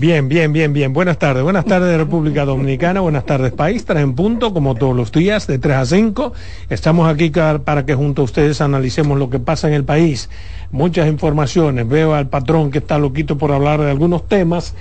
Bien, bien, bien, bien. Buenas tardes. Buenas tardes República Dominicana. Buenas tardes país. Tres en punto, como todos los días, de 3 a 5. Estamos aquí para que junto a ustedes analicemos lo que pasa en el país. Muchas informaciones. Veo al patrón que está loquito por hablar de algunos temas.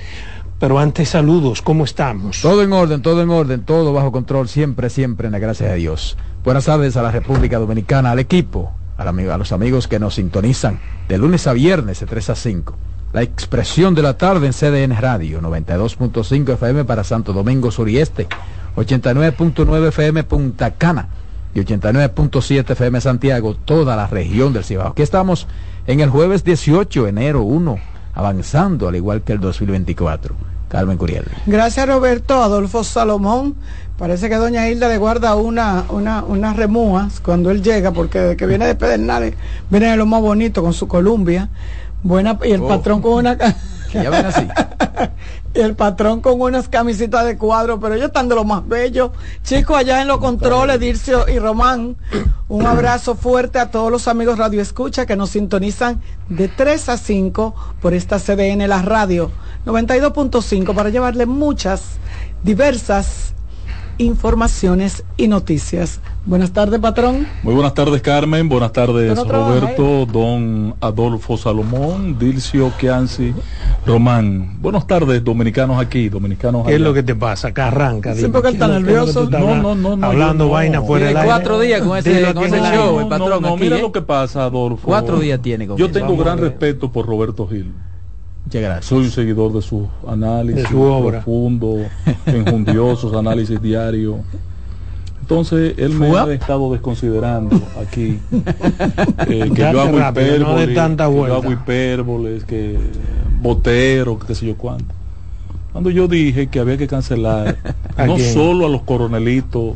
Pero antes saludos, ¿cómo estamos? Todo en orden, todo en orden, todo bajo control, siempre, siempre, en la gracia de Dios. Buenas tardes a la República Dominicana, al equipo, a los amigos que nos sintonizan de lunes a viernes de 3 a 5 la expresión de la tarde en CDN Radio, 92.5 FM para Santo Domingo Sur y Este, 89.9 FM Punta Cana y 89.7 FM Santiago, toda la región del Cibao. Aquí estamos en el jueves 18, enero 1, avanzando al igual que el 2024. Carmen Curiel. Gracias Roberto, Adolfo Salomón. Parece que doña Hilda le guarda una, una, unas remúas cuando él llega, porque de que viene de Pedernales, viene de lo más bonito con su Columbia. Buena, y el oh. patrón con una... ya ven así. y el patrón con unas camisitas de cuadro, pero ellos están de lo más bello. Chicos, allá en los controles, Dircio y Román, un abrazo fuerte a todos los amigos Radio Escucha que nos sintonizan de 3 a 5 por esta CDN, la radio 92.5, para llevarle muchas, diversas informaciones y noticias. Buenas tardes, patrón. Muy buenas tardes, Carmen. Buenas tardes, Roberto, don Adolfo Salomón, Dilcio Chianci, Román. Buenas tardes, dominicanos aquí, dominicanos ¿Qué es lo que te pasa? Que arranca. Siempre que está nervioso. No, no, no, no. Hablando vaina fuera del aire. cuatro días con ese, con ese show, el patrón. No, mira ¿eh? lo que pasa, Adolfo. Cuatro días tiene. Con Yo tengo gran respeto por Roberto Gil. Soy un seguidor de sus análisis de su obra. profundos, enjundiosos, análisis diarios. Entonces él me ha estado desconsiderando aquí. Eh, que yo hago hipérboles, que yo hago hipérboles, que botero, que qué sé yo cuánto. Cuando yo dije que había que cancelar no solo a los coronelitos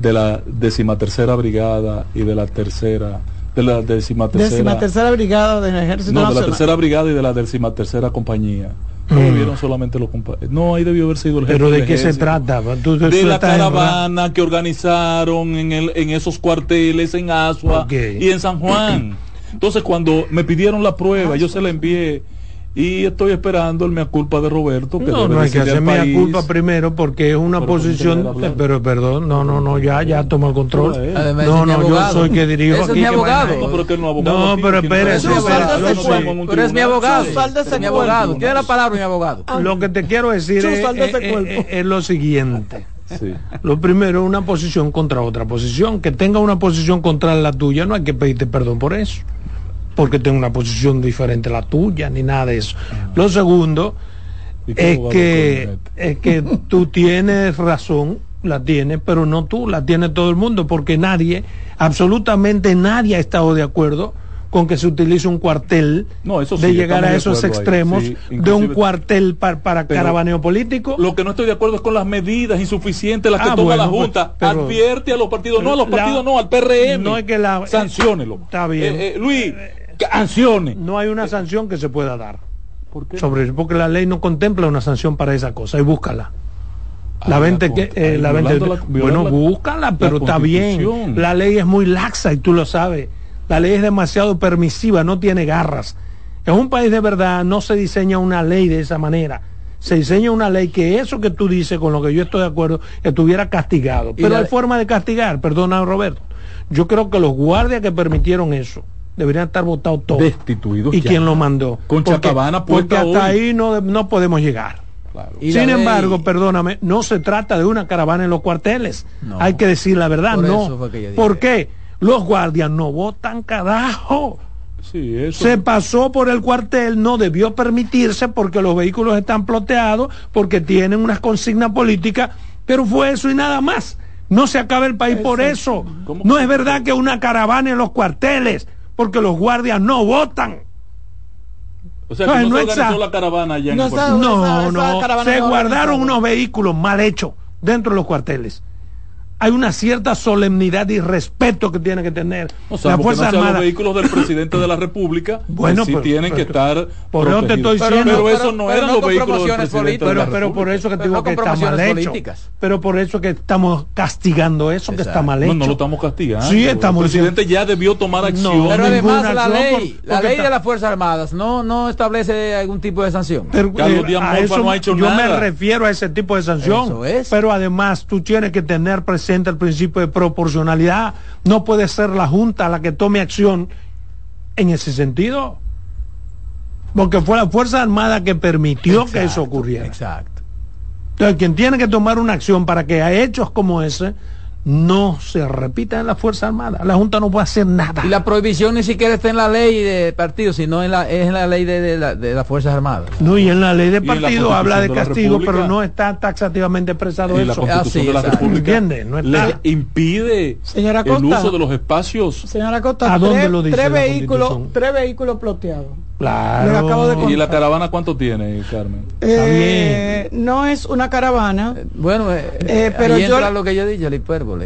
de la decimatercera brigada y de la tercera de la décima tercera, brigada del ejército no, de la tercera brigada y de la décima tercera compañía no mm. vieron solamente los no ahí debió haber sido el jefe pero de qué se trata de la caravana que organizaron en el en esos cuarteles en Asua y en San Juan. Entonces cuando me pidieron la prueba yo se la envié y estoy esperando el mea culpa de Roberto. Que no, no hay que hacer mea culpa primero porque es una posición, pero perdón, no, no, no, ya, ya toma el control. no, no, yo soy que dirijo aquí. Es mi abogado. No, pero que no abogado. No, pero espérese, pero es mi abogado. Es mi abogado. Tiene la palabra mi abogado. Lo que te quiero decir es, lo siguiente. Sí. Lo primero es una posición contra otra posición. Que tenga una posición contra la tuya, no hay que pedirte perdón por eso porque tengo una posición diferente a la tuya, ni nada de eso. Lo segundo es que, es que tú tienes razón, la tienes, pero no tú, la tiene todo el mundo, porque nadie, absolutamente nadie ha estado de acuerdo con que se utilice un cuartel de llegar a esos extremos de un cuartel para, caravaneo político. Lo que no estoy de acuerdo es con las medidas insuficientes las que ah, toma la pues, Junta. Advierte a los partidos, no a los partidos, no, al PRM. No es que la... Sanciónelo. Está bien. Eh, eh, Luis, sanciones. No hay una sanción que se pueda dar. ¿Por qué? Sobre, porque la ley no contempla una sanción para esa cosa y búscala. La ah, vente que eh, la vente, bueno, búscala, pero está bien. La ley es muy laxa y tú lo sabes. La ley es demasiado permisiva, no tiene garras. En un país de verdad no se diseña una ley de esa manera. Se diseña una ley que eso que tú dices, con lo que yo estoy de acuerdo, estuviera castigado. Pero hay forma de castigar, perdona Roberto. Yo creo que los guardias que permitieron eso, deberían estar votados todos. Destituidos. ¿Y quién lo mandó? Con porque, porque hasta ahí no, no podemos llegar. Sin embargo, perdóname, no se trata de una caravana en los cuarteles. Hay que decir la verdad, no. ¿Por qué? Los guardias no votan carajo. Se pasó por el cuartel, no debió permitirse porque los vehículos están ploteados, porque tienen unas consignas políticas, pero fue eso y nada más. No se acaba el país por eso. No es verdad que una caravana en los cuarteles porque los guardias no votan. O sea, que no, se organizó la caravana allá en No, no, se guardaron unos vehículos mal hechos dentro de los cuarteles. Hay una cierta solemnidad y respeto que tiene que tener la Fuerza no Armada. Los vehículos del presidente de la República bueno, sí tienen que estar por eso te estoy diciendo, pero, eso no eran los vehículos del presidente pero, pero por eso que digo que está mal hecho. Pero por eso que estamos castigando eso que está mal hecho. No, no lo estamos castigando. Sí, estamos el presidente ya debió tomar acción. pero además la ley, la ley de las Fuerzas Armadas no no establece algún tipo de sanción. Pero, Carlos eh, Díaz no ha hecho yo me refiero a ese tipo de sanción. Pero además tú tienes que tener presente el principio de proporcionalidad. No puede ser la Junta la que tome acción en ese sentido. Porque fue la Fuerza Armada que permitió que eso ocurriera. Exacto. Entonces, quien tiene que tomar una acción para que a hechos como ese no se repita en la Fuerza Armada. La Junta no puede hacer nada. Y la prohibición ni siquiera está en la ley de partido, sino en la, es en la ley de, las Fuerzas Armadas. No, y en la ley de partido habla de castigo, pero no está taxativamente expresado y eso. La Constitución de la República No le impide Señora el uso de los espacios. Señora Costa, ¿A dónde lo dice tres vehículos, tres vehículos ploteados. Claro. ¿Y la caravana cuánto tiene, Carmen? Eh, no es una caravana. Bueno, eh, eh, pero yo, lo que yo he dicho,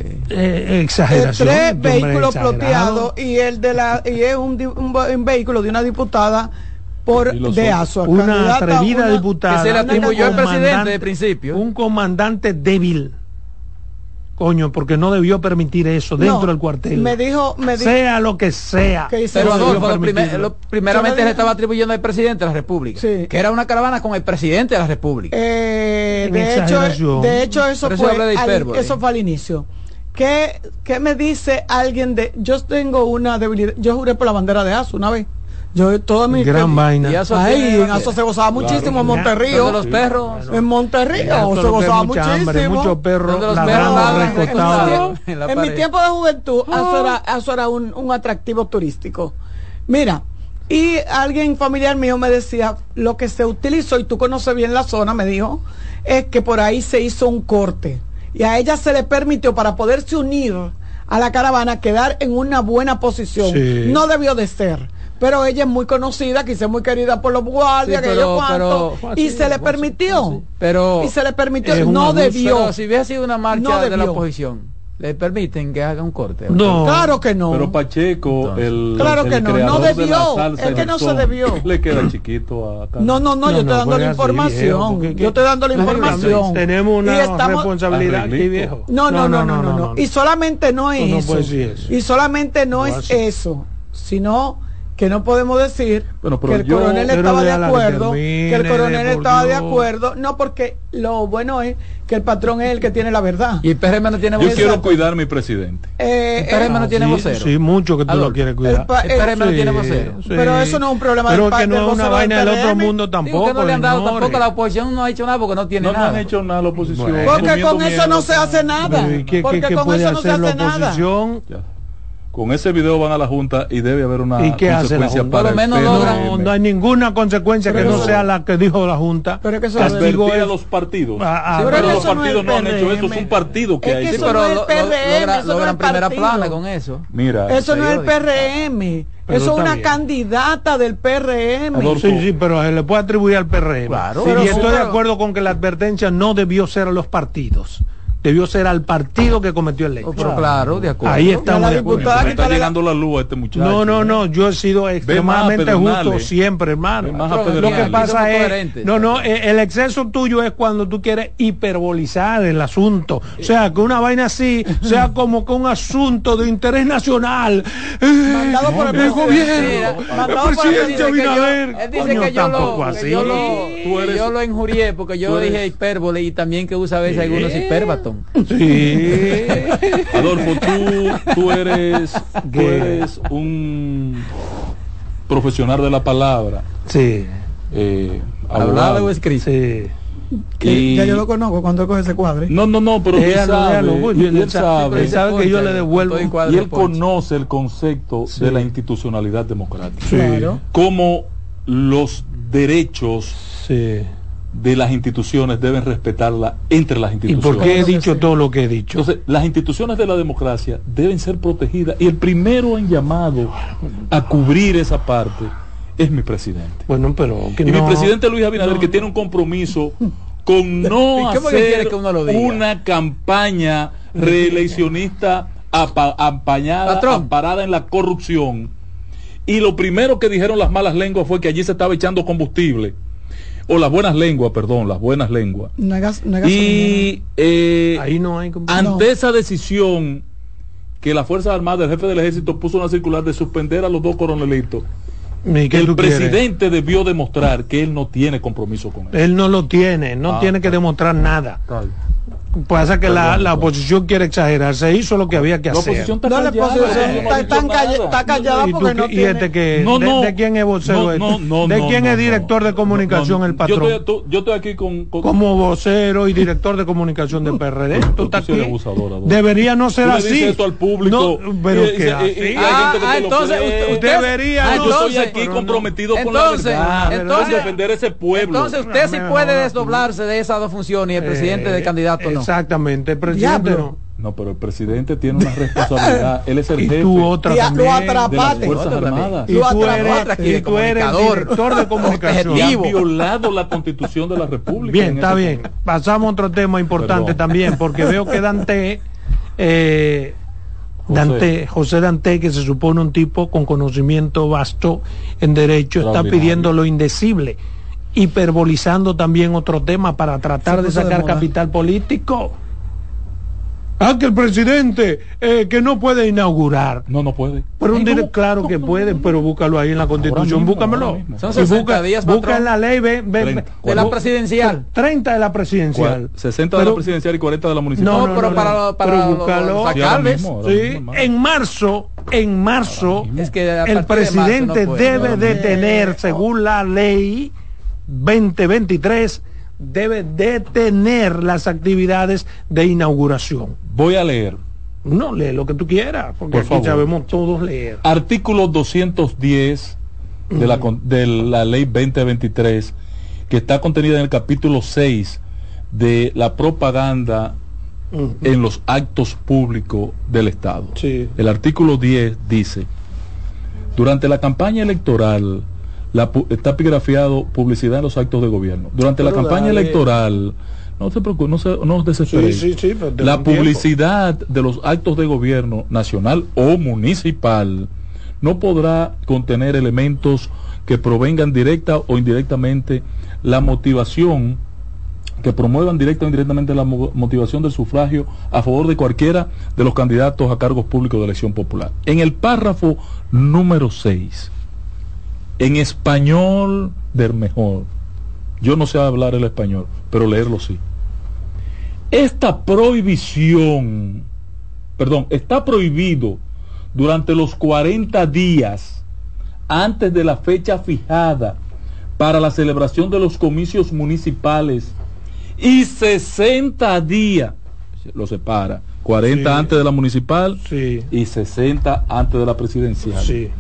el hipérbole. exageración. tres vehículos ploteados y el de la y es un, un, vehículo de una diputada por de ASO. Una atrevida diputada. Que se le atribuyó al presidente de principio. Un comandante débil Coño, porque no debió permitir eso dentro del cuartel. Me dijo, me dijo, sea lo que sea. Pero Adolfo, lo primeramente le estaba atribuyendo al presidente de la República, que era una caravana con el presidente de la República. Eh, de, hecho, de hecho, eso fue, al, eso fue al inicio. ¿Qué, ¿Qué me dice alguien de.? Yo tengo una debilidad. Yo juré por la bandera de ASU una vez. Yo toda mi gran vaina. Ahí en eso se gozaba muchísimo en Monterrío. De los perros. En Monterrío se gozaba muchísimo. Muchos perros En mi tiempo de juventud, eso era, eso era un, un atractivo turístico. Mira, y alguien familiar mío me decía, lo que se utilizó, y tú conoces bien la zona, me dijo, es que por ahí se hizo un corte. Y a ella se le permitió para poderse unir a la caravana quedar en una buena posición. No debió de ser. Pero ella es muy conocida, quizás muy querida por los guardias, que yo cuánto, y se le permitió. Pero y se le permitió, no debió. si hubiera sido una marcha de la oposición, le permiten que haga un corte. No, claro que no. Pero Pacheco, el claro que no, no debió. es que no se debió. Le queda chiquito a No, no, no, yo estoy dando la información. yo estoy dando la información. Tenemos una responsabilidad aquí, viejo. No, no, no, no, no, Y solamente no es eso. Y solamente no es eso, sino que no podemos decir que el coronel estaba de acuerdo, que el coronel estaba de acuerdo, no porque lo bueno es que el patrón es el que tiene la verdad. Y el PRM no tiene vocero. Yo quiero cuidar mi presidente. Eh, el PRM no tiene vocero. Sí, mucho que tú lo quieres cuidar. El, PRM no tiene vocero. Pero eso no es un problema Pero que no es una vaina del otro mundo tampoco. no le han dado tampoco la oposición no ha hecho nada porque no tiene nada. No han hecho nada la oposición. Porque con eso no se hace nada. Porque con eso no se hace nada. Con ese video van a la Junta y debe haber una ¿Y qué consecuencia hace Por lo menos no, no, hay ninguna consecuencia que no sea la que dijo la Junta. Pero que eso Advertir a los partidos. Ah, ah, pero los partidos no, han hecho eso, es un partido que hay. Que eso no es el PRM, logran primera plana con eso. Mira, eso no es el PRM. eso es una candidata del PRM. sí, sí, pero se le puede atribuir al PRM. Claro. y estoy de acuerdo con que la advertencia no debió ser a los partidos debió ser al partido que cometió el hecho. claro, de acuerdo. Ahí estamos de acuerdo. está llegando la luz a este muchacho. No, no, no, yo he sido extremadamente justo siempre, hermano. Lo que pasa es, no, no, eh, el exceso tuyo es cuando tú quieres hiperbolizar el asunto. O sea, que una vaina así sea como que un asunto de interés nacional. Mandado por el, gobierno. Mandado por el presidente Abinader. Él dice que yo lo, yo lo, yo lo injurié porque yo dije hipérbole y también que usa a veces algunos hipérbatos. Sí. Adolfo, tú, eres, un profesional de la palabra. Sí. Eh, ¿Hablado o escrito? Sí. Y, ya yo lo conozco cuando coge ese cuadro. No, no, no, pero él, sabe, él sabe, que yo le devuelvo y él conoce el concepto de la institucionalidad democrática. Claro. Como los derechos sí de las instituciones deben respetarla entre las instituciones. ¿Y por qué he dicho todo lo que he dicho? Entonces, las instituciones de la democracia deben ser protegidas y el primero en llamado a cubrir esa parte es mi presidente. Bueno, pero y mi presidente Luis Abinader que tiene un compromiso con no hacer una campaña reeleccionista apañada, amparada en la corrupción. Y lo primero que dijeron las malas lenguas fue que allí se estaba echando combustible. O las buenas lenguas, perdón, las buenas lenguas. y eh, Ahí no hay ante esa decisión que la Fuerza Armada, el jefe del ejército, puso una circular de suspender a los dos coronelitos el presidente debió demostrar que él no tiene compromiso con él. Él no lo tiene, no ah, tiene que demostrar nada. Pasa que la, la, oposición quiere exagerar. Se hizo lo que había que hacer. La oposición está callada. está, callada porque no tiene... ¿Y este que, de, quién es vocero? No, ¿De quién es director de comunicación el patrón? Yo estoy, yo estoy aquí con, Como vocero y director de comunicación de PRD. ¿Tú estás aquí? Debería no ser así. esto al público. pero que ah, entonces usted debería. Yo estoy aquí comprometido con la verdad. Entonces defender ese pueblo. Entonces usted sí puede desdoblarse de esas dos funciones y el presidente de candidato no. Exactamente, el presidente no. No, pero el presidente tiene una responsabilidad. Él es el jefe tú otra también, lo atrapaste. De las Fuerzas Armadas. Y tú eres, y tú eres director de comunicación. Y han violado la constitución de la República. Bien, está bien. Pasamos a otro tema importante también, porque veo que Dante, eh, José. Dante, José Dante, que se supone un tipo con conocimiento vasto en derecho, está pidiendo lo indecible hiperbolizando también otro tema para tratar de sacar capital político. Ah, que el presidente eh, que no puede inaugurar. No, no puede. Pero un directo, claro que puede, pero búscalo ahí en la constitución, búscamelo. Son 60 días, busca en la ley de la presidencial. 30 de la presidencial. 60 de la presidencial y 40 de la municipal. No, pero para, para búscalo. sí, en marzo, en marzo, es que el presidente debe de tener, según la ley, 2023 debe detener las actividades de inauguración. Voy a leer. No, lee lo que tú quieras, porque aquí sabemos todos leer. Artículo 210 de la, de la ley 2023, que está contenida en el capítulo 6 de la propaganda en los actos públicos del Estado. El artículo 10 dice, durante la campaña electoral, la, está epigrafiado publicidad en los actos de gobierno. Durante la campaña electoral, no se preocupe, no, se, no la publicidad de los actos de gobierno nacional o municipal no podrá contener elementos que provengan directa o indirectamente la motivación que promuevan directa o indirectamente la motivación del sufragio a favor de cualquiera de los candidatos a cargos públicos de elección popular. En el párrafo número 6 en español del mejor. Yo no sé hablar el español, pero leerlo sí. Esta prohibición, perdón, está prohibido durante los 40 días antes de la fecha fijada para la celebración de los comicios municipales y 60 días, lo separa, 40 antes de la municipal y 60 antes de la presidencial. Sí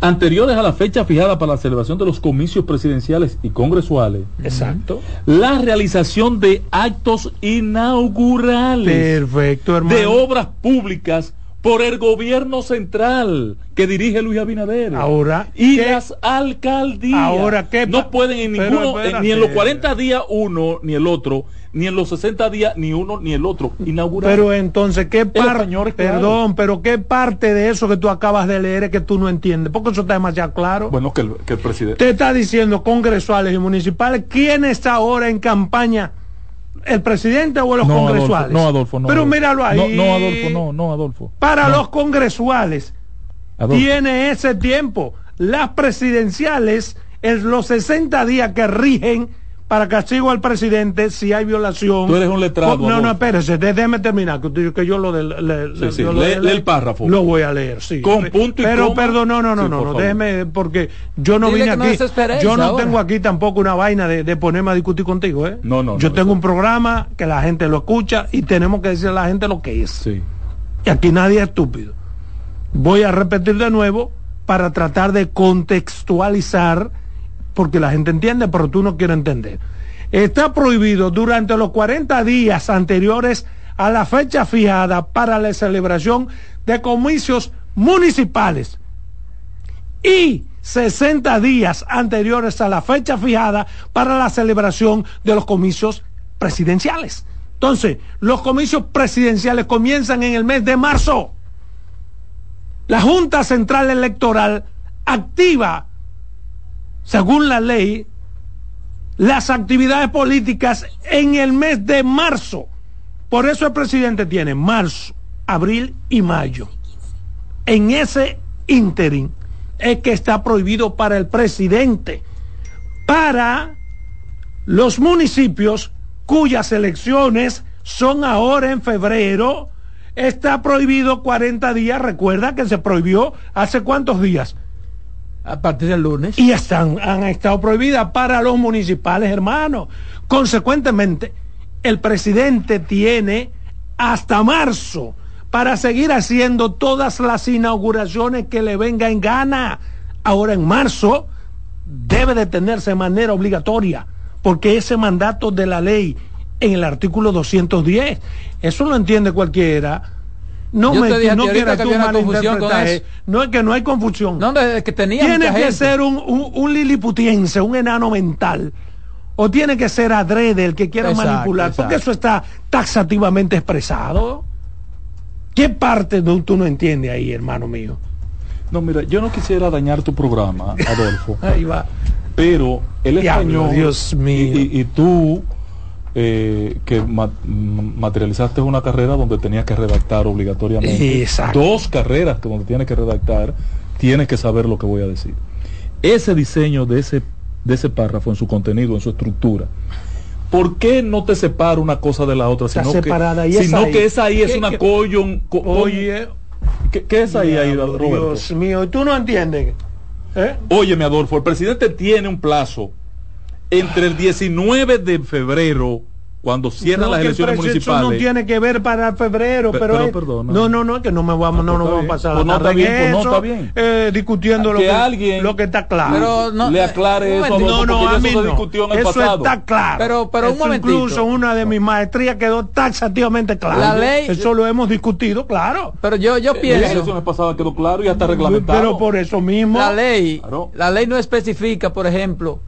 anteriores a la fecha fijada para la celebración de los comicios presidenciales y congresuales. Exacto. La realización de actos inaugurales. Perfecto, De obras públicas por el gobierno central que dirige Luis Abinader. Ahora. Y las alcaldías. Ahora, ¿qué No pueden en ninguno, ni en los 40 días uno ni el otro ni en los 60 días ni uno ni el otro inaugurar. Pero entonces, ¿qué parte? Perdón, pero ¿qué parte de eso que tú acabas de leer es que tú no entiendes? Porque eso está demasiado claro. Bueno, que el, que el presidente. Te está diciendo congresuales y municipales. ¿Quién está ahora en campaña? ¿El presidente o los congresuales? no, Adolfo, no. Pero míralo ahí. No, Adolfo, no, no, Adolfo. Para los congresuales, tiene ese tiempo. Las presidenciales, en los 60 días que rigen para castigo al presidente si hay violación. Tú eres un letrado. No, no, espérese, déjeme terminar, que, que yo lo del... lee, el párrafo. Lo voy a leer, sí. Con punto y Pero, perdón, no, no, no, no, no déjeme, porque yo no vine aquí, yo no tengo aquí tampoco una vaina de, de, ponerme a discutir contigo, ¿eh? No, no. Yo tengo un programa que la gente lo escucha y tenemos que decirle a la gente lo que es. Sí. Y aquí nadie es estúpido. Voy a repetir de nuevo para tratar de contextualizar porque la gente entiende, pero tú no quieres entender. Está prohibido durante los 40 días anteriores a la fecha fijada para la celebración de comicios municipales y 60 días anteriores a la fecha fijada para la celebración de los comicios presidenciales. Entonces, los comicios presidenciales comienzan en el mes de marzo. La Junta Central Electoral activa, según la ley, las actividades políticas en el mes de marzo. Por eso el presidente tiene marzo, abril y mayo. En ese ínterin es que está prohibido para el presidente. Para los municipios cuyas elecciones son ahora en febrero, está prohibido 40 días. Recuerda que se prohibió hace cuántos días. A partir del lunes. Y están, han estado prohibidas para los municipales, hermanos. Consecuentemente, el presidente tiene hasta marzo para seguir haciendo todas las inauguraciones que le venga en gana. Ahora en marzo debe de tenerse de manera obligatoria, porque ese mandato de la ley en el artículo 210, eso lo entiende cualquiera no me dije, no quieras tú malinterpretar. No es que no hay confusión. No, es que tenía Tiene que ser un, un, liliputiense, un enano mental. O tiene que ser adrede el que quiera manipular. Porque eso está taxativamente expresado. ¿Qué parte de tú no entiendes ahí, hermano mío? No, mira, yo no quisiera dañar tu programa, Adolfo. ahí va. Pero el español. Dios mío. y tú eh, que materializaste una carrera donde tenías que redactar obligatoriamente. Dos carreras que donde tienes que redactar, tienes que saber lo que voy a decir. Ese diseño de ese, de ese párrafo en su contenido, en su estructura, ¿por qué no te separa una cosa de la otra? sino separada que, sino que esa ahí es una collon. oye, ¿qué, es ahí, ahí Roberto? Dios mío, tú no entiendes. ¿Eh? Óyeme, Adolfo, el presidente tiene un plazo entre el 19 de febrero cuando cierran las elecciones municipales. Eso no tiene que ver para febrero, pero, no, no, no, que no me vamos, no, nos vamos a pasar pues no está bien, pues no está bien. Eh, discutiendo lo que, alguien lo que está claro. Pero no, le aclare eso, no, no, a mí no. eso está claro. Pero, pero un momentito. Incluso una de mis maestrías quedó taxativamente clara. La ley, eso lo hemos discutido, claro. Pero yo, yo pienso. las elecciones pasadas quedó claro y ya está reglamentado. Pero por eso mismo. La ley, la ley no especifica, por ejemplo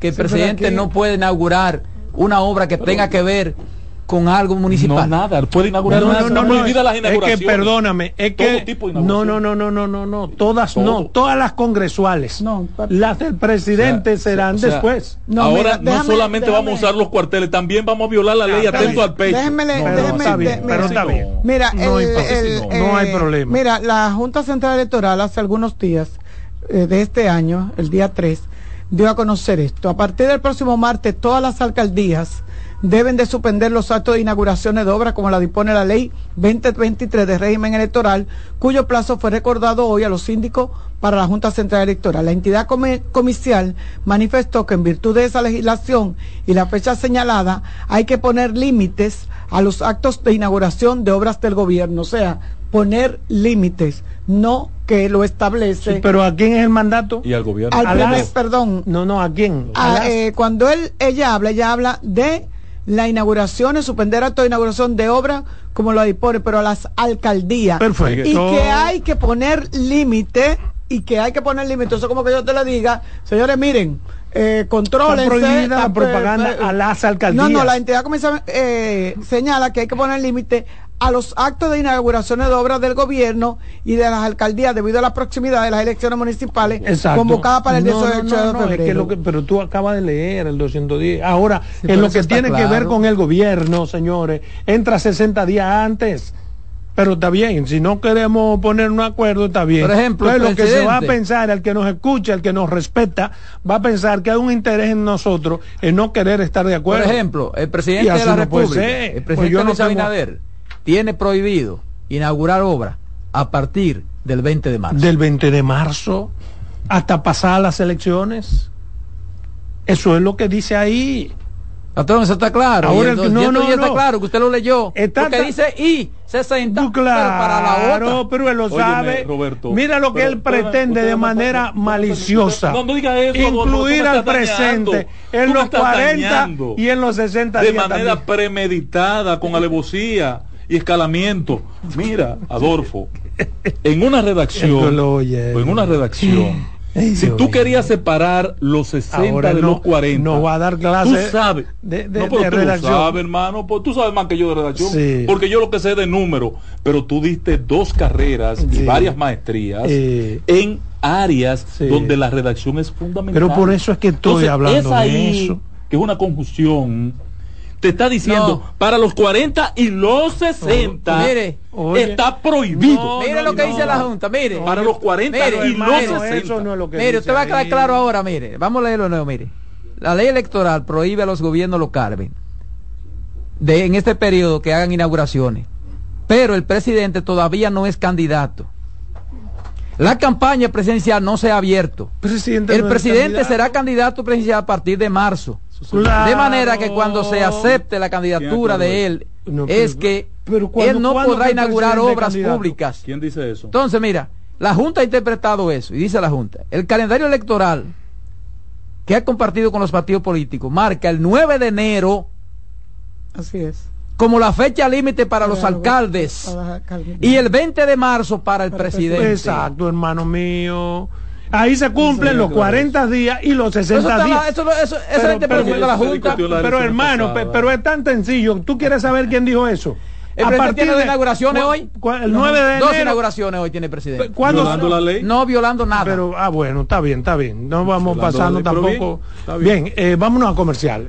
que el presidente no puede inaugurar una obra que tenga que ver con algo municipal. No, nada, puede inaugurar no, no, no, Es que perdóname, es que no, no, no, no, no, no, no, todas no, todas las congresuales. No, las del presidente serán después. ahora no solamente vamos a usar los cuarteles, también vamos a violar la ley atento al pecho. Déjeme, déjeme, pero está bien. Mira, no, hay problema. Mira, la Junta Central Electoral hace algunos días eh, de este año, el día 3, dio a conocer esto. A partir del próximo martes, todas las alcaldías deben de suspender los actos de inauguraciones de obras como la dispone la ley 2023 de régimen electoral, cuyo plazo fue recordado hoy a los síndicos para la Junta Central Electoral. La entidad comicial manifestó que en virtud de esa legislación y la fecha señalada hay que poner límites a los actos de inauguración de obras del gobierno, o sea, poner límites, no que lo establece. pero ¿a quién es el mandato? Y al gobierno. Al perdón. No, no, ¿a quién? Eh, cuando él, ella habla, ella habla de la inauguración, suspender acto de inauguración de obra, como lo dispone, pero a las alcaldías. Perfecto. Y que hay que poner límite, y que hay que poner límite. Eso como que yo te lo diga, señores, miren, eh, controles. la propaganda a las alcaldías. No, no, la entidad comienza, eh, señala que hay que poner límite a los actos de inauguraciones de obras del gobierno y de las alcaldías debido a la proximidad de las elecciones municipales convocadas para el 18 de febrero. pero tú acabas de leer el 210. Ahora, en lo que tiene que ver con el gobierno, señores, entra 60 días antes. Pero está bien, si no queremos poner un acuerdo, está bien. Por ejemplo, lo que se va a pensar, el que nos escucha, el que nos respeta, va a pensar que hay un interés en nosotros en no querer estar de acuerdo. Por ejemplo, el presidente de la República, el pues presidente Luis Abinader, tiene prohibido inaugurar obra a partir del 20 de marzo. Del 20 de marzo hasta pasar las elecciones. Eso es lo que dice ahí. Patrón, eso está claro. Ahora, no, no, no, está claro que usted lo leyó. Está porque dice I 60 claro, pero para la otra. pero él lo sabe. Roberto, Mira lo que él pretende de manera maliciosa. No, diga eso, incluir al presente en los 40 y en los 60 de manera premeditada con alevosía y escalamiento. Mira, Adolfo, en una redacción, en una redacción si tú querías separar los 60 de los 40, no va a dar clase. Tú sabes. De, de, no, pero de tú redacción. sabes, hermano. Pues tú sabes más que yo de redacción. Sí. Porque yo lo que sé de número. Pero tú diste dos carreras sí. y varias maestrías eh. en áreas sí. donde la redacción es fundamental. Pero por eso es que estoy Entonces, hablando es ahí de eso. Que es una confusión te está diciendo no. para los 40 y los 60 oh, mire, oye, está prohibido. No, mire lo que dice la Junta, mire. Para los 40 mire, y los 60. Eso no es lo que mire, usted va a quedar claro ahora, mire. Vamos a leerlo nuevo, mire. La ley electoral prohíbe a los gobiernos locales de en este periodo que hagan inauguraciones. Pero el presidente todavía no es candidato. La campaña presidencial no se ha abierto. Presidente el no presidente candidato. será candidato presidencial a partir de marzo. Claro. De manera que cuando se acepte la candidatura de él, No, pero- es que pero ¿cuándo- él no podrá inaugurar obras candidato? públicas. ¿Quién dice eso? Entonces, mira, la Junta ha interpretado eso y dice la Junta, el calendario electoral que ha compartido con los partidos políticos marca el 9 de enero Así es. como la fecha límite para los alcaldes para y el 20 de marzo para el Para el presidente. Exacto, hermano mío. Ahí se cumplen Sí, los claro. 40 días y los Eso 60 está días. la- eso, eso- esa es la Pero- pero- de la Junta. Pero hermano, pasada. pero es tan sencillo. ¿Tú quieres saber quién dijo eso? ¿El A partir tiene dos de- inauguraciones hoy? El 9 de Dos enero. inauguraciones hoy tiene el presidente. ¿Cuándo- Violando la ley. No violando nada. Pero, ah, bueno, está bien, está bien. No vamos Violando pasando pero tampoco. bien, está bien. Bien, eh, vámonos a comerciales.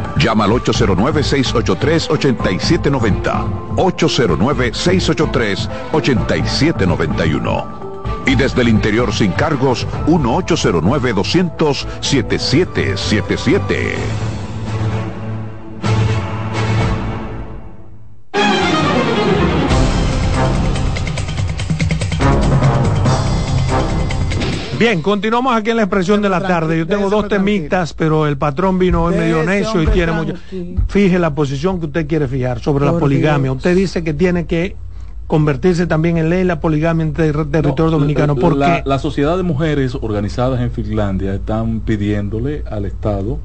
Llama al 809-683-8790. 809-683-8791. Y desde el interior sin cargos, 1-809-200-7777. Bien, continuamos aquí en la expresión de la tarde. Yo tengo dos temitas, pero el patrón vino hoy medio necio y tiene mucho. Fije la posición que usted quiere fijar sobre la poligamia. Usted dice que tiene que convertirse también en ley la poligamia en territorio dominicano. ¿Por la, la, sociedad de mujeres organizadas en Finlandia están pidiéndole al Estado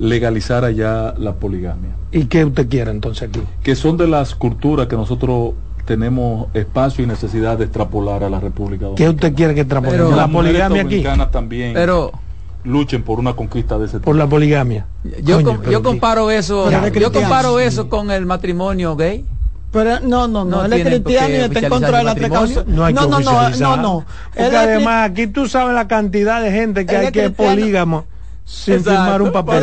legalizar allá la poligamia. ¿Y qué usted quiere entonces aquí? Que son de las culturas que nosotros tenemos espacio y necesidad de extrapolar a la República Dominicana. ¿Qué usted quiere que extrapole? la poligamia aquí. también. Pero luchen por una conquista de ese tipo. Por la poligamia. Yo, yo comparo eso, yo comparo eso con el matrimonio gay. Pero no, no, no, él es cristiano y está en contra de la precaución. No, hay no, no, no, no, no. Porque además aquí tú sabes la cantidad de gente que hay que polígamo sin firmar un papel.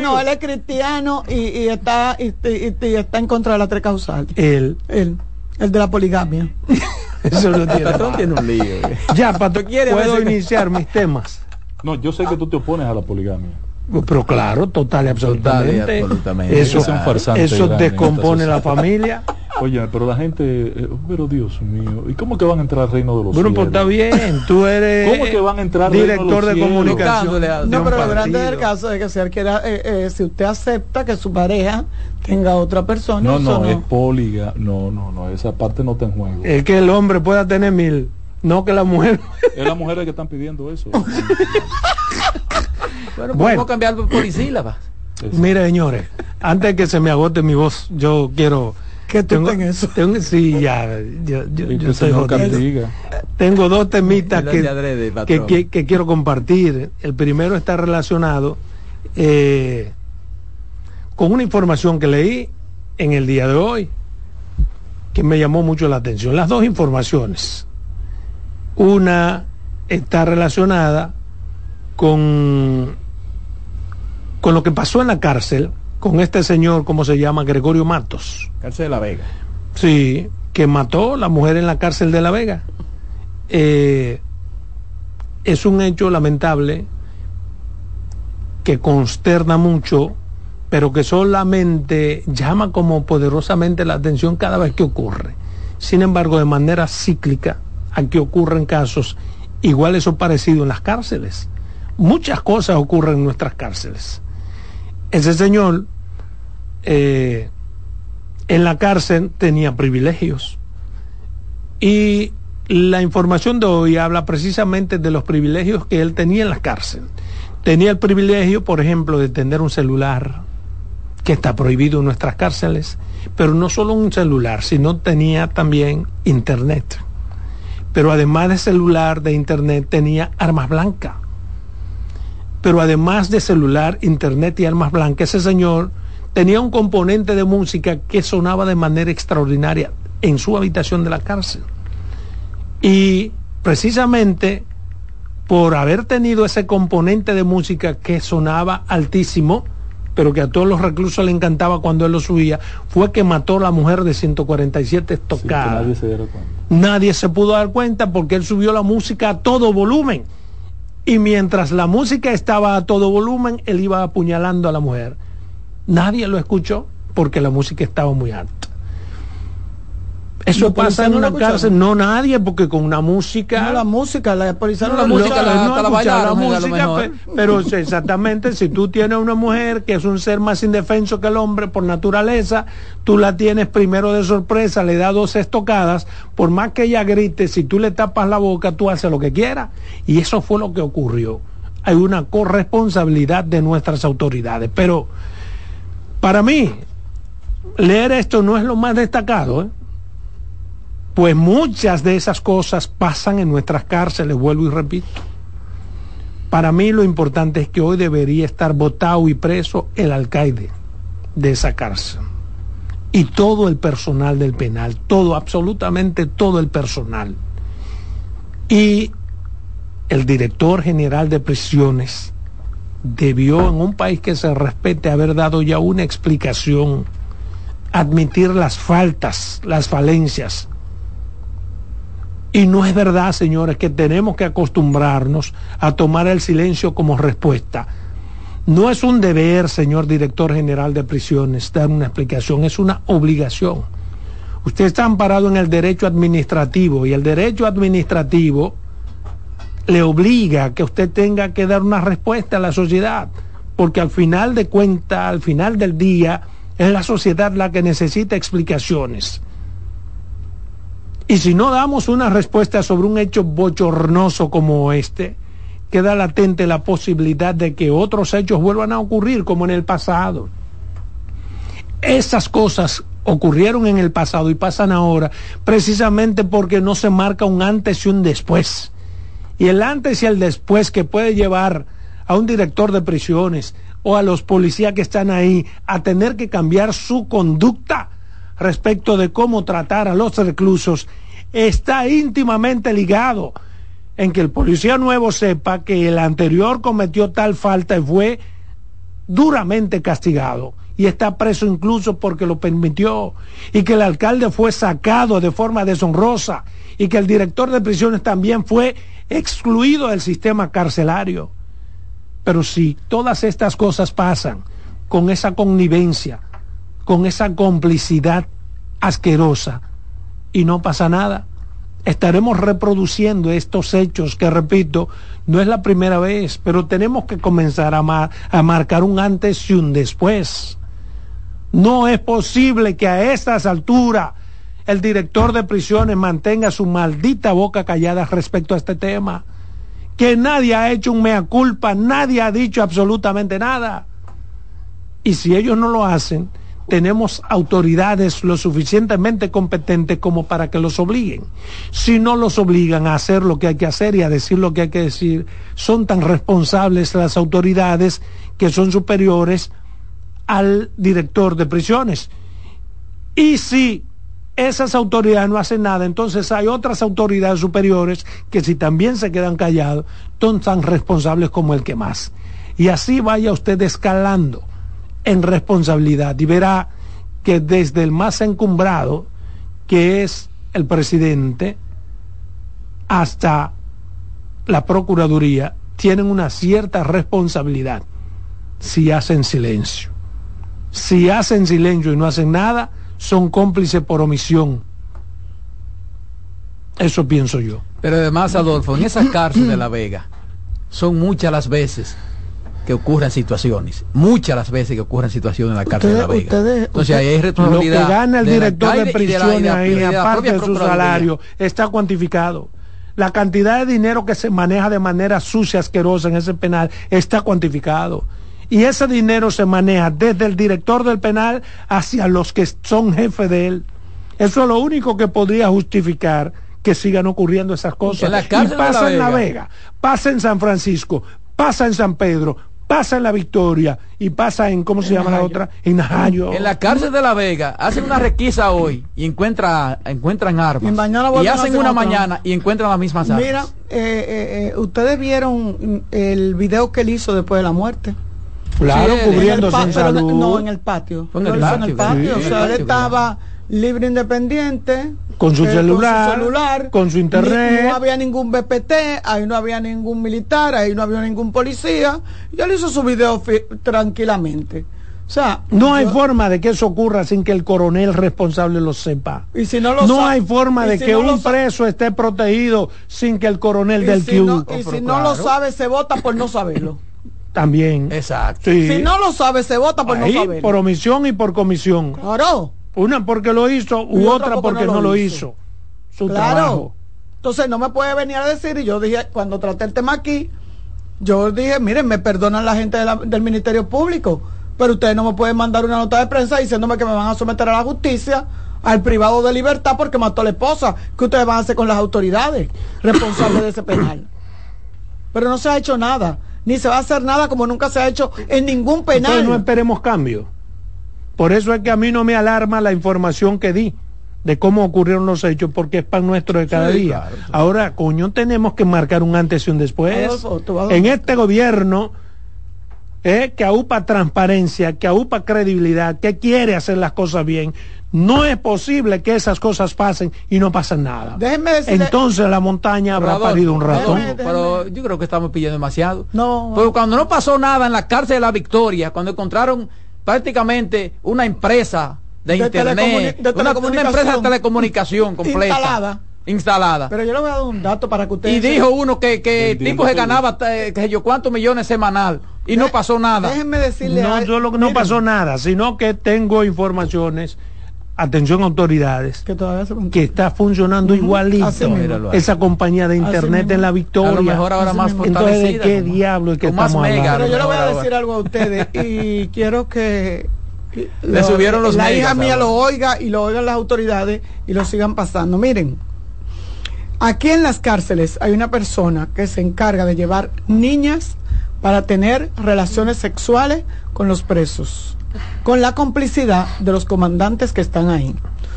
no, él es cristiano y, y está y, y, está en contra de la trecausal. Él. Él. El de la poligamia. Eso lo tiene. tiene un lío. Ya, Pato, puedo iniciar mis temas. No, yo sé que tú te opones a la poligamia. Pero claro, total y absolutamente. Eso, eso descompone la familia. Oye, pero la gente, eh, pero Dios mío, ¿y cómo que van a entrar al reino de los bueno, pues está bien, tú eres ¿Cómo que van a entrar director de, comunicación. no, pero lo grande del caso es que si, quiera, eh, eh, si usted acepta que su pareja tenga otra persona. No, no, es poliga, no, no, no, esa parte no está en juego. Es que el hombre pueda tener mil, no que la mujer. Es las mujeres que están pidiendo eso. Bueno, podemos cambiar por sílabas. Mire, señores, antes de que se me agote mi voz, yo quiero que tengo, eso? Tengo, sí, ya, yo, yo, soy Tengo dos temitas que, que, que, quiero compartir. El primero está relacionado eh, con una información que leí en el día de hoy que me llamó mucho la atención. Las dos informaciones. Una está relacionada con con lo que pasó en la cárcel con este señor, ¿cómo se llama? Gregorio Matos. Cárcel de La Vega. Sí, que mató a la mujer en la cárcel de La Vega. Eh, es un hecho lamentable que consterna mucho, pero que solamente llama como poderosamente la atención cada vez que ocurre. Sin embargo, de manera cíclica, aquí ocurren casos iguales o parecidos en las cárceles. Muchas cosas ocurren en nuestras cárceles ese señor eh, en la cárcel tenía privilegios. Y la información de hoy habla precisamente de los privilegios que él tenía en la cárcel. Tenía el privilegio, por ejemplo, de tener un celular, que está prohibido en nuestras cárceles, pero no solo un celular, sino tenía también internet. Pero además de celular, de internet, tenía armas blancas pero además de celular, internet y armas blancas, ese señor tenía un componente de música que sonaba de manera extraordinaria en su habitación de la cárcel. Y precisamente por haber tenido ese componente de música que sonaba altísimo, pero que a todos los reclusos le encantaba cuando él lo subía, fue que mató a la mujer de 147 tocadas. nadie, se nadie se pudo dar cuenta porque él subió la música a todo volumen y mientras la música estaba a todo volumen, él iba apuñalando a la mujer. Nadie lo escuchó porque la música estaba muy alta. Eso pasa en una cárcel, no nadie, porque con una música. No, la música, la policía no, la música, la, la, música, pero exactamente, si tú tienes una mujer que es un ser más indefenso que el hombre por naturaleza, tú la tienes primero de sorpresa, le das dos estocadas, por más que ella grite, si tú le tapas la boca, tú haces lo que quieras. Y eso fue lo que ocurrió. Hay una corresponsabilidad de nuestras autoridades. Pero para mí, leer esto no es lo más destacado, ¿eh? Pues muchas de esas cosas pasan en nuestras cárceles, vuelvo y repito. Para mí lo importante es que hoy debería estar votado y preso el alcaide de esa cárcel. Y todo el personal del penal, todo, absolutamente todo el personal. Y el director general de prisiones debió en un país que se respete haber dado ya una explicación, admitir las faltas, las falencias y no es verdad, señores, que tenemos que acostumbrarnos a tomar el silencio como respuesta. No es un deber, señor director general de prisiones, dar una explicación, es una obligación. Usted está amparado en el derecho administrativo y el derecho administrativo le obliga a que usted tenga que dar una respuesta a la sociedad, porque al final de cuentas, al final del día, es la sociedad la que necesita explicaciones. Y si no damos una respuesta sobre un hecho bochornoso como este, queda latente la posibilidad de que otros hechos vuelvan a ocurrir como en el pasado. Esas cosas ocurrieron en el pasado y pasan ahora precisamente porque no se marca un antes y un después. Y el antes y el después que puede llevar a un director de prisiones o a los policías que están ahí a tener que cambiar su conducta respecto de cómo tratar a los reclusos está íntimamente ligado en que el policía nuevo sepa que el anterior cometió tal falta y fue duramente castigado y está preso incluso porque lo permitió y que el alcalde fue sacado de forma deshonrosa y que el director de prisiones también fue excluido del sistema carcelario. Pero si todas estas cosas pasan con esa connivencia, con esa complicidad asquerosa y no pasa nada, estaremos reproduciendo estos hechos que, repito, no es la primera vez, pero tenemos que comenzar a, a marcar un antes y un después. No es posible que a estas alturas el director de prisiones mantenga su maldita boca callada respecto a este tema. Que nadie ha hecho un mea culpa, nadie ha dicho absolutamente nada. Y si ellos no lo hacen, tenemos autoridades lo suficientemente competentes como para que los obliguen. Si no los obligan a hacer lo que hay que hacer y a decir lo que hay que decir, son tan responsables las autoridades que son superiores al director de prisiones. Y si esas autoridades no hacen nada, entonces hay otras autoridades superiores que si también se quedan callados, son tan responsables como el que más. Y así vaya usted escalando en responsabilidad y verá que desde el más encumbrado, que es el presidente, hasta la Procuraduría, tienen una cierta responsabilidad si hacen silencio. Si hacen silencio y no hacen nada, son cómplices por omisión. Eso pienso yo. Pero además, Adolfo, en esa cárcel de La Vega, son muchas las veces que ocurren situaciones, muchas las veces que ocurren situaciones en la cárcel de La Vega. Entonces ahí hay responsabilidad. Lo que gana el director de, prisión ahí, aparte de su salario, está cuantificado. La cantidad de dinero que se maneja de manera sucia, asquerosa en ese penal, está cuantificado. Y ese dinero se maneja desde el director del penal hacia los que son jefes de él. Eso es lo único que podría justificar que sigan ocurriendo esas cosas. la y pasa en La Vega, pasa en San Francisco, pasa en San Pedro, pasa en La Victoria y pasa en, ¿cómo se llama la otra? En Najayo. En la cárcel de La Vega hacen una requisa hoy y encuentra, encuentran armas. Y, hacen una mañana y encuentran las mismas armas. Mira, eh, eh, eh, ustedes vieron el video que él hizo después de la muerte. Claro, cubriendo sin salud. No, en el patio. En el patio. o sea, él estaba libre independiente con su, celular, con su internet no había ningún BPT ahí no había ningún militar ahí no había ningún policía y él hizo su video tranquilamente o sea, no hay forma de que eso ocurra sin que el coronel responsable lo sepa. Y si no lo no hay forma de que un preso esté protegido sin que el coronel del si y si no lo sabe, se vota por no saberlo. También. Exacto. Si no lo sabe, se vota por no saberlo. Por omisión y por comisión. Claro. Una porque lo hizo u otra porque, no, lo hizo. Su claro. Entonces no me puede venir a decir, y yo dije, cuando traté el tema aquí, yo dije, miren, me perdonan la gente del Ministerio Público, pero ustedes no me pueden mandar una nota de prensa diciéndome que me van a someter a la justicia, al privado de libertad porque mató a la esposa. ¿Qué ustedes van a hacer con las autoridades responsables de ese penal? Pero no se ha hecho nada, ni se va a hacer nada como nunca se ha hecho en ningún penal. Entonces no esperemos cambio. Por eso es que a mí no me alarma la información que di de cómo ocurrieron los hechos, porque es pan nuestro de cada día. Ahora, coño, tenemos que marcar un antes y un después. en este gobierno eh, que aupa transparencia, que aupa credibilidad, que quiere hacer las cosas bien, no es posible que esas cosas pasen y no pasen nada. Entonces la montaña habrá parido un ratón. Pero yo creo que estamos pidiendo demasiado. No. Porque cuando no pasó nada en la cárcel de la Victoria, cuando encontraron prácticamente una empresa de, internet, una, empresa de telecomunicación completa. instalada. Pero yo le voy a dar un dato para que ustedes... Y dijo uno que, que tipo se ganaba, eh, que yo, cuántos millones semanal y no pasó nada. Déjenme decirle... No, yo no pasó nada, sino que tengo informaciones atención autoridades, que, está funcionando igualito esa compañía de internet en la Victoria. A mejor ahora más Entonces, ¿de qué diablo es que estamos hablando? Pero yo le voy a decir algo a ustedes y quiero que le subieron los la hija mía lo oiga y lo oigan las autoridades y lo sigan pasando. Miren, aquí en las cárceles hay una persona que se encarga de llevar niñas para tener relaciones sexuales con los presos con la complicidad de los comandantes que están ahí.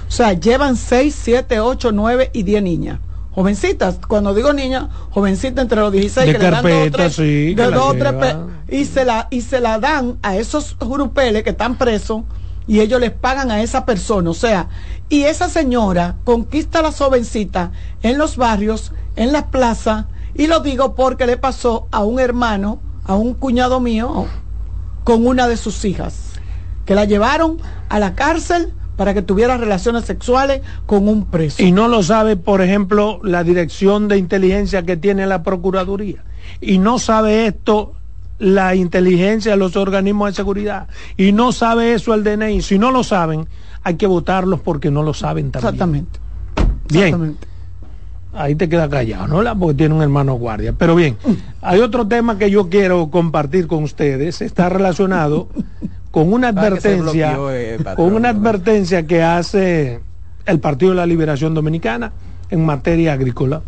O sea, llevan 6, 7, 8, 9 y 10 niñas. Jovencitas, cuando digo niña, jovencita entre los 16 que le dan dos, y se la y se la dan a esos grupeles que están presos y ellos les pagan a esa persona, o sea, y esa señora conquista a la jovencita en los barrios, en las plazas, y lo digo porque le pasó a un hermano, a un cuñado mío, con una de sus hijas que la llevaron a la cárcel para que tuviera relaciones sexuales con un preso. Y no lo sabe, por ejemplo, la dirección de inteligencia que tiene la Procuraduría. Y no sabe esto la inteligencia de los organismos de seguridad. Y no sabe eso el DNI. Si no lo saben, hay que votarlos porque no lo saben también. Exactamente. Bien. Ahí te queda callado, ¿no? Porque tiene un hermano guardia. Pero bien, hay otro tema que yo quiero compartir con ustedes. Está relacionado con una advertencia, eh, con una advertencia que hace el Partido de la Liberación Dominicana en materia agrícola.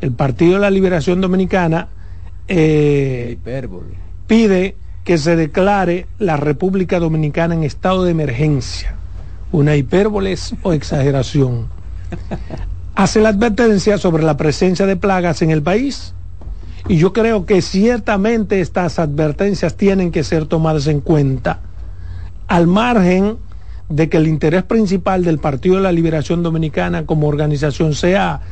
El Partido de la Liberación Dominicana eh, pide que se declare la República Dominicana en estado de emergencia. Una hipérbole o exageración. Hace la advertencia sobre la presencia de plagas en el país. Y yo creo que ciertamente estas advertencias tienen que ser tomadas en cuenta al margen de que el interés principal del Partido de la Liberación Dominicana como organización sea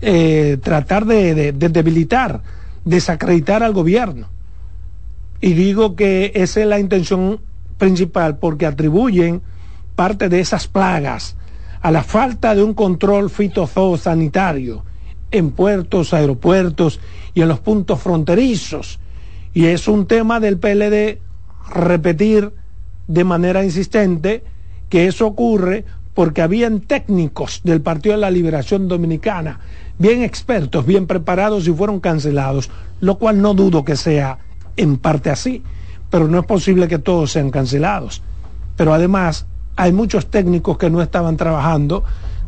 eh, tratar de, debilitar, desacreditar al gobierno. Y digo que esa es la intención principal porque atribuyen parte de esas plagas a la falta de un control fitosanitario en puertos, aeropuertos y en los puntos fronterizos. Y es un tema del PLD repetir de manera insistente que eso ocurre porque habían técnicos del Partido de la Liberación Dominicana, bien expertos, bien preparados y fueron cancelados, lo cual no dudo que sea en parte así, pero no es posible que todos sean cancelados. Pero además hay muchos técnicos que no estaban trabajando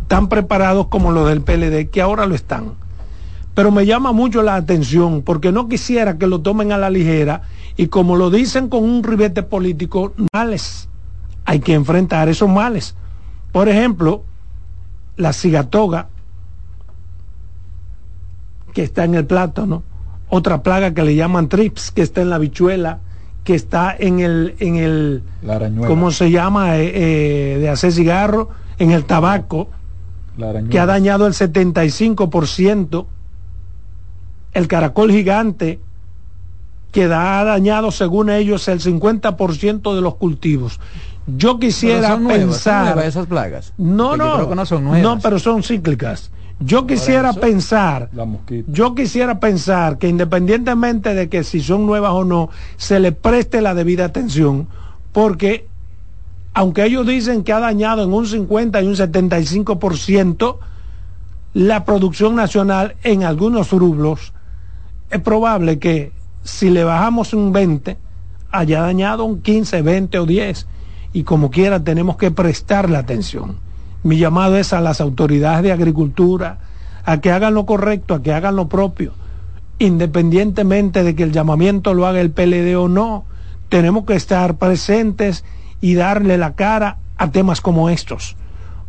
tan preparados como los del PLD, que ahora lo están. Pero me llama mucho la atención porque no quisiera que lo tomen a la ligera y como lo dicen con un ribete político, males. Hay que enfrentar esos males. Por ejemplo, la cigatoga, que está en el plátano, otra plaga que le llaman trips, que está en la bichuela, que está en el, en el ¿cómo se llama? Eh, eh, de hacer cigarro, en el tabaco, que ha dañado el 75%, el caracol gigante, que ha dañado, según ellos, el 50% de los cultivos. Yo quisiera pensar. esas plagas. No, no. no, son nuevas. no, pero son cíclicas. Yo quisiera pensar, yo quisiera pensar que independientemente de que si son nuevas o no, se le preste la debida atención, porque aunque ellos dicen que ha dañado en un 50 y un 75% la producción nacional en algunos rublos, es probable que si le bajamos un 20, haya dañado un 15, 20 o 10. Y como quiera tenemos que prestarle atención. Mi llamado es a las autoridades de agricultura, a que hagan lo correcto, a que hagan lo propio, independientemente de que el llamamiento lo haga el PLD o no. Tenemos que estar presentes y darle la cara a temas como estos.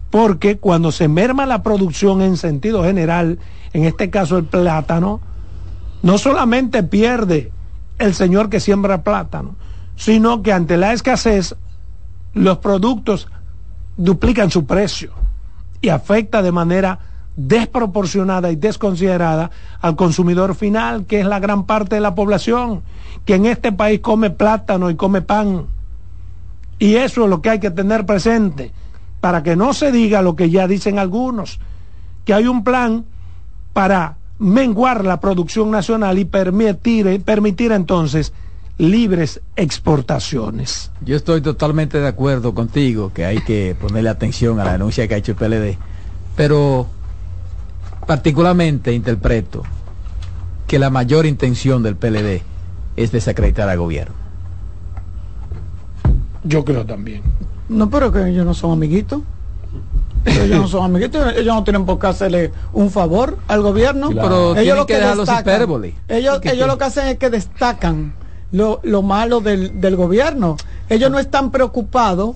Porque cuando se merma la producción en sentido general, en este caso el plátano, no solamente pierde el señor que siembra plátano, sino que ante la escasez los productos duplican su precio y afecta de manera desproporcionada y desconsiderada al consumidor final, que es la gran parte de la población, que en este país come plátano y come pan. Y eso es lo que hay que tener presente, para que no se diga lo que ya dicen algunos, que hay un plan para menguar la producción nacional y permitir, permitir entonces libres exportaciones. Yo estoy totalmente de acuerdo contigo que hay que ponerle atención a la denuncia que ha hecho el PLD, pero particularmente interpreto que la mayor intención del PLD es desacreditar al gobierno. Yo creo también. No, pero que ellos no son amiguitos. Ellos no son amiguitos, ellos no tienen por qué hacerle un favor al gobierno. Pero ellos lo que, que destacan, ellos, ellos lo que hacen es que destacan lo, lo malo del, del gobierno. Ellos no están preocupados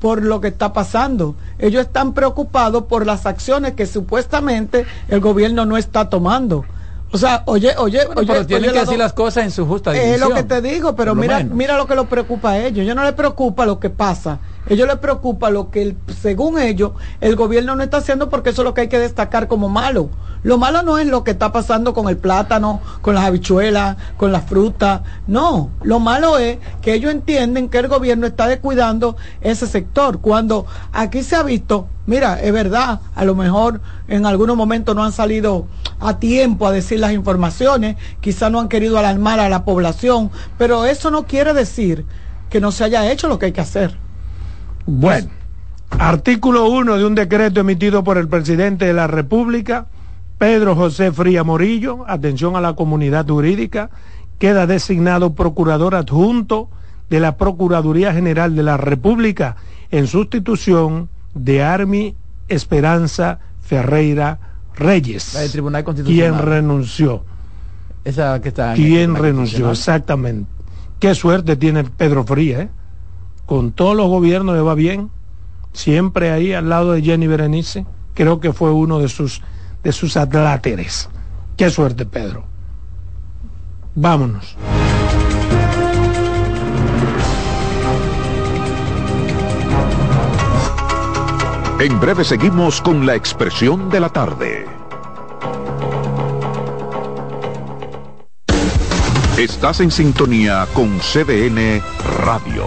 por lo que está pasando. Ellos están preocupados por las acciones que supuestamente el gobierno no está tomando. O sea, oye, oye, oye, pero tienen que decir las cosas en su justa dimensión. Es lo que te digo, pero mira, mira lo que lo preocupa a ellos. Yo no les preocupa lo que pasa. Ellos les preocupa lo que, según ellos, el gobierno no está haciendo porque eso es lo que hay que destacar como malo. Lo malo no es lo que está pasando con el plátano, con las habichuelas, con las frutas. No, lo malo es que ellos entienden que el gobierno está descuidando ese sector. Cuando aquí se ha visto, mira, es verdad, a lo mejor en algunos momentos no han salido a tiempo a decir las informaciones, quizás no han querido alarmar a la población, pero eso no quiere decir que no se haya hecho lo que hay que hacer. Bueno, artículo 1 de un decreto emitido por el presidente de la República, Pedro José Fría Morillo, atención a la comunidad jurídica, queda designado procurador adjunto de la Procuraduría General de la República en sustitución de Armi Esperanza Ferreira Reyes, Tribunal quien renunció. Esa que está quien renunció, exactamente. Qué suerte tiene Pedro Fría, ¿eh? Con todos los gobiernos le va bien, siempre ahí al lado de Jenny Berenice, creo que fue uno de sus, de sus atláteres. Qué suerte, Pedro. Vámonos. En breve seguimos con la expresión de la tarde. Estás en sintonía con CDN Radio.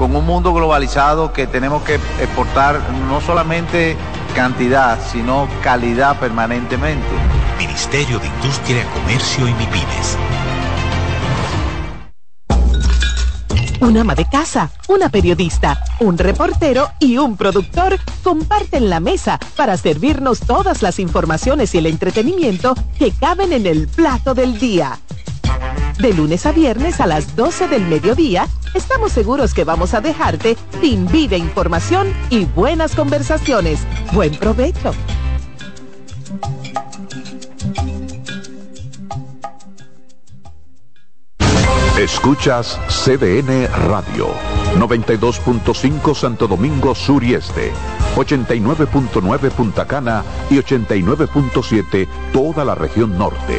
con un mundo globalizado que tenemos que exportar no solamente cantidad, sino calidad permanentemente. Ministerio de Industria, Comercio y MIPIMES. Un ama de casa, una periodista, un reportero y un productor comparten la mesa para servirnos todas las informaciones y el entretenimiento que caben en el plato del día. De lunes a viernes a las 12 del mediodía, estamos seguros que vamos a dejarte sin vida información y buenas conversaciones. Buen provecho. Escuchas CDN Radio, 92.5 Santo Domingo Sur y Este, 89.9 Punta Cana y 89.7 toda la región norte.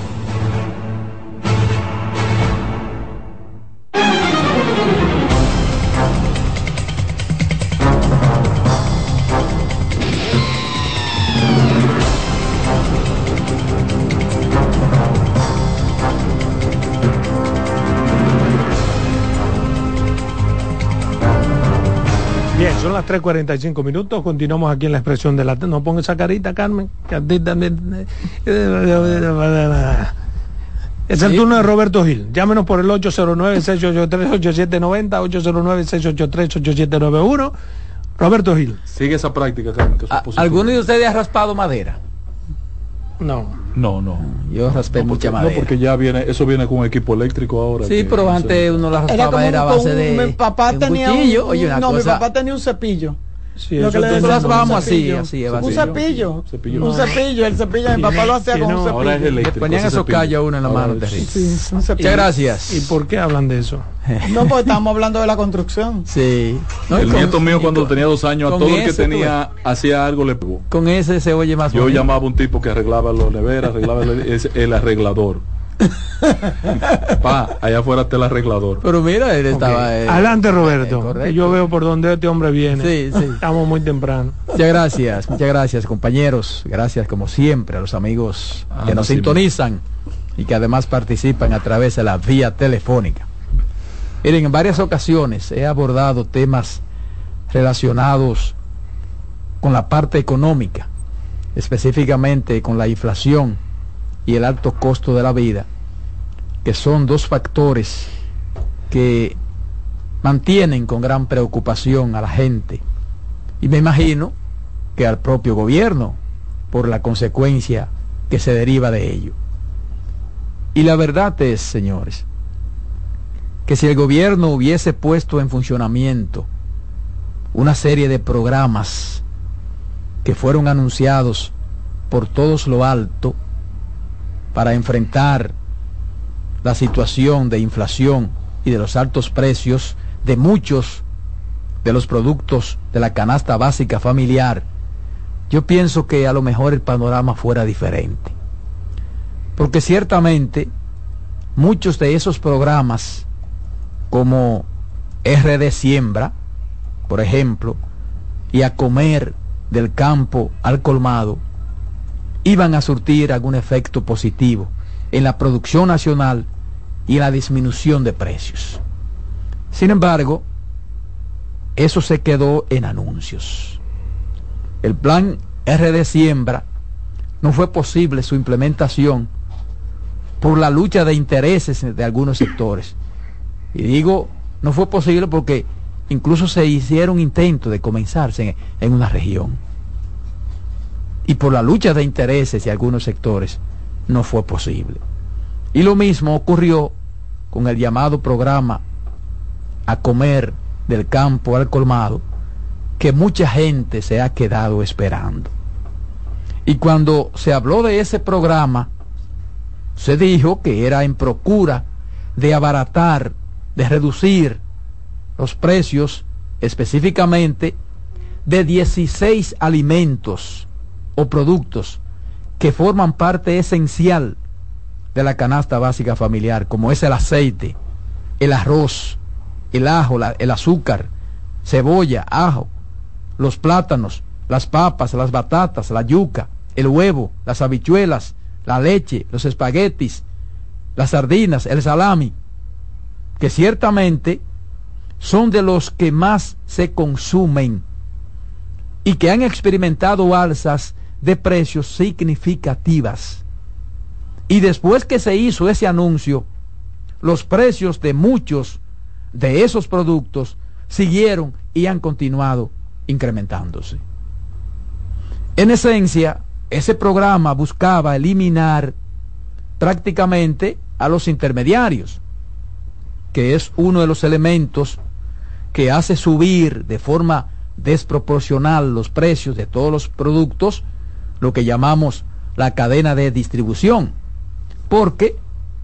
Las 3.45 minutos. Continuamos aquí en la expresión de la... No ponga esa carita, Carmen. Que. Es el turno de Roberto Gil. Llámenos por el 809-683-8790, 809-683-8791. Roberto Gil. Sigue esa práctica, Carmen. ¿Alguno de ustedes ha raspado madera? No. No, no. Yo raspé mucha madera. No, porque ya viene, eso viene con equipo eléctrico ahora. Sí, pero antes uno la raspaba era, a base de. Mi papá tenía un, no, mi papá tenía un cepillo. Sí, lo que le vamos así, así, un cepillo, cepillo. Un cepillo, el cepillo de mi papá lo hacía con un cepillo. Ahora es eléctrico, le ponían esos callos uno en la mano. Sí, Muchas gracias. ¿Y por qué hablan de eso? No, porque estamos hablando de la construcción. Sí. el nieto mío cuando tenía dos años, a todo el que tenía, hacía algo le pegó. Con ese se oye más Yo llamaba a un tipo que arreglaba los neveras, arreglaba el, el arreglador Pa, allá afuera está el arreglador. Pero mira, él estaba. Eh, Adelante, Roberto. yo veo por dónde este hombre viene. Sí, sí. Estamos muy temprano. Muchas gracias, muchas gracias, compañeros. Gracias, como siempre, a los amigos ah, que nos sintonizan y que además participan a través de la vía telefónica. Miren, en varias ocasiones he abordado temas relacionados con la parte económica, específicamente con la inflación y el alto costo de la vida, que son dos factores que mantienen con gran preocupación a la gente y me imagino que al propio gobierno por la consecuencia que se deriva de ello. Y la verdad es, señores, que si el gobierno hubiese puesto en funcionamiento una serie de programas que fueron anunciados por todos lo alto, para enfrentar la situación de inflación y de los altos precios de muchos de los productos de la canasta básica familiar, yo pienso que a lo mejor el panorama fuera diferente. Porque ciertamente muchos de esos programas, como RD Siembra, por ejemplo, y a comer del campo al colmado, iban a surtir algún efecto positivo en la producción nacional y en la disminución de precios. Sin embargo, eso se quedó en anuncios. El plan RD Siembra no fue posible su implementación por la lucha de intereses de algunos sectores. Y digo, no fue posible porque incluso se hicieron intentos de comenzarse en, una región y por la lucha de intereses de algunos sectores no fue posible. Y lo mismo ocurrió con el llamado programa a comer del campo al colmado, que mucha gente se ha quedado esperando. Y cuando se habló de ese programa, se dijo que era en procura de abaratar, de reducir los precios específicamente de 16 alimentos o productos que forman parte esencial de la canasta básica familiar, como es el aceite, el arroz, el ajo, el azúcar, cebolla, ajo, los plátanos, las papas, las batatas, la yuca, el huevo, las habichuelas, la leche, los espaguetis, las sardinas, el salami, que ciertamente son de los que más se consumen y que han experimentado alzas de precios significativas. Y después que se hizo ese anuncio, los precios de muchos de esos productos siguieron y han continuado incrementándose. En esencia, ese programa buscaba eliminar prácticamente a los intermediarios, que es uno de los elementos que hace subir de forma desproporcional los precios de todos los productos lo que llamamos la cadena de distribución, porque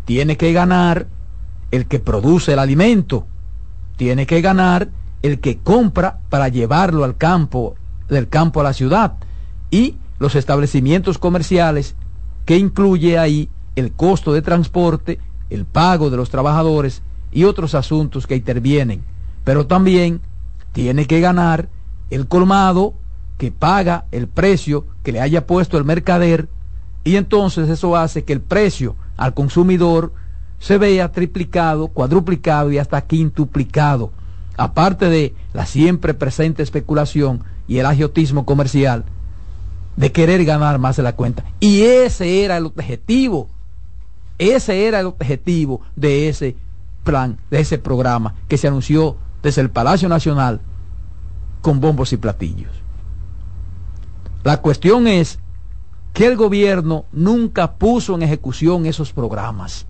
tiene que ganar el que produce el alimento, tiene que ganar el que compra para llevarlo al campo, del campo a la ciudad, y los establecimientos comerciales, que incluye ahí el costo de transporte, el pago de los trabajadores y otros asuntos que intervienen. Pero también tiene que ganar el colmado, que paga el precio que le haya puesto el mercader y entonces eso hace que el precio al consumidor se vea triplicado, cuadruplicado y hasta quintuplicado. aparte de la siempre presente especulación y el agiotismo comercial, de querer ganar más de la cuenta. Y ese era el objetivo, ese era el objetivo de ese plan, de ese programa que se anunció desde el Palacio Nacional con bombos y platillos. La cuestión es que el gobierno nunca puso en ejecución esos programas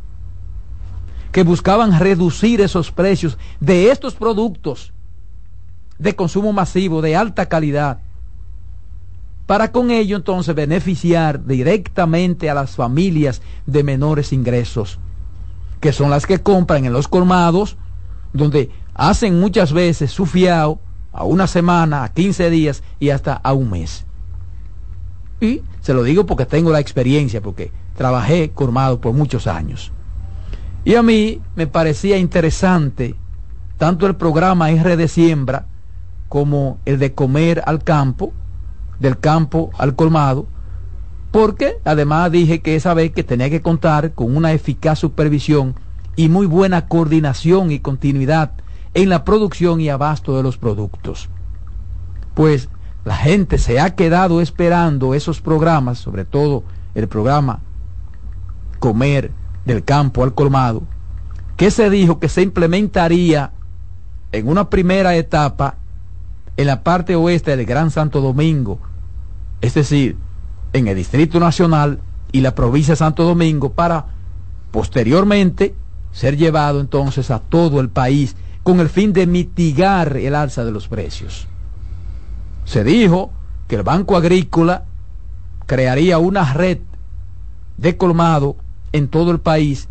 que buscaban reducir esos precios de estos productos de consumo masivo, de alta calidad, para con ello entonces beneficiar directamente a las familias de menores ingresos, que son las que compran en los colmados, donde hacen muchas veces su fiao a una semana, a 15 días y hasta a un mes. Y se lo digo porque tengo la experiencia, porque trabajé colmado por muchos años. Y a mí me parecía interesante tanto el programa R de siembra como el de comer al campo, del campo al colmado, porque además dije que esa vez que tenía que contar con una eficaz supervisión y muy buena coordinación y continuidad en la producción y abasto de los productos. Pues la gente se ha quedado esperando esos programas, sobre todo el programa Comer del campo al colmado, que se dijo que se implementaría en una primera etapa en la parte oeste del Gran Santo Domingo, es decir, en el Distrito Nacional y la provincia de Santo Domingo, para posteriormente ser llevado entonces a todo el país con el fin de mitigar el alza de los precios. Se dijo que el Banco Agrícola crearía una red de colmado en todo el país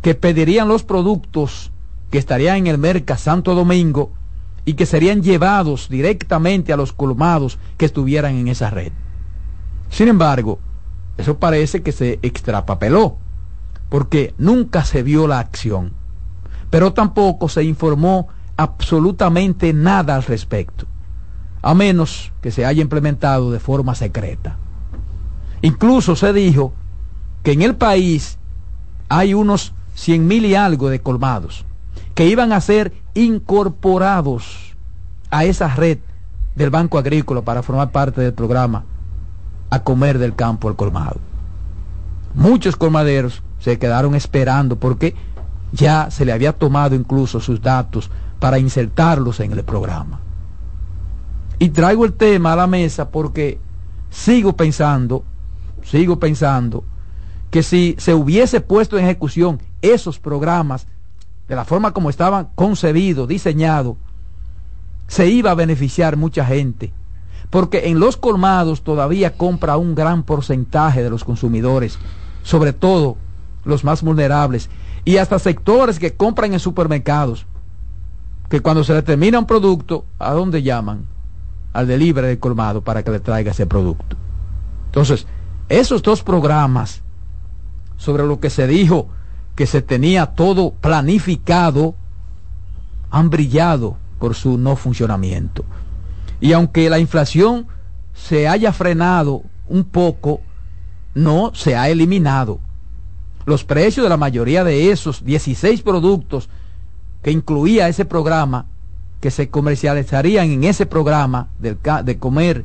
que pedirían los productos que estarían en el Merca Santo Domingo y que serían llevados directamente a los colmados que estuvieran en esa red. Sin embargo, eso parece que se extrapapeló, porque nunca se vio la acción, pero tampoco se informó absolutamente nada al respecto, a menos que se haya implementado de forma secreta. Incluso se dijo que en el país hay unos cien mil y algo de colmados que iban a ser incorporados a esa red del Banco Agrícola para formar parte del programa a comer del campo al colmado. Muchos colmaderos se quedaron esperando porque ya se le había tomado incluso sus datos para insertarlos en el programa. Y traigo el tema a la mesa porque sigo pensando, sigo pensando que si se hubiese puesto en ejecución esos programas de la forma como estaban concebidos, diseñados, se iba a beneficiar mucha gente. Porque en los colmados todavía compra un gran porcentaje de los consumidores, sobre todo los más vulnerables, y hasta sectores que compran en supermercados, que cuando se le termina un producto, ¿a dónde llaman? Al delivery del colmado para que le traiga ese producto. Entonces, esos dos programas sobre lo que se dijo que se tenía todo planificado, han brillado por su no funcionamiento. Y aunque la inflación se haya frenado un poco, no se ha eliminado. Los precios de la mayoría de esos 16 productos que incluía ese programa, que se comercializarían en ese programa de comer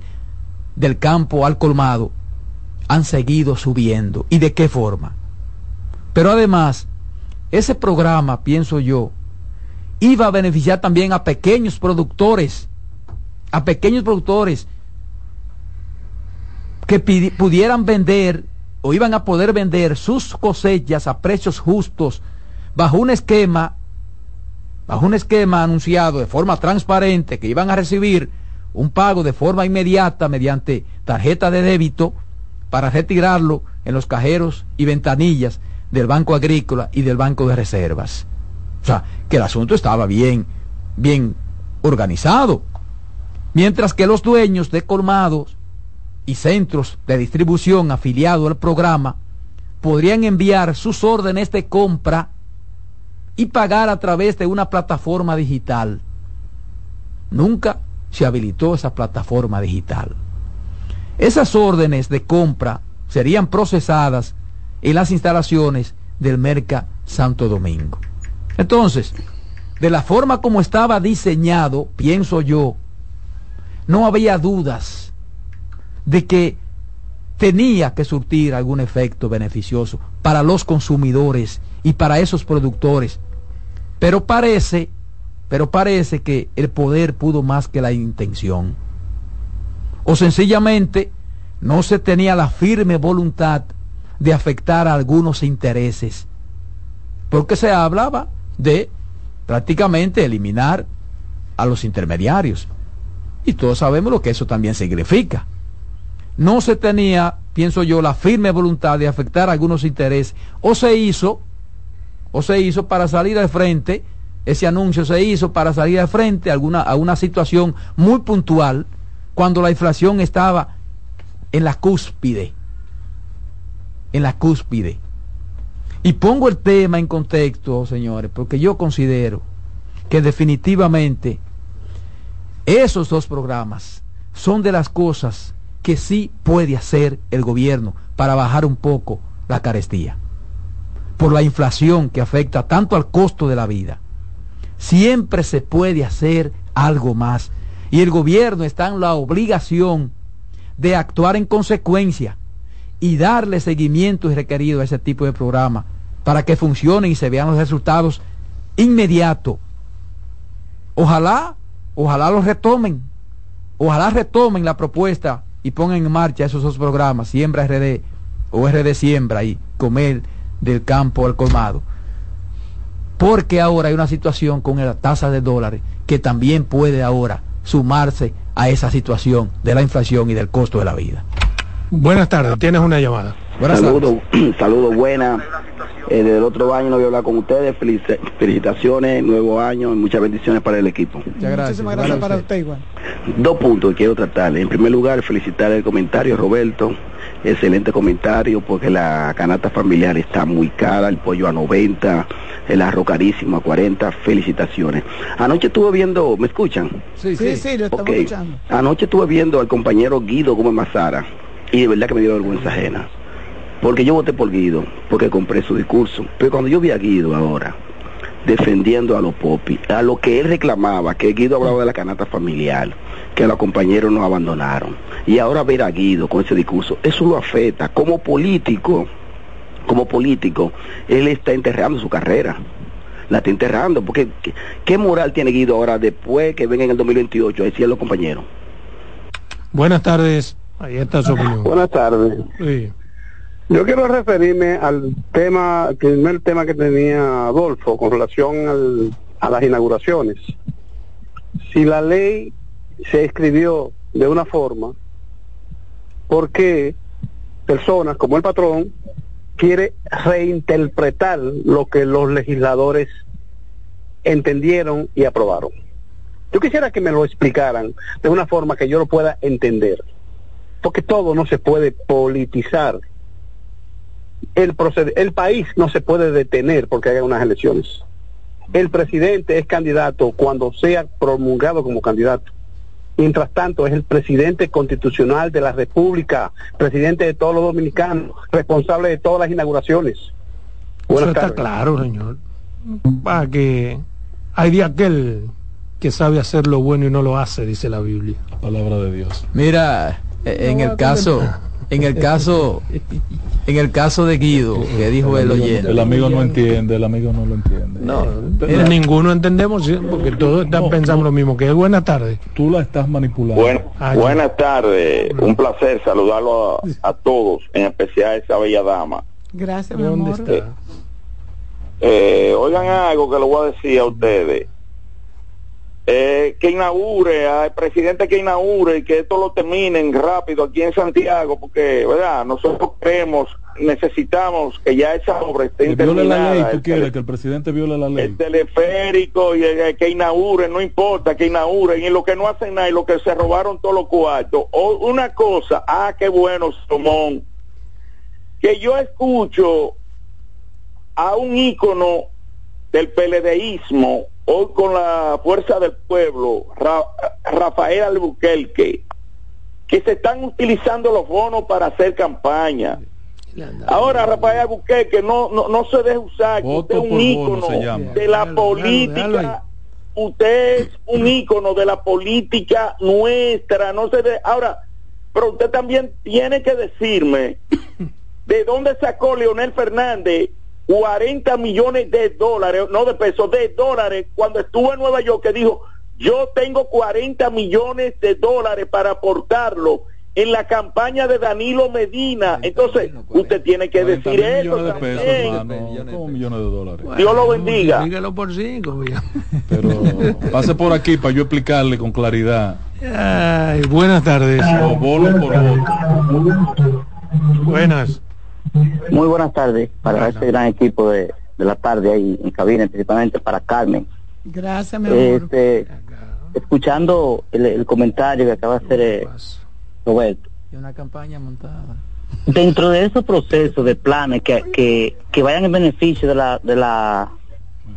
del campo al colmado, han seguido subiendo. ¿Y de qué forma? Pero además, ese programa, pienso yo, iba a beneficiar también a pequeños productores, a pequeños productores que pudieran vender o iban a poder vender sus cosechas a precios justos bajo un esquema, bajo un esquema anunciado de forma transparente que iban a recibir un pago de forma inmediata mediante tarjeta de débito para retirarlo en los cajeros y ventanillas del Banco Agrícola y del Banco de Reservas. O sea, que el asunto estaba bien, bien organizado. Mientras que los dueños de colmados y centros de distribución afiliados al programa podrían enviar sus órdenes de compra y pagar a través de una plataforma digital. Nunca se habilitó esa plataforma digital. Esas órdenes de compra serían procesadas en las instalaciones del Merca Santo Domingo. Entonces, de la forma como estaba diseñado, pienso yo, no había dudas de que tenía que surtir algún efecto beneficioso para los consumidores y para esos productores. Pero parece, pero parece que el poder pudo más que la intención. O sencillamente no se tenía la firme voluntad de afectar a algunos intereses. Porque se hablaba de prácticamente eliminar a los intermediarios. Y todos sabemos lo que eso también significa no se tenía, pienso yo, la firme voluntad de afectar algunos intereses, o se hizo, o se hizo para salir de frente, ese anuncio se hizo para salir de frente alguna, a una situación muy puntual, cuando la inflación estaba en la cúspide, en la cúspide. Y pongo el tema en contexto, señores, porque yo considero que definitivamente esos dos programas son de las cosas que sí puede hacer el gobierno para bajar un poco la carestía. Por la inflación que afecta tanto al costo de la vida. Siempre se puede hacer algo más. Y el gobierno está en la obligación de actuar en consecuencia y darle seguimiento y requerido a ese tipo de programa para que funcionen y se vean los resultados inmediatos. Ojalá, ojalá los retomen. Ojalá retomen la propuesta y pongan en marcha esos dos programas, Siembra RD o RD Siembra y comer del campo al colmado. Porque ahora hay una situación con la tasa de dólares que también puede ahora sumarse a esa situación de la inflación y del costo de la vida. Buenas tardes, tienes una llamada. Buenas saludos, saludos, buenas. Eh, del otro año no voy a hablar con ustedes. felicitaciones, nuevo año y muchas bendiciones para el equipo. Muchas gracias. Muchísimas gracias para usted igual. Dos puntos que quiero tratar. En primer lugar, felicitar el comentario, Roberto. Excelente comentario porque la canasta familiar está muy cara, el pollo a 90, el arroz carísimo a 40. Felicitaciones. Anoche estuve viendo, ¿me escuchan? Sí, sí, sí, lo estamos escuchando. Anoche estuve viendo al compañero Guido Gómez Mazara y de verdad que me dio vergüenza ajena. Porque yo voté por Guido, porque compré su discurso. Pero cuando yo vi a Guido ahora, defendiendo a los popis, a lo que él reclamaba, que Guido hablaba de la canasta familiar, que los compañeros nos abandonaron. Y ahora ver a Guido con ese discurso, eso lo afecta. Como político, como político, él está enterrando su carrera. La está enterrando, porque ¿qué, moral tiene Guido ahora después que venga en el 2028 a decir a los compañeros? Buenas tardes, ahí está su opinión. Buenas tardes. Sí. Yo quiero referirme al tema, el primer tema que tenía Adolfo con relación a las inauguraciones. Si la ley se escribió de una forma, ¿por qué personas como el patrón quiere reinterpretar lo que los legisladores entendieron y aprobaron? Yo quisiera que me lo explicaran de una forma que yo lo pueda entender, porque todo no se puede politizar el, el país no se puede detener porque haya unas elecciones. El presidente es candidato cuando sea promulgado como candidato. Mientras tanto, es el presidente constitucional de la República, presidente de todos los dominicanos, responsable de todas las inauguraciones. Eso está claro, señor. Para que hay de aquel que sabe hacer lo bueno y no lo hace, dice la Biblia. La palabra de Dios. Mira, en el caso en el caso en el caso de Guido que dijo el, oyente. el amigo no entiende el amigo no lo entiende. No ninguno entendemos porque todos están pensando lo mismo que es buenas tardes tú la estás manipulando. Buenas tardes un placer saludarlo a, todos en especial a esa bella dama. Gracias mi amor. Eh, eh, oigan algo que le voy a decir a ustedes eh, que inaugure, al presidente que inaugure y que esto lo terminen rápido aquí en Santiago, porque, ¿verdad? Nosotros creemos, necesitamos que ya esa obra esté que la ley, tú quieres que el presidente viole la ley. El teleférico y que inaugure, no importa, que inauguren, y lo que no hacen nada, y lo que se robaron todos los cuartos. O una cosa, ah, qué bueno, Somón, que yo escucho a un ícono del peledeísmo hoy con la fuerza del pueblo, Rafael Albuquerque, que se están utilizando los bonos para hacer campaña. Ahora, Rafael Buque, que no, no, no se deje usar, usted es un ícono de la política. Usted es un ícono de la política nuestra, no se de... Ahora, pero usted también tiene que decirme de dónde sacó Leonel Fernández 40 millones de dólares, no de pesos, de dólares, cuando estuvo en Nueva York, que dijo, yo tengo 40 millones de dólares para aportarlo en la campaña de Danilo Medina. Entonces, usted tiene que decir eso de Pesos, millones de dólares? Dios lo bendiga. Dígalo por cinco, Pero pase por aquí para yo explicarle con claridad. Ay, buenas tardes. O por voto. Buenas. Muy buenas tardes para este gran equipo de, de, la tarde ahí en cabina, principalmente para Carmen. Gracias, mi amor. Este, escuchando el, comentario que acaba de hacer eh, Roberto. Y una campaña montada. Dentro de esos procesos de planes que, que, que vayan en beneficio de la, de la,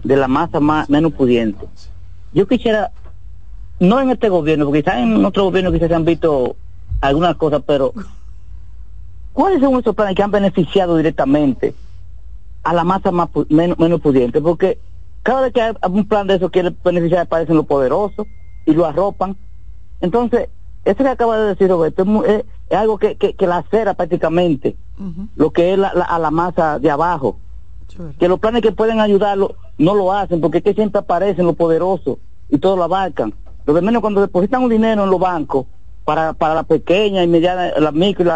de la masa más, menos pudiente, yo quisiera, no en este gobierno, porque quizás en otro gobierno quizás se han visto algunas cosas, pero ¿cuáles son esos planes que han beneficiado directamente a la masa más menos, menos pudiente? Porque cada vez que hay un plan de eso quiere beneficiar, aparecen los poderosos y lo arropan. Entonces, eso que acaba de decir Roberto es, algo que, que, la acera prácticamente, lo que es la, a la masa de abajo. Que los planes que pueden ayudarlo no lo hacen, porque es que siempre aparecen los poderosos y todos lo abarcan. Lo de menos cuando depositan un dinero en los bancos para, para la pequeña y mediana, la micro y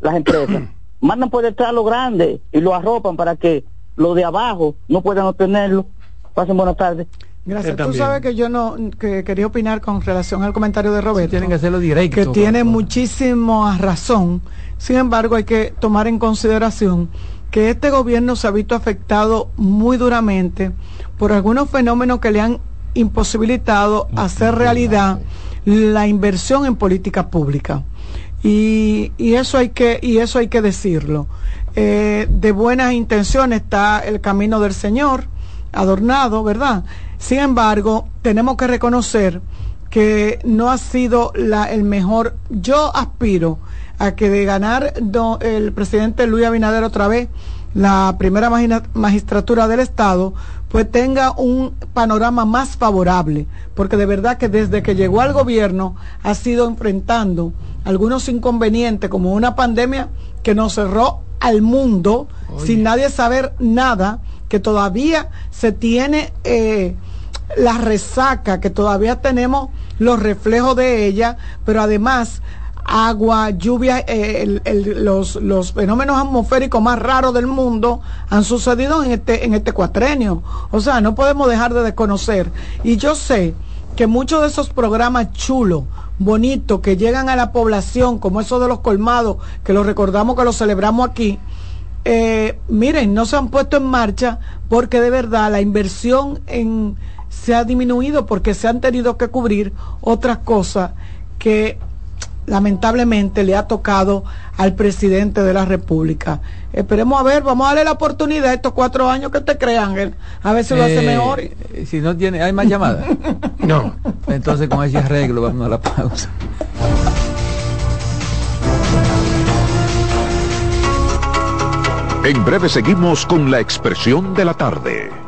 las empresas, mandan por detrás lo grande y lo arropan para que los de abajo no puedan obtenerlo. Pasen buenas tardes. Gracias. Tú sabes que yo no que quería opinar con relación al comentario de Roberto. tienen que hacerlo directo. Que tiene muchísima razón. Sin embargo, hay que tomar en consideración que este gobierno se ha visto afectado muy duramente por algunos fenómenos que le han imposibilitado hacer realidad la inversión en política pública. Y, y, eso hay que y eso hay que decirlo. Eh, de buenas intenciones está el camino del Señor adornado, ¿verdad? Sin embargo, tenemos que reconocer que no ha sido la, el mejor. Yo aspiro a que de ganar el presidente Luis Abinader otra vez la primera magistratura del Estado, pues tenga un panorama más favorable, porque de verdad que desde que llegó al gobierno ha sido enfrentando algunos inconvenientes como una pandemia que nos cerró al mundo sin nadie saber nada, que todavía se tiene eh, la resaca, que todavía tenemos los reflejos de ella, pero además agua, lluvia, eh, los, los, fenómenos atmosféricos más raros del mundo han sucedido en este, en este cuatrenio. O sea, no podemos dejar de desconocer. Y yo sé que muchos de esos programas chulos, bonitos, que llegan a la población, como eso de los colmados, que lo recordamos que lo celebramos aquí, eh, miren, no se han puesto en marcha porque de verdad la inversión en se ha disminuido porque se han tenido que cubrir otras cosas que lamentablemente le ha tocado al presidente de la República. Esperemos a ver, vamos a darle la oportunidad estos cuatro años que te crean, a ver si lo hace eh, mejor. Si no tiene, ¿hay más llamadas? no. Entonces con ese arreglo vamos a la pausa. En breve seguimos con la expresión de la tarde.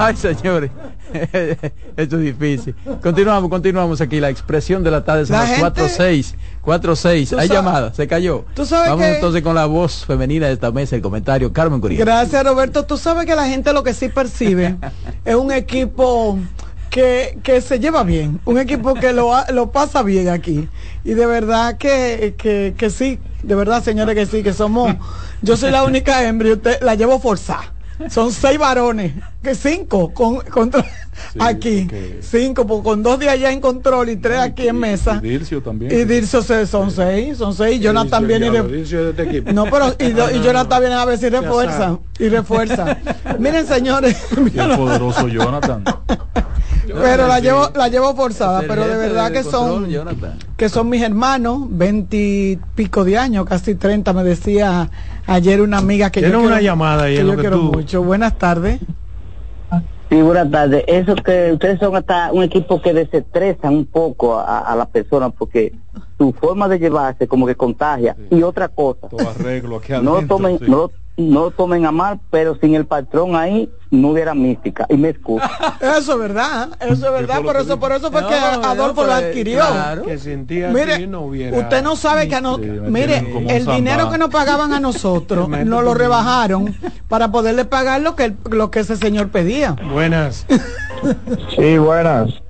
Ay, señores. Esto es difícil. Continuamos, continuamos aquí. La expresión de la tarde son las 4-6. 4-6. Hay llamada, se cayó. Vamos entonces con la voz femenina de esta mesa, el comentario. Carmen Curiel. Gracias, Roberto. Tú sabes que la gente lo que sí percibe es un equipo que, que, se lleva bien, un equipo que lo, lo pasa bien aquí. Y de verdad que, que, que sí, de verdad, señores, que sí, que somos. Yo soy la única hembra y usted la llevo forzada. Son seis varones, que cinco con, contra, aquí, cinco con dos de allá en control y tres aquí en mesa. Y Dircio también. Y Dircio son seis, son seis. Jonathan viene y de, este No, pero y, y Jonathan viene a ver si refuerza y refuerza. Miren, señores. El poderoso Jonathan. pero la llevo la llevo forzada pero de verdad que son que son mis hermanos veintipico de años casi treinta me decía ayer una amiga que yo una llamada y yo quiero mucho. Buenas tardes. Sí, buenas tardes. Eso que ustedes son hasta un equipo que desestresan un poco a, a la persona porque su forma de llevarse como que contagia. Y otra cosa, no, tomen, no, no tomen a mal, pero sin el patrón ahí no hubiera mística. Y me excuso. Eso es verdad, eso es verdad, por eso, por eso fue que Adolfo lo adquirió. mire, usted no sabe que no, mire, el dinero que nos pagaban a nosotros, nos lo rebajaron para poderle pagar lo que, lo que ese señor pedía. Buenas. sí, buenas.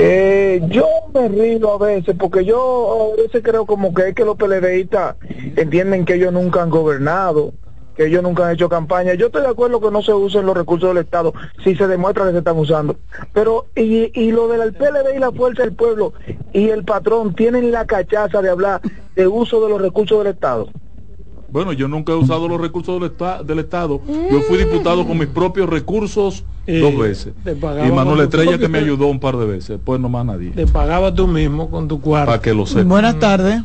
Eh, yo me río a veces porque yo a veces creo como que es que los PLDistas entienden que ellos nunca han gobernado, que ellos nunca han hecho campaña. Yo estoy de acuerdo que no se usen los recursos del Estado si se demuestra que se están usando. Pero y, y lo del PLD y la fuerza del pueblo y el patrón tienen la cachaza de hablar de uso de los recursos del Estado. Bueno, yo nunca he usado los recursos del, del Estado. Yo fui diputado con mis propios recursos dos veces. Y Manuel Estrella que me ayudó un par de veces. Después no más nadie. Te pagaba tú mismo con tu cuarto. Para que lo sepa. Buenas tardes.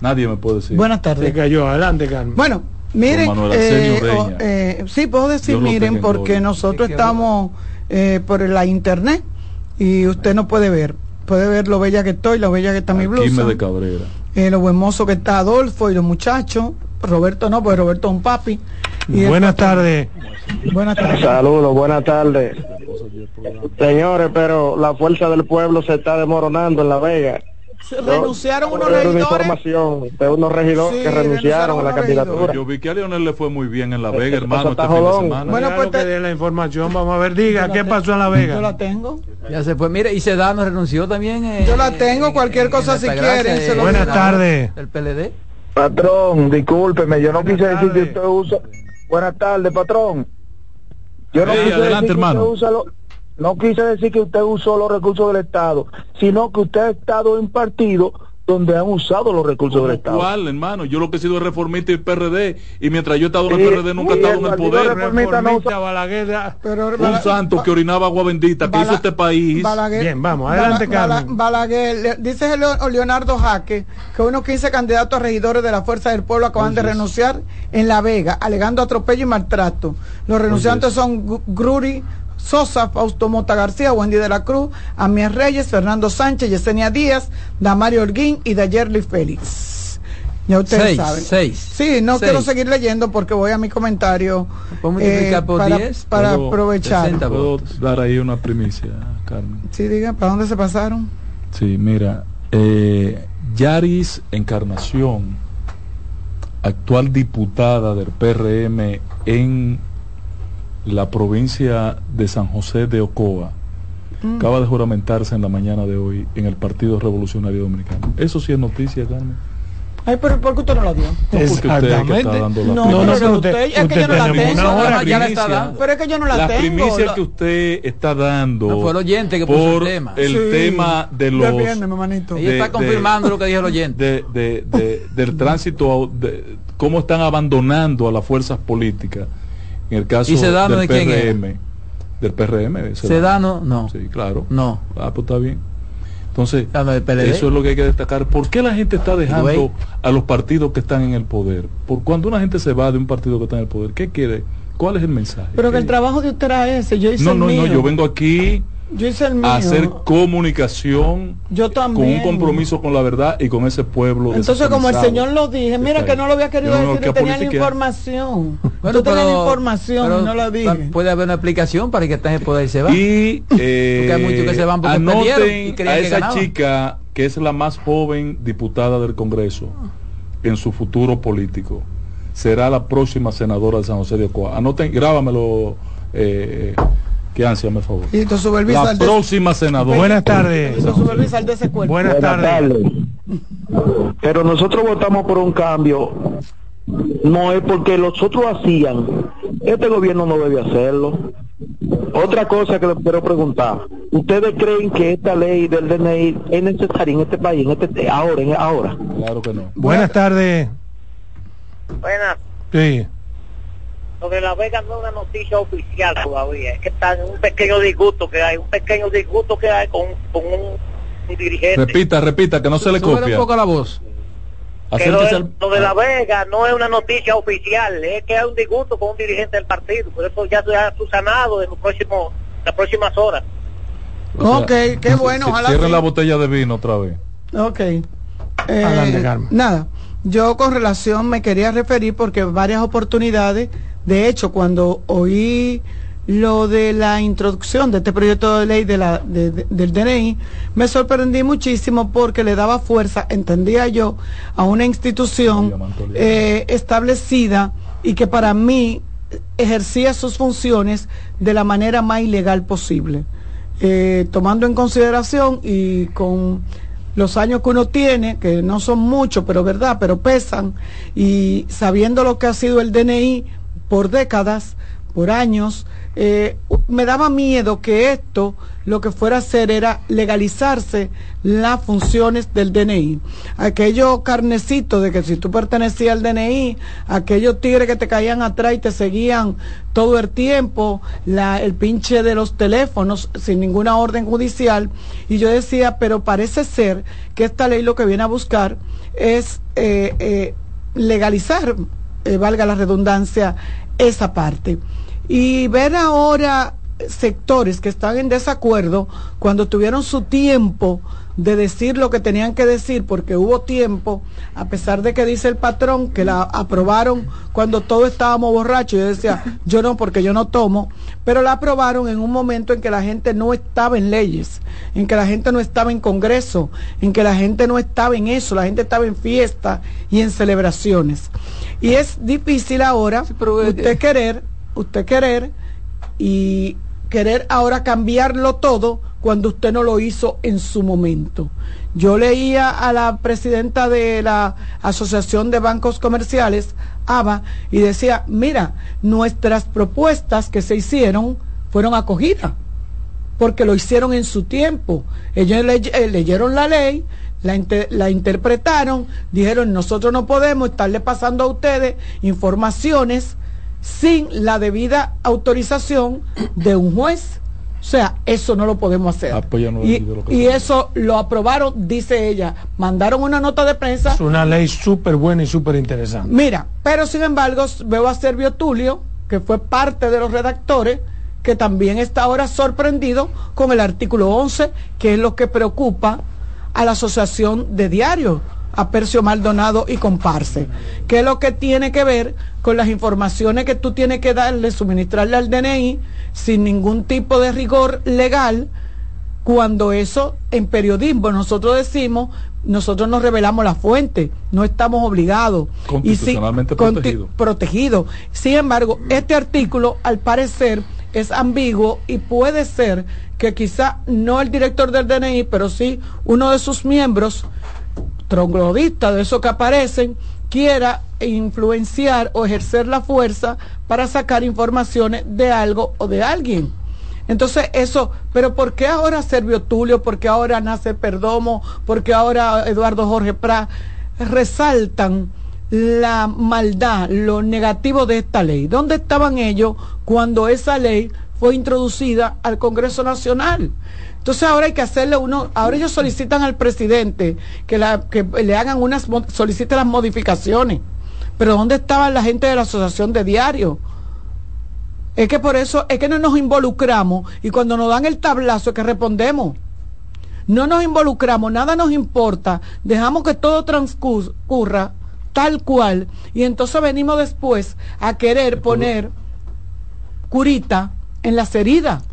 Nadie me puede decir. Buenas tardes. Te cayó. Adelante, Carmen. Bueno, miren. Eh, eh, sí, puedo decir, miren, porque nosotros estamos eh, por la internet y usted no puede ver. Puede ver lo bella que estoy, lo bella que está mi blusa. de Cabrera eh, lo buen mozo que está Adolfo y los muchachos. Roberto no, pues Roberto es un papi. buenas tardes. Buenas tardes. Saludos, buenas tardes. Señores, pero la fuerza del pueblo se está desmoronando en La Vega renunciaron unos regidores. Información de unos regidores que renunciaron a la candidatura. Yo vi que a Leonel le fue muy bien en La Vega, hermano, este fin de semana. Bueno, pues te... la información, vamos a ver, diga, ¿qué pasó en La Vega? Yo la tengo. Ya se fue, mire, y Sedano renunció también. Eh, yo la tengo, cualquier cosa si quieren. Buenas tardes. El PLD. Patrón, discúlpeme, yo no quise decir que usted usa... Buenas tardes, patrón. Yo no quise adelante, decir hermano. que usted usa no quise decir que usted usó los recursos del Estado, sino que usted ha estado en partido donde han usado los recursos del Estado. ¿Cuál, hermano? Yo lo que he sido es reformista y PRD, y mientras yo he estado en el PRD nunca he estado en el poder. Reformista, no Balaguer, pero, un santo que orinaba agua bendita, que hizo este país. Bien, vamos, adelante, Carmen. Balaguer, dice Leonardo Jaque que unos 15 candidatos a regidores de la Fuerza del Pueblo acaban de renunciar en La Vega, alegando atropello y maltrato. Los renunciantes son Gruri, Sosa, Fausto Mota García, Wendy de la Cruz, Amias Reyes, Fernando Sánchez, Yesenia Díaz, Damario Holguín y Dayerly Félix. Ya ustedes saben. sí, no quiero seguir leyendo porque voy a mi comentario eh, para, para aprovechar. Puedo dar ahí una primicia. Carmen. Sí, diga, ¿para dónde se pasaron? Sí, mira, eh, Yaris Encarnación, actual diputada del PRM en la provincia de San José de Ocoa, mm. acaba de juramentarse en la mañana de hoy en el Partido Revolucionario Dominicano. Eso sí es noticia, Carmen. Ay, pero ¿por qué usted no lo dio? Exactamente. No, no, no, pero usted, es que yo no la tengo. Ya la está dando. Pero es que yo no la, la tengo. La primicia que usted está dando no fue el oyente que puso el tema. El sí. tema de los... Viene, manito. Ella está confirmando de, lo que dijo el oyente. De, de, de, del tránsito, de cómo están abandonando a las fuerzas políticas. En el caso ¿Y Sedano del de quién PRM. Del PRM. Sedano. Sedano, no. Sí, claro. No. Ah, pues está bien. Entonces, eso es lo que hay que destacar. ¿Por qué la gente está dejando a los partidos que están en el poder? Por cuando una gente se va de un partido que está en el poder, ¿qué quiere? ¿Cuál es el mensaje? Pero que el trabajo de usted era ese, yo hice No, el no, mío. no, yo vengo aquí yo hice el mío. hacer comunicación yo también. con un compromiso con la verdad y con ese pueblo. Entonces, como el señor lo dije, mira que no lo había querido decir, yo tenía la información. Bueno, yo tenía la información y no lo dije. Puede haber una explicación para que esté en el poder y se va. Y eh, hay muchos que se van porque anoten y a esa chica que es la más joven diputada del Congreso en su futuro político. Será la próxima senadora de San José de Ocoa. Anoten, grábamelo. Eh, que ansia, por favor. Y la próxima senadora. Buenas tardes. Buenas, tardes. Pero nosotros votamos por un cambio. No es porque los otros hacían. Este gobierno no debe hacerlo. Otra cosa que le quiero preguntar. ¿Ustedes creen que esta ley del DNI es necesaria en este país, en este ahora, en ahora? Claro que no. Buenas tardes. Buenas. Sí. Lo de La Vega no es una noticia oficial todavía. Es que está en un pequeño disgusto que hay, un pequeño disgusto que hay con, con un, un, dirigente. Repita, repita, que no se le copia. un poco la voz. Que lo, de, lo, de, La Vega no es una noticia oficial, es que hay un disgusto con un dirigente del partido, por eso ya se ha subsanado en los próximos, las próximas horas. O sea, ok, qué bueno. Ojalá cierren sí. la botella de vino otra vez. Ok. Eh, nada, yo con relación me quería referir porque varias oportunidades, de hecho, cuando oí lo de la introducción de este proyecto de ley de la, de, de, del DNI, me sorprendí muchísimo porque le daba fuerza, entendía yo, a una institución eh, establecida y que para mí ejercía sus funciones de la manera más ilegal posible. Eh, tomando en consideración y con los años que uno tiene, que no son muchos, pero verdad, pero pesan, y sabiendo lo que ha sido el DNI por décadas, por años, eh, me daba miedo que esto lo que fuera a hacer era legalizarse las funciones del DNI. Aquello carnecito de que si tú pertenecías al DNI, aquellos tigres que te caían atrás y te seguían todo el tiempo, el pinche de los teléfonos sin ninguna orden judicial. Y yo decía, pero parece ser que esta ley lo que viene a buscar es eh, eh, legalizar, eh, valga la redundancia, esa parte. Y ver ahora sectores que están en desacuerdo cuando tuvieron su tiempo de decir lo que tenían que decir porque hubo tiempo, a pesar de que dice el patrón que la aprobaron cuando todos estábamos borrachos, yo decía, yo no porque yo no tomo, pero la aprobaron en un momento en que la gente no estaba en leyes, en que la gente no estaba en congreso, en que la gente no estaba en eso, la gente estaba en fiesta y en celebraciones. Y es difícil ahora sí, usted querer usted querer y querer ahora cambiarlo todo cuando usted no lo hizo en su momento. Yo leía a la presidenta de la Asociación de Bancos Comerciales, ABA, y decía, mira, nuestras propuestas que se hicieron fueron acogidas, porque lo hicieron en su tiempo. Ellos le, leyeron la ley, la, inter, la, interpretaron, dijeron, nosotros no podemos estarle pasando a ustedes informaciones sin la debida autorización de un juez. O sea, eso no lo podemos hacer. Ah, pues no y, y eso lo aprobaron, dice ella. Mandaron una nota de prensa. Es una ley súper buena y súper interesante. Mira, pero sin embargo, veo a Servio Tulio, que fue parte de los redactores, que también está ahora sorprendido con el artículo 11, que es lo que preocupa a la Asociación de Diarios a Percio Maldonado y comparse, que es lo que tiene que ver con las informaciones que tú tienes que darle, suministrarle al DNI sin ningún tipo de rigor legal cuando eso en periodismo nosotros decimos, nosotros nos revelamos la fuente, no estamos obligados. Constitucionalmente protegido. protegido. Sin embargo, este artículo al parecer es ambiguo y puede ser que quizá no el director del DNI, pero sí uno de sus miembros, troglodistas de esos que aparecen, quiera influenciar o ejercer la fuerza para sacar informaciones de algo o de alguien. Entonces eso, pero ¿por qué ahora Servio Tulio? ¿Por qué ahora nace Perdomo? ¿Por qué ahora Eduardo Jorge Prat resaltan la maldad, lo negativo de esta ley? ¿Dónde estaban ellos cuando esa ley fue introducida al Congreso Nacional? Entonces ahora hay que hacerle uno, ahora ellos solicitan al presidente que, la, que le hagan unas, solicite las modificaciones. Pero ¿dónde estaba la gente de la Asociación de Diarios? Es que por eso es que no nos involucramos y cuando nos dan el tablazo es que respondemos. No nos involucramos, nada nos importa, dejamos que todo transcurra tal cual y entonces venimos después a querer poner curita en las heridas.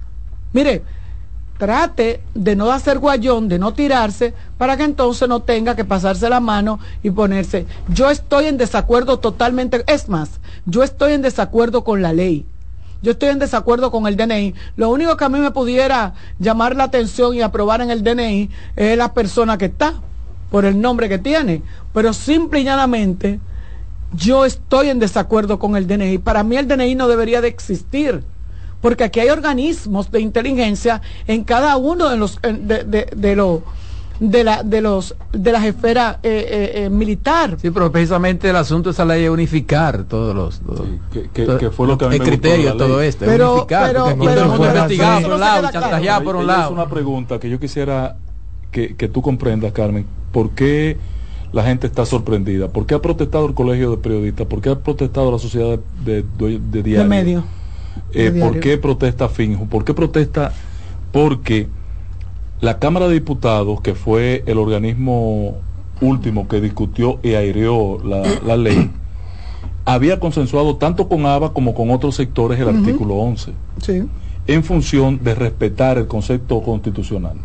Mire, trate de no hacer guayón, de no tirarse, para que entonces no tenga que pasarse la mano y ponerse. Yo estoy en desacuerdo totalmente, es más, yo estoy en desacuerdo con la ley. Yo estoy en desacuerdo con el DNI. Lo único que a mí me pudiera llamar la atención y aprobar en el DNI es la persona que está, por el nombre que tiene. Pero simple y llanamente, yo estoy en desacuerdo con el DNI. Para mí el DNI no debería de existir porque aquí hay organismos de inteligencia en cada uno de los de, de, de los de la de los de las esferas eh, eh, eh, militar sí pero precisamente el asunto de esa ley es unificar todos los, que, fue lo que a mí el criterio todo esto pero, unificar pero, porque pero, fue investigado por un lado chantajeado por un lado es una pregunta que yo quisiera que, que tú comprendas Carmen ¿por qué la gente está sorprendida? ¿por qué ha protestado el colegio de periodistas? ¿por qué ha protestado la sociedad de, de, de, de medio eh, ¿Por qué protesta Finjo? ¿Por qué protesta? Porque la Cámara de Diputados, que fue el organismo último que discutió y aireó la, ley, había consensuado tanto con ABA como con otros sectores el artículo 11, en función de respetar el concepto constitucional.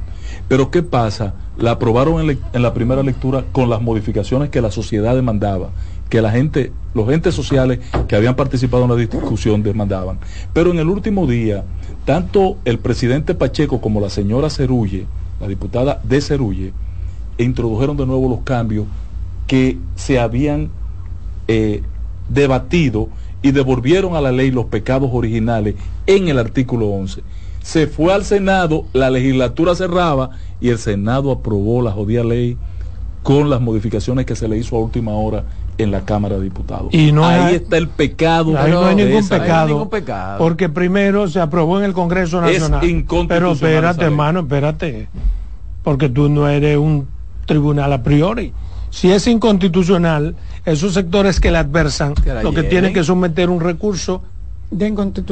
Pero ¿qué pasa? La aprobaron en, la primera lectura con las modificaciones que la sociedad demandaba que la gente, los entes sociales que habían participado en la discusión demandaban. Pero en el último día, tanto el presidente Pacheco como la señora Cerulle, la diputada de Cerulle, introdujeron de nuevo los cambios que se habían eh, debatido y devolvieron a la ley los pecados originales en el artículo 11. Se fue al Senado, la legislatura cerraba y el Senado aprobó la jodida ley con las modificaciones que se le hizo a última hora en la Cámara de Diputados. Y no ahí está el pecado. Ahí no hay ningún pecado, Porque primero se aprobó en el Congreso Nacional. Pero espérate, hermano, espérate. Porque tú no eres un tribunal a priori. Si es inconstitucional, esos sectores que le adversan, lo que tienen que someter un recurso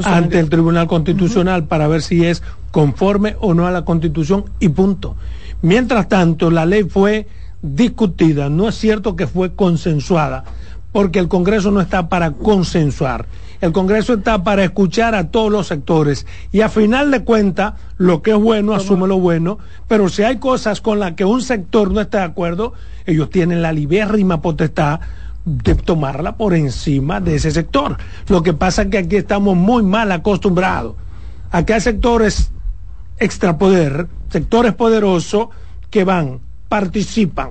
ante el Tribunal Constitucional para ver si es conforme o no a la Constitución y punto. Mientras tanto, la ley fue discutida, no es cierto que fue consensuada, porque el Congreso no está para consensuar. El Congreso está para escuchar a todos los sectores. Y a final de cuentas, lo que es bueno, asume lo bueno, pero si hay cosas con las que un sector no está de acuerdo, ellos tienen la libérrima potestad de tomarla por encima de ese sector. Lo que pasa es que aquí estamos muy mal acostumbrados. Aquí hay sectores extrapoder, sectores poderosos que van participan,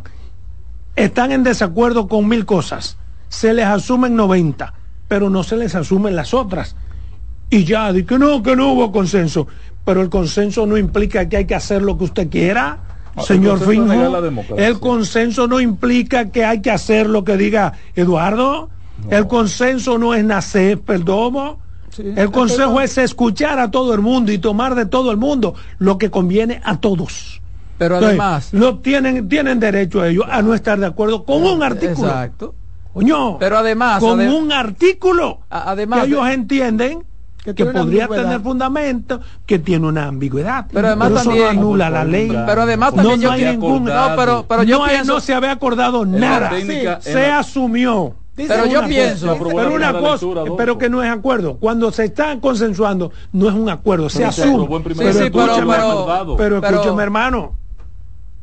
están en desacuerdo con mil cosas, se les asumen 90, pero no se les asumen las otras. Y ya, di que no, que no hubo consenso, pero el consenso no implica que hay que hacer lo que usted quiera. Ah, señor Finjo, el consenso no implica que hay que hacer lo que diga Eduardo. El consenso no es nacer, perdón. el consejo es escuchar a todo el mundo y tomar de todo el mundo lo que conviene a todos. Pero además. no tienen, tienen derecho a ellos a no estar de acuerdo con un artículo. Exacto. Coño. Pero además. Con un artículo. Además. Que ellos entienden que, podría tener fundamento, que tiene una ambigüedad. Pero además también eso anula la ley. Pero además también no, yo hay ningún, no, pero, pero yo no, pienso, no se había acordado nada. se asumió pero yo pienso, pero una cosa, pero que no es acuerdo. Cuando se está consensuando, no es un acuerdo, se asume. Pero, pero, escúchame, hermano,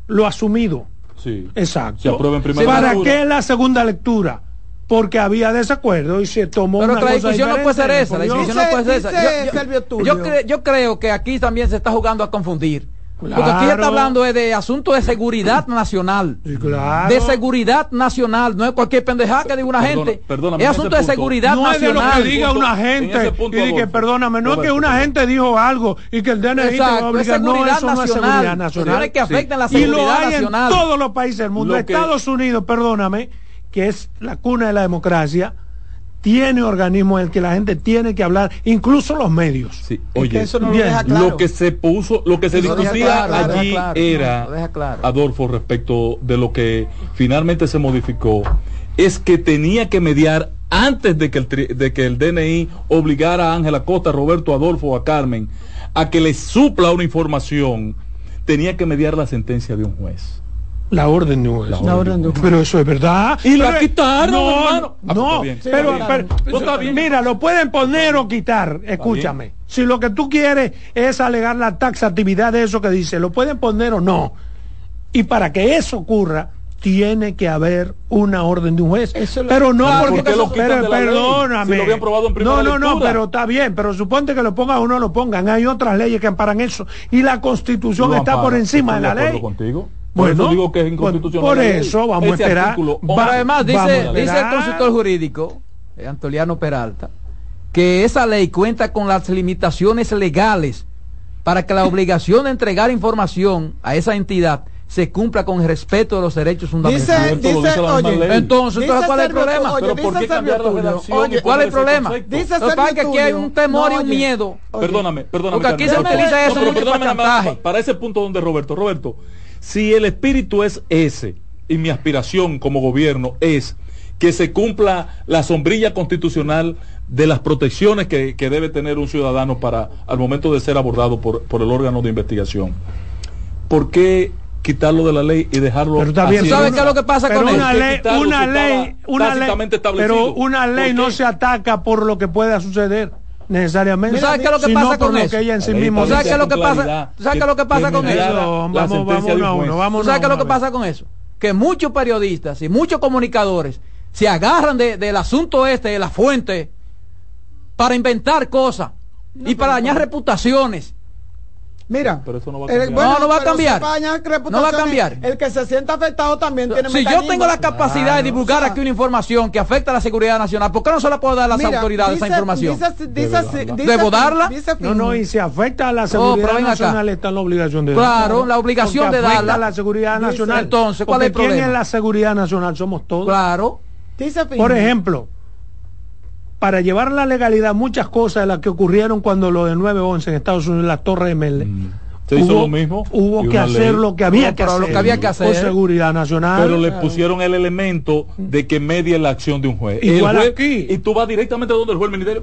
lo asumido. Sí. Exacto. ¿Para qué la segunda lectura? Porque había desacuerdo y se tomó Pero la discusión no puede ser esa. La discusión no puede ser esa. yo creo que aquí también se está jugando a confundir porque aquí se está hablando de asuntos de seguridad nacional. De seguridad nacional. No es cualquier pendejada que diga una gente. es asunto de seguridad nacional. No es de lo que diga una gente. Y que, perdóname, no es que una gente dijo algo y que el DNI Exacto, te va a No, eso no es seguridad nacional. que afectan la seguridad y lo hay nacional. en todos los países del mundo. Estados Unidos, perdóname, que es la cuna de la democracia tiene organismos en el que la gente tiene que hablar, incluso los medios. Sí. Oye, lo, que se puso, lo que se discutía allí era, Adolfo, respecto de lo que finalmente se modificó, es que tenía que mediar antes de que el, de que el DNI obligara a Ángela Costa, a Roberto, Adolfo o a Carmen a que le supla una información, tenía que mediar la sentencia de un juez. La orden de un juez. Pero eso es verdad. Y la quitaron, no, hermano. No, pero, mira, lo pueden poner o quitar. Escúchame. Si lo que tú quieres es alegar la taxatividad de eso que dice, lo pueden poner o no. Y para que eso ocurra, tiene que haber una orden de un juez. pero no porque, lo pero, perdóname. no, no, no, pero está bien, pero suponte que lo pongan o no lo pongan. Hay otras leyes que amparan eso. Y la constitución está por encima de la ley. Contigo. Bueno, digo que es inconstitucional. Por eso vamos a esperar. Pero además dice, dice el consultor jurídico, eh, Antoliano Peralta, que esa ley cuenta con las limitaciones legales para que la obligación de entregar información a esa entidad se cumpla con el respeto de los derechos fundamentales. Dice, dice, oye, entonces, ¿cuál es el problema? Oye, ¿Pero por qué cambiar la redacción? Oye, ¿cuál es el problema? Dice Lo que aquí hay un temor y un miedo. Perdóname, perdóname. Porque aquí se utiliza eso mucho para, para ese punto donde Roberto, Roberto, si el espíritu es ese, y mi aspiración como gobierno es que se cumpla la sombrilla constitucional de las protecciones que, debe tener un ciudadano para al momento de ser abordado por, el órgano de investigación. ¿Por qué quitarlo de la ley y dejarlo pero ¿Sabes qué es lo que pasa con una ley, una ley, una ley, pero una ley no se ataca por lo que pueda suceder necesariamente. ¿Sabes qué es lo que pasa con eso? ella en sí mismo ¿Sabes qué es lo que pasa? ¿Sabes qué es lo que pasa con eso? Vamos, vamos uno a uno, vamos ¿Sabes qué es lo que pasa con eso? Que muchos periodistas y muchos comunicadores se agarran de, del asunto este, de la fuente, para inventar cosas y para dañar reputaciones Mira, pero eso no va a cambiar. no, no va a cambiar. no va a cambiar. El que se sienta afectado también tiene Si yo tengo la capacidad de divulgar aquí una información que afecta a la seguridad nacional, ¿por qué no se la puedo dar a las autoridades esa información? ¿Debo darla? no, no, y si afecta a la seguridad nacional está la obligación de darla. Claro, la obligación de darla. a la seguridad nacional. Entonces, ¿cuál es el problema? ¿Quién es la seguridad nacional? Somos todos. Claro. Por ejemplo, para llevar la legalidad muchas cosas de las que ocurrieron cuando lo de 9-11 en Estados Unidos, la Torre de Mm. Se hizo lo mismo. Hubo que hacer lo que había que hacer. Lo que había que hacer. Por seguridad nacional. Pero le pusieron el elemento de que media la acción de un juez. Igual juez, aquí. Y tú vas directamente a donde el juez ministerio.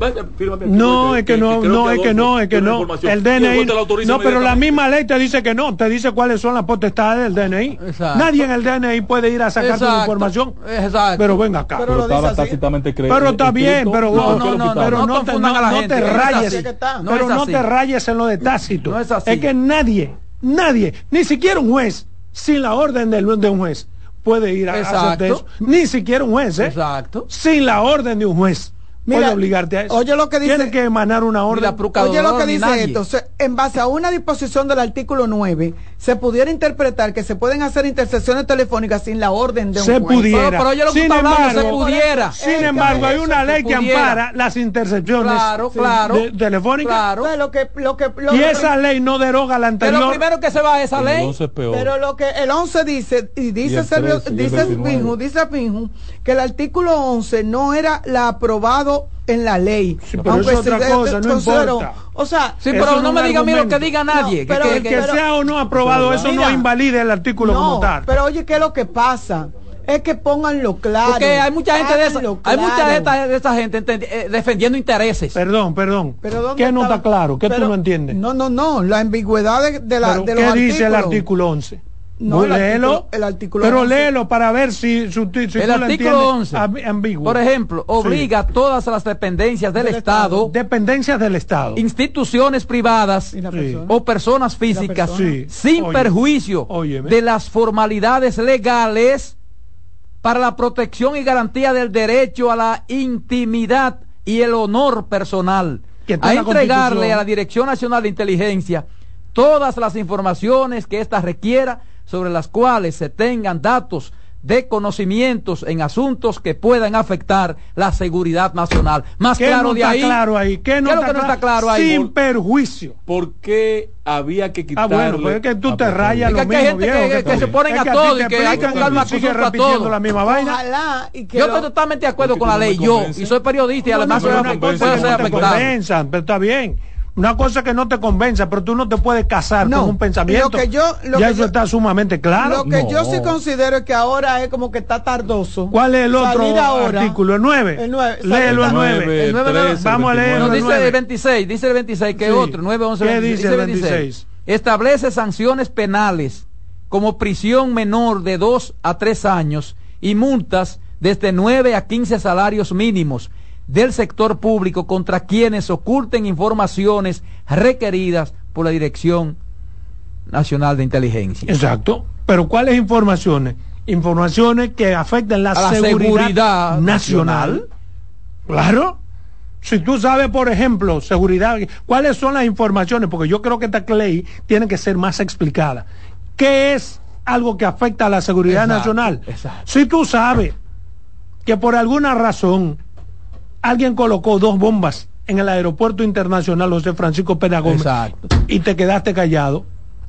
no, es que, no, no, es que no, es que no. El DNI. no, pero la misma ley te dice que no. Te dice cuáles son las potestades del DNI. Nadie en el DNI puede ir a sacar tu información. Exacto. Pero venga acá. Pero, pero estaba tácitamente Pero está bien, pero no, pero no te rayes. Pero no te rayes en lo de tácito. Es que nadie Nadie, ni siquiera un juez, sin la orden de, de un juez, puede ir a, hacer eso. Ni siquiera un juez, ¿eh? Exacto. Sin la orden de un juez. Mira, obligarte a eso. Oye lo que dice. Tiene que emanar una orden. Oye lo que dice esto. en base a una disposición del artículo 9, se pudiera interpretar que se pueden hacer intercesiones telefónicas sin la orden de un se Pudiera. Pero, oye lo que sin está embargo, se pudiera. Sin embargo, hay una ley que ampara las intercepciones claro, claro, telefónicas. Claro. Lo que, lo que, y esa ley no deroga la anterior. Pero primero que se va esa ley. Pero lo que el 11 dice, y dice, y dice, Finju, dice Finju, que el artículo 11 no era la aprobado en la ley. Sí, pero es otra cosa, no importa. O sea, sí, pero no me diga a mí lo que diga nadie. pero, que, que, sea o no aprobado, eso no invalida el artículo como tal. Pero oye, ¿qué es lo que pasa? Es que pónganlo claro. Porque hay mucha gente de esa, hay mucha de esta, de esta gente eh, defendiendo intereses. Perdón, perdón. ¿Pero ¿Qué no está claro? ¿Qué tú no entiendes? No, no, no. La ambigüedad de, la, de ¿Qué dice el artículo 11? No, léelo. el artículo Pero léelo para ver si, si, El artículo 11, por ejemplo, obliga a todas las dependencias del, Estado, Dependencias del Estado. Instituciones privadas o personas físicas, sin perjuicio de las formalidades legales para la protección y garantía del derecho a la intimidad y el honor personal, a entregarle a la Dirección Nacional de Inteligencia todas las informaciones que ésta requiera sobre las cuales se tengan datos de conocimientos en asuntos que puedan afectar la seguridad nacional. Más claro de ahí. Claro ahí? ¿Qué no, está, claro? está, claro ahí? Sin perjuicio. ¿Por qué había que quitarle? Ah, bueno, pues es que tú te rayas lo mismo, hay gente que, que, se ponen a todo y que hay que buscar una cosa a todo. la misma vaina. yo estoy totalmente de acuerdo con la ley, yo, y soy periodista y además soy afectado. Pero está bien una cosa que no te convenza, pero tú no te puedes casar con un pensamiento. Lo que yo, lo ya que eso está sumamente claro. Lo que yo sí considero es que ahora es como que está tardoso. ¿Cuál es el otro artículo? ¿El 9? El 9. Léelo el 9. El 9 vamos a leerlo. No, dice el 26, dice el 26, que otro, 9, 11, ¿Qué dice el 26? Establece sanciones penales como prisión menor de 2 a 3 años y multas desde 9 a 15 salarios mínimos del sector público contra quienes oculten informaciones requeridas por la Dirección Nacional de Inteligencia. Exacto. Pero ¿cuáles informaciones? Informaciones que afectan la, seguridad, nacional. Claro. Si tú sabes, por ejemplo, seguridad, ¿cuáles son las informaciones? Porque yo creo que esta ley tiene que ser más explicada. ¿Qué es algo que afecta a la seguridad nacional? Si tú sabes que por alguna razón alguien colocó dos bombas en el aeropuerto internacional José Francisco Pena Gómez y te quedaste callado.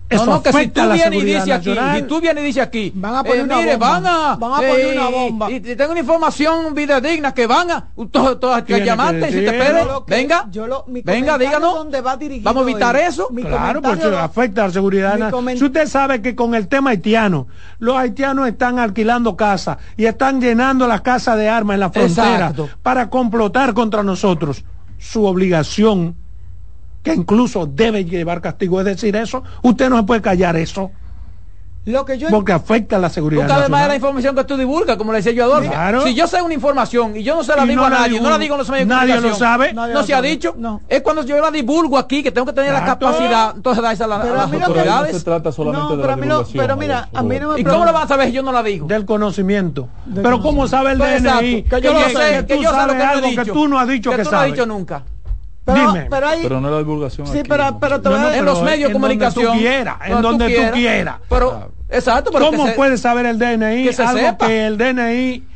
Eso no, que si tú vienes y dices aquí, si tú vienes y dices aquí, van a poner eh, una mire, bomba, van a, van a poner una bomba. Y, tengo una información digna que van a, todas to, que llamarte, si te pedes, venga, venga, díganos, va vamos a evitar eso. claro, porque afecta a la seguridad. Si usted sabe que con el tema haitiano, los haitianos están alquilando casas y están llenando las casas de armas en la frontera para complotar contra nosotros, su obligación que incluso debe llevar castigo. Es decir, eso, usted no se puede callar eso. Lo que yo porque afecta a la seguridad porque además de la información que tú divulgas como le decía yo a Adolfo. Si yo sé una información y yo no se la digo a nadie no la digo en los medios nadie lo sabe. No se ha dicho es cuando yo la divulgo aquí que tengo que tener la capacidad entonces da esa a, las autoridades. No se trata solamente de la divulgación pero mira a mí no me y cómo lo van a saber si yo no la digo. Del conocimiento. Pero cómo sabe el pues DNI que yo lo sé que yo sé lo que algo que tú no has dicho que tú no has dicho nunca pero, Dime. Pero, hay, pero no la divulgación. Sí, pero, pero, te no, en los medios de comunicación. Donde tú quieras, en donde tú quieras. Pero, exacto. Pero ¿Cómo puedes saber el DNI? Que algo sepa. que el DNI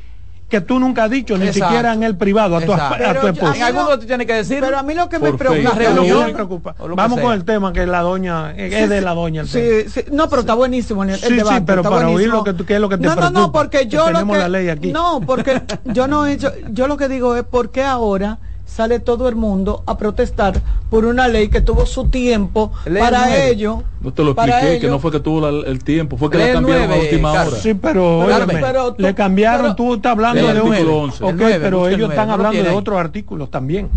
que tú nunca has dicho, ni siquiera en el privado, a tu, a tu esposa. En algún tú tienes que decir. Pero a mí lo que me preocupa. me preocupa. Vamos con el tema que la doña, es de la doña. El sí, sí, no, pero está buenísimo el, sí, debate. Sí, pero para oír lo que, qué es lo que te no, preocupa. No, no, porque yo lo que, la ley aquí. No, porque yo no he hecho, yo lo que digo es por qué ahora sale todo el mundo a protestar por una ley que tuvo su tiempo para ello. No te lo expliqué, que no fue que tuvo el tiempo, fue que le cambiaron a última hora. Sí, pero, le cambiaron, tú estás hablando de un... 11. Ok, pero ellos están hablando de otros artículos también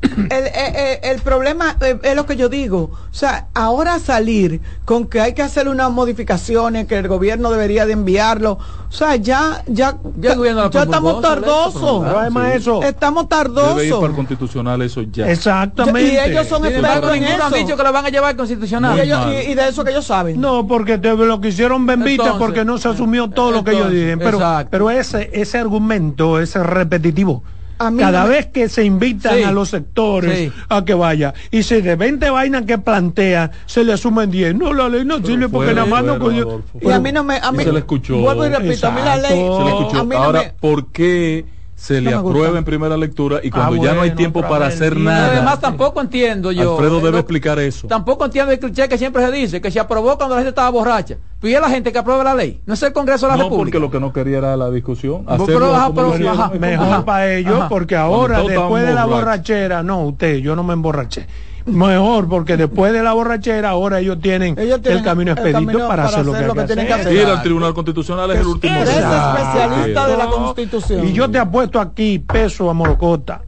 el, el, problema es lo que yo digo. O sea, ahora salir con que hay que hacer unas modificaciones, que el gobierno debería de enviarlo. O sea, ya, ya, ya, estamos tardosos. además eso. Estamos tardosos. Debe ir para el constitucional eso ya. Exactamente. Y ellos son expertos en eso. han dicho que lo van a llevar al constitucional. Y, de eso que ellos saben. No, porque te, lo que hicieron Bembita porque no se asumió todo lo que ellos dicen. Pero, pero ese, ese argumento es repetitivo. Cada vez que se invitan a los sectores a que vaya y se de 20 vainas que plantea, se le asumen 10. No, la ley no sirve porque nada más no Y a mí no me. A mí, se le escuchó. Vuelvo y repito, a mí la ley. Se le escuchó. Ahora, ¿por qué? Se le aprueba en primera lectura y cuando ah, ya no hay tiempo para hacer nada. Además, tampoco entiendo yo. Alfredo debe explicar eso. Tampoco entiendo el cliché que siempre se dice, que se aprobó cuando la gente estaba borracha. Pues es la gente que aprueba la ley, no es el Congreso de la República. No, porque lo que no quería era la discusión. mejor para ellos, porque ahora, después de la borrachera, no, usted, yo no me emborraché Mejor, porque después de la borrachera, ahora ellos tienen, el camino expedito para, hacer lo que, tienen que hacer. Ir al Tribunal Constitucional es el último. Eres especialista de la Constitución. Y yo te apuesto aquí, peso a Morocota,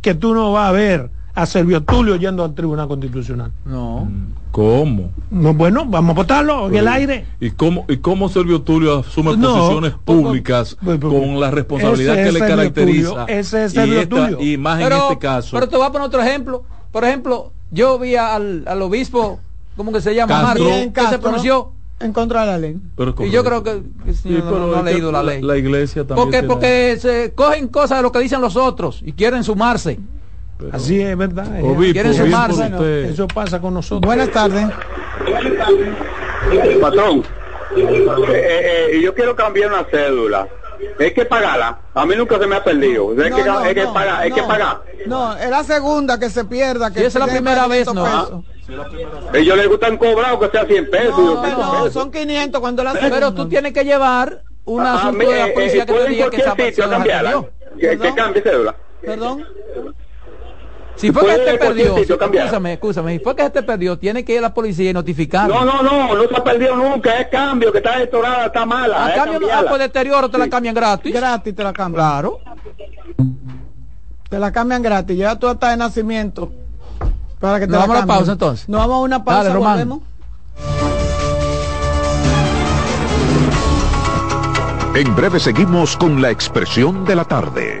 que tú no vas a ver a Servio Tulio yendo al Tribunal Constitucional. No. ¿Cómo? No, bueno, vamos a votarlo en el aire. ¿Y cómo, y cómo Servio Tulio asume posiciones públicas con la responsabilidad que le caracteriza? ese es Servio Tulio. Y más en este caso. Pero te voy a poner otro ejemplo. Por ejemplo, yo vi al, al obispo, ¿cómo que se llama? Martín que se pronunció en contra de la ley. y yo creo que, no, ha leído la, ley. La iglesia también. Porque, porque se cogen cosas de lo que dicen los otros y quieren sumarse. Así es verdad. quieren sumarse. eso pasa con nosotros. Buenas tardes. Patrón, eh, eh, yo quiero cambiar una cédula. Hay que pagarla. A mí nunca se me ha perdido. Hay, que, hay que pagar. Hay que pagar. No, es la segunda que se pierda. Que es la primera vez, no. Ellos les gustan cobrar que sea 100 pesos. No, son 500 cuando la Pero tú tienes que llevar una ah, de la policía que te diga que esa persona que, que cambie cédula. Perdón. Si fue que se te perdió, escúchame, escúchame, si fue que se te perdió, tiene que ir a la policía y notificar. No, no, no, no se ha perdido nunca, es cambio, que está deteriorada, está mala. A cambio, ah, pues deterioro te la cambian gratis. Gratis te la cambian. Claro. Te la cambian gratis, ya tú hasta de nacimiento. Para que te vamos a la pausa entonces. Nos vamos a una pausa, Dale, volvemos. En breve seguimos con la expresión de la tarde.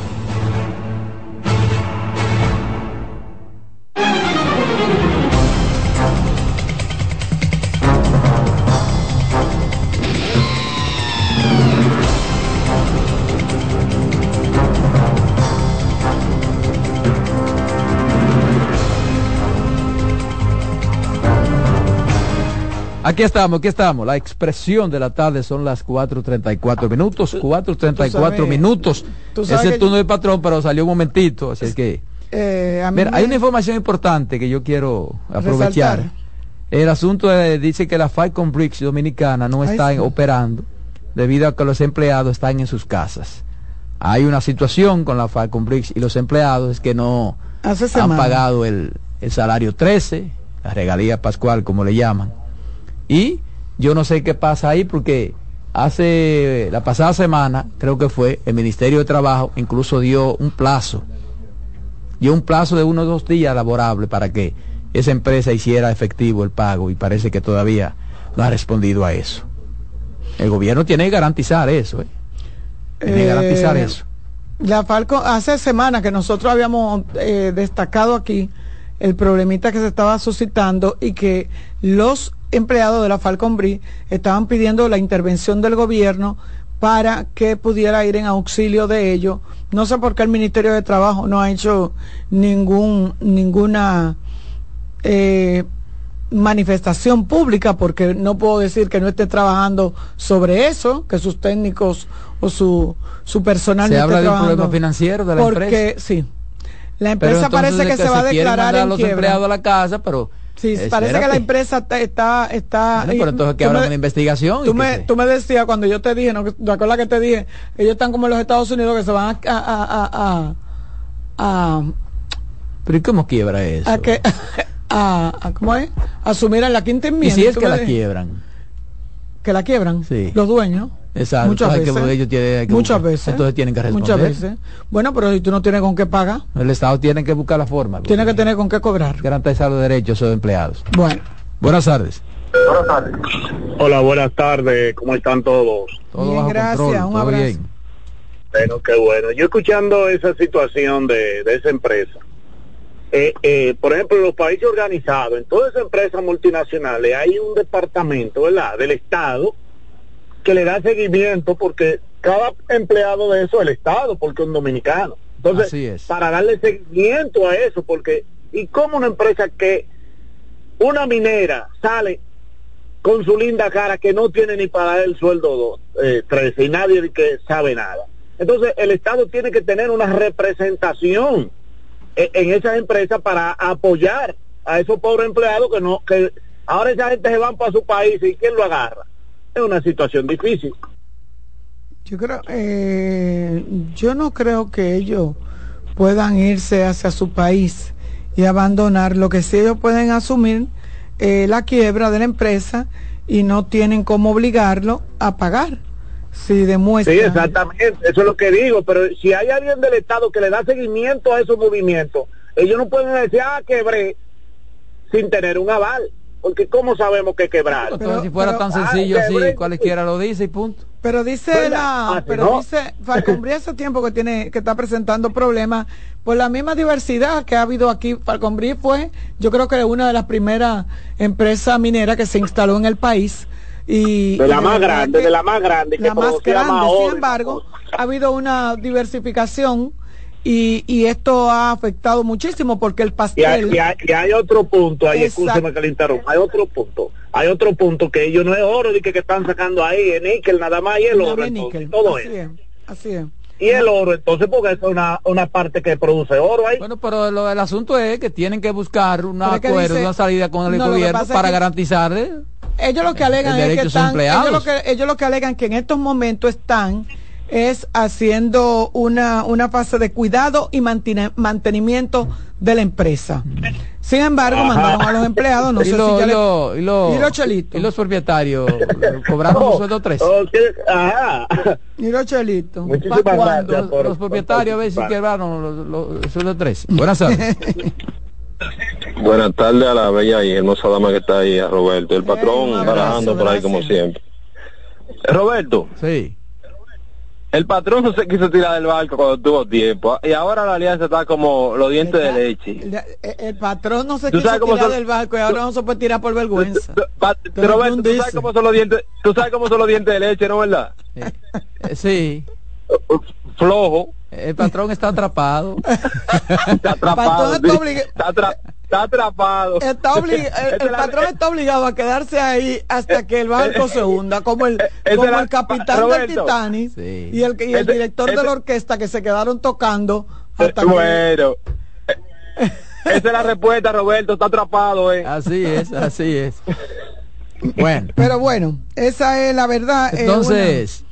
Aquí estamos, aquí estamos. La expresión de la tarde son las 4.34 minutos. 4.34 minutos. Es el turno del patrón, pero salió un momentito. Así es que. Eh, hay una información importante que yo quiero aprovechar. El asunto dice que la Falcon Bricks dominicana no está operando debido a que los empleados están en sus casas. Hay una situación con la Falcon Bricks y los empleados es que no han pagado el, el salario 13, la regalía pascual como le llaman. Y yo no sé qué pasa ahí porque hace la pasada semana, creo que fue, el Ministerio de Trabajo incluso dio un plazo, dio un plazo de unos dos días laborable para que esa empresa hiciera efectivo el pago y parece que todavía no ha respondido a eso. El gobierno tiene que garantizar eso. ¿eh? Tiene que garantizar eh, eso. La Falco, hace semanas que nosotros habíamos eh, destacado aquí el problemita que se estaba suscitando y que los empleados de la Falcon Bri estaban pidiendo la intervención del gobierno para que pudiera ir en auxilio de ellos. No sé por qué el Ministerio de Trabajo no ha hecho ningún, ninguna eh, manifestación pública, porque no puedo decir que no esté trabajando sobre eso, que sus técnicos o su, su personal se habla de un problema financiero de la porque, Sí. La empresa parece que, se va a declarar en los empleados a la casa, pero Sí, parece que la empresa está... está, pero entonces que habla de investigación. Tú me, tú me decías cuando yo te dije, ¿no? ¿te acuerdas que te dije? Ellos están como en los Estados Unidos que se van a... a, a, pero ¿y cómo quiebra eso? A que, a, ¿Cómo es? Asumir en la quinta enmienda. ¿Y si es que la quiebran? ¿Que la quiebran? Sí. Los dueños. Exacto. Muchas veces. ellos tienen muchas veces. Entonces tienen que responder. Muchas veces. Bueno, pero si tú no tienes con qué pagar. El Estado tiene que buscar la forma. Tiene que tener con qué cobrar. Garantizar los derechos de los empleados. Bueno. Buenas tardes. Buenas tardes. Hola, buenas tardes. ¿Cómo están todos? Todo bien, gracias. Un abrazo. Bien. Bueno, qué bueno. Yo escuchando esa situación de, de esa empresa. Eh, eh, por ejemplo, en los países organizados, en todas esas empresas multinacionales hay un departamento, ¿verdad?, del Estado que le da seguimiento porque cada empleado de eso es el Estado, porque es un dominicano. Entonces, para darle seguimiento a eso, porque, ¿y como una empresa que una minera sale con su linda cara que no tiene ni para dar el sueldo eh, 13 y nadie que sabe nada? Entonces, el Estado tiene que tener una representación en, en esas empresas para apoyar a esos pobres empleados que no, que ahora esa gente se van para su país y ¿quién lo agarra? Es una situación difícil. Yo creo, eh, yo no creo que ellos puedan irse hacia su país y abandonar. Lo que sí ellos pueden asumir eh, la quiebra de la empresa y no tienen cómo obligarlo a pagar. Si demuestra. Sí, exactamente, eso es lo que digo, pero si hay alguien del Estado que le da seguimiento a esos movimientos, ellos no pueden decir, ah, quebré, sin tener un aval porque ¿cómo sabemos que quebrar? si fuera tan sencillo así, cualquiera lo dice y punto. Pero dice la, ah, pero dice Falcombrí hace tiempo que tiene, que está presentando problemas por la misma diversidad que ha habido aquí. Falcombrí fue, yo creo que una de las primeras empresas mineras que se instaló en el país. Y, de la más grande, de la más grande, la más grande. Sin embargo, ha habido una diversificación y, y esto ha afectado muchísimo porque el pastel... Y hay, y hay, otro punto, ahí escúcheme que le interrumpa, hay otro punto, hay otro punto que ellos no es oro de que, que están sacando ahí, es níquel nada más y el oro, entonces, todo así es. Así es. Y el oro, entonces, porque es una, una parte que produce oro ahí. Bueno, pero lo, el asunto es que tienen que buscar un acuerdo, una salida con el gobierno para garantizarle ellos lo que alegan es que están, ellos lo que, ellos lo que alegan que en estos momentos están es haciendo una, una fase de cuidado y mantenimiento de la empresa. Sin embargo, mandaron a los empleados, no sé si ya y, y, los chelitos. Y los propietarios cobraron un sueldo tres. Y los chelitos. Muchísimas gracias. los, propietarios a ver si quebraron los, los, sueldos tres. Buenas tardes. Buenas tardes a la bella y hermosa dama que está ahí, a Roberto. El patrón barajando por ahí como siempre. Roberto. Sí. El patrón no se quiso tirar del barco cuando tuvo tiempo. Y ahora la alianza está como los dientes de leche. El, patrón no se quiso tirar del barco y ahora no se puede tirar por vergüenza. Roberto, ¿tú sabes, cómo son los dientes, tú sabes cómo son los dientes de leche, ¿no verdad? Eh, eh, sí. Flojo. El patrón está atrapado. está atrapado. Está, está, está atrapado. Está el, patrón está obligado a quedarse ahí hasta que el barco se hunda, como el, como el capitán del Titanic y el, y el director de la orquesta que se quedaron tocando hasta bueno. Esa es la respuesta, Roberto, está atrapado, eh. Así es, así es. Bueno. Pero bueno, esa es la verdad. Entonces,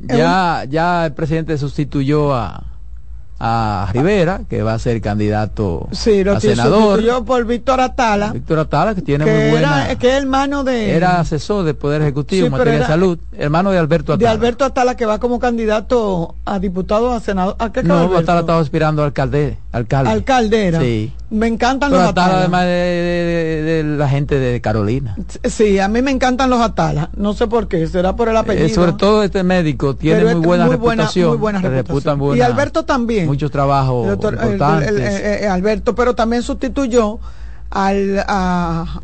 ya, ya el presidente sustituyó a, a Rivera, que va a ser candidato sí, lo a senador. Yo por Víctor Atala. Víctor Atala, que tiene muy buena. Era, que es hermano de. Era asesor del Poder Ejecutivo en materia de salud, hermano de Alberto Atala. De Alberto Atala, que va como candidato a diputado, a senador. ¿A qué No, Atala estaba aspirando a alcalde, alcalde. Alcaldera. Sí. Me encantan los Atala. además de, la gente de Carolina. Sí, a mí me encantan los Atalas. No sé por qué, será por el apellido. Eh, sobre todo este médico tiene muy, buena reputación, muy buena reputación. y Alberto también. Muchos trabajos importantes. Alberto, pero también sustituyó al, a,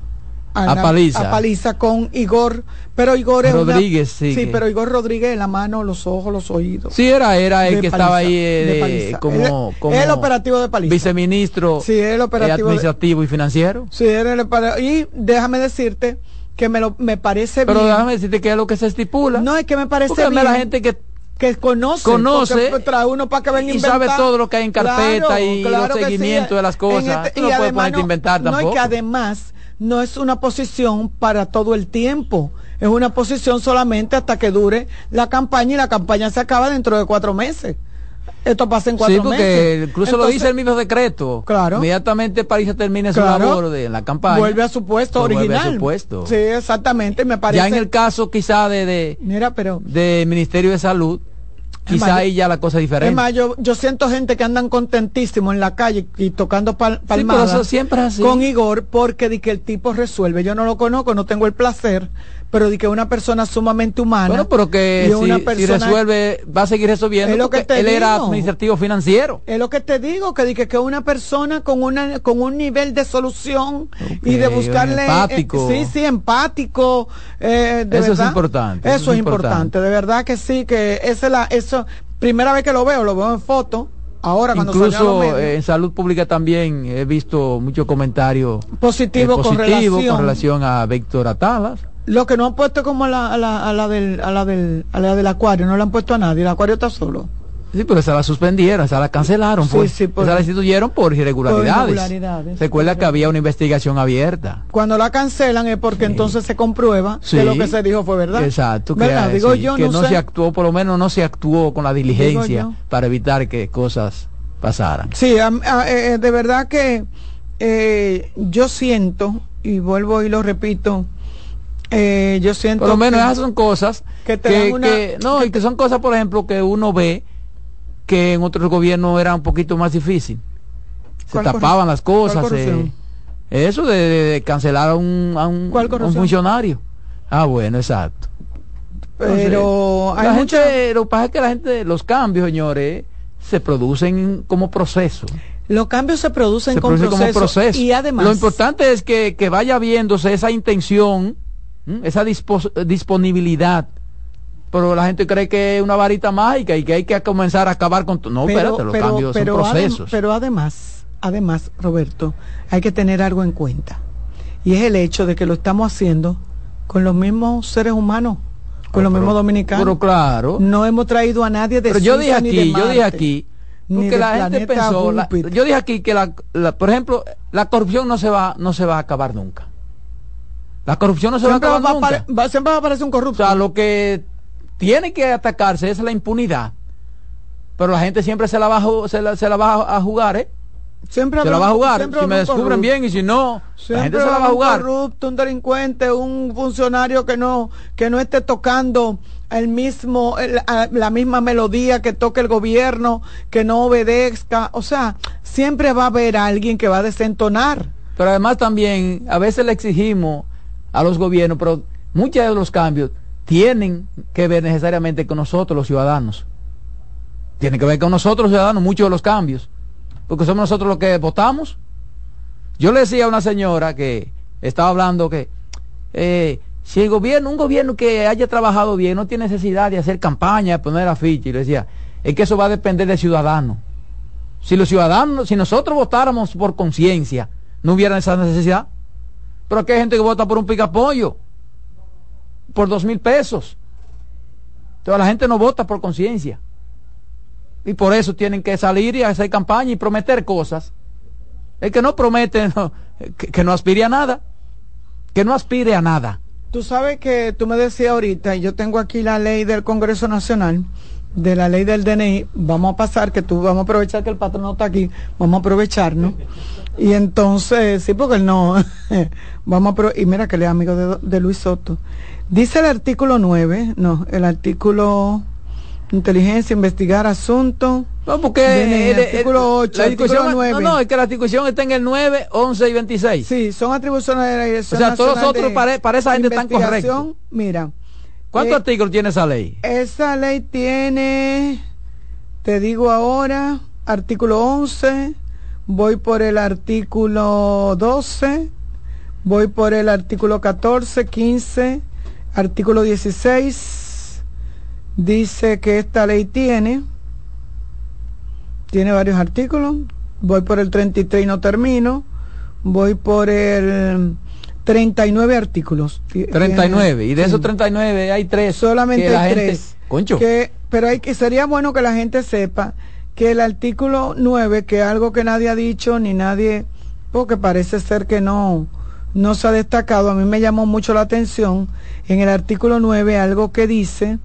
a, Paliza. a, Paliza. con Igor, pero Igor es Rodríguez, sí. Sí, pero Igor Rodríguez, la mano, los ojos, los oídos. Sí, era, era el que estaba ahí eh, como, como, el, operativo de Paliza. Viceministro sí, el operativo administrativo y financiero. Sí, era el, y déjame decirte que me lo me parece pero bien. Pero déjame decirte que es lo que se estipula. No, es que me parece bien. la gente que que conoce, conoce trae uno para que venga y sabe todo lo que hay en carpeta y los seguimientos de las cosas. Este, y además, no, inventar tampoco. No, y que además no es una posición para todo el tiempo. Es una posición solamente hasta que dure la campaña y la campaña se acaba dentro de cuatro meses. Esto pasa en cuatro sí, porque meses. Incluso lo dice el mismo decreto. Claro. Inmediatamente París termine su labor de la campaña. Vuelve a su puesto original. Vuelve a su puesto. Sí, exactamente. Me parece. Ya en el caso quizá de, de, Mira, pero, de Ministerio de Salud, Quizá ahí ya la cosa es diferente. Es más, yo, yo siento gente que andan contentísimos en la calle y tocando pal palmadas siempre así. con Igor porque di que el tipo resuelve. Yo no lo conozco, no tengo el placer, pero di que una persona sumamente humana. Bueno, pero que si, resuelve, va a seguir resolviendo. Es lo que él era administrativo financiero. Es lo que te digo, que di que, una persona con una con un nivel de solución y de buscarle. Eh, empático. sí, sí, empático. Eh, de eso es importante. Eso, es importante. de verdad que sí, que esa es la, eso, primera vez que lo veo, lo veo en foto. Ahora cuando Incluso en salud pública también he visto muchos comentarios positivos con, relación. con relación a Víctor Atalas lo que no han puesto como a la, a la, a la, del, a la, del, a la del acuario, no le han puesto a nadie, el acuario está solo. Sí, pero esa la suspendieron, esa la cancelaron, pues, sí, esa la instituyeron por irregularidades. Recuerda que había una investigación abierta. Cuando la cancelan es porque entonces se comprueba que lo que se dijo fue verdad. Exacto, que, Digo yo, que no, se actuó, por lo menos no se actuó con la diligencia para evitar que cosas pasaran. Sí, eh, eh, de verdad que eh, yo siento, y vuelvo y lo repito, eh, yo siento por lo menos esas son cosas que, no y que son cosas por ejemplo que uno ve que en otros gobiernos era un poquito más difícil. Se tapaban las cosas eh, eso de, cancelar a un, a un, funcionario. Ah bueno exacto. Pero hay mucha... lo que pasa es que la gente los cambios señores se producen como proceso. Los cambios se producen, como, proceso, y además lo importante es que, que vaya viéndose esa intención esa disponibilidad. Pero la gente cree que es una varita mágica y que hay que comenzar a acabar con... No, espérate, los cambios son procesos. pero además, además, Roberto, hay que tener algo en cuenta. Y es el hecho de que lo estamos haciendo con los mismos seres humanos, con los mismos dominicanos. Pero claro. No hemos traído a nadie de Pero yo dije aquí, yo dije aquí, porque la gente pensó, yo dije aquí que la, por ejemplo, la corrupción no se va, no se va a acabar nunca. La corrupción no se va a acabar nunca. siempre va a aparecer un corrupto. O sea, lo que tiene que atacarse es la impunidad. Pero la gente siempre se la va a, se la, se la va a jugar, ¿eh? Siempre se la va a jugar. Si me descubren bien y si no, la gente se la va a jugar. Un corrupto, un delincuente, un funcionario que no que no esté tocando el mismo la misma melodía que toque el gobierno, que no obedezca, o sea, siempre va a haber alguien que va a desentonar. Pero además también a veces le exigimos a los gobiernos, pero muchos de los cambios tienen que ver necesariamente con nosotros los ciudadanos. Tienen que ver con nosotros los ciudadanos muchos de los cambios, porque somos nosotros los que votamos. Yo le decía a una señora que estaba hablando que eh, si el gobierno, un gobierno que haya trabajado bien, no tiene necesidad de hacer campaña, de poner afiche, y le decía, es que eso va a depender del ciudadano. Si los ciudadanos, si nosotros votáramos por conciencia, no hubiera esa necesidad. Pero aquí hay gente que vota por un picapollo, por dos mil pesos. Entonces la gente no vota por conciencia. Y por eso tienen que salir y hacer campaña y prometer cosas. El que no promete, que, no aspire a nada. Que no aspire a nada. Tú sabes que tú me decías ahorita, y yo tengo aquí la ley del Congreso Nacional, de la ley del DNI, vamos a pasar, que tú vamos a aprovechar que el patrón no está aquí, vamos a aprovecharnos. Y entonces, sí, porque él no, vamos a y mira que él es amigo de, de Luis Soto. Dice el artículo 9, no, el artículo inteligencia, investigar asuntos. No, porque el, artículo 8, la discusión, 9. No, no, es que la discusión está en el 9, 11 y 26. Sí, son atribuciones de la Dirección O sea, todos los otros para, para, esa gente están correctos. Mira. ¿Cuántos eh, artículos tiene esa ley? Esa ley tiene, te digo ahora, artículo 11, voy por el artículo 12, voy por el artículo 14, 15, artículo 16, dice que esta ley tiene, tiene varios artículos, voy por el 33 y no termino, voy por el 39 artículos. 39, y de esos 39 hay tres. Solamente hay tres. Concho. Que, pero hay que, sería bueno que la gente sepa que el artículo 9, que es algo que nadie ha dicho ni nadie, porque parece ser que no, no se ha destacado, a mí me llamó mucho la atención. En el artículo 9 algo que dice,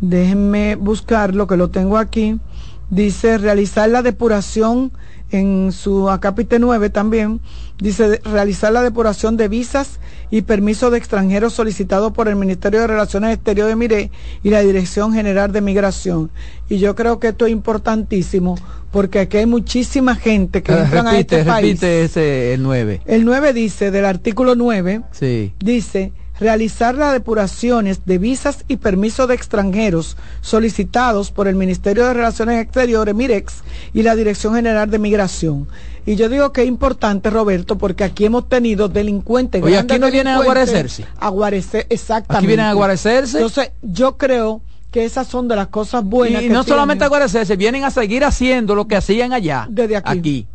déjenme buscarlo, que lo tengo aquí, dice realizar la depuración en su acápite 9 también, dice realizar la depuración de visas y permisos de extranjeros solicitados por el Ministerio de Relaciones Exteriores de Mire y la Dirección General de Migración. Y yo creo que esto es importantísimo porque aquí hay muchísima gente que entra a este país. Repite ese, el 9. El 9 dice, del artículo 9, sí. dice realizar las depuraciones de visas y permisos de extranjeros solicitados por el Ministerio de Relaciones Exteriores, MIREX, y la Dirección General de Migración. Y yo digo que es importante, Roberto, porque aquí hemos tenido delincuentes. Oye, aquí no vienen a guarecerse. A guarecer, exactamente. Aquí vienen a guarecerse. Entonces, yo creo que esas son de las cosas buenas. Y, no solamente a guarecerse, vienen a seguir haciendo lo que hacían allá. Desde aquí. Aquí.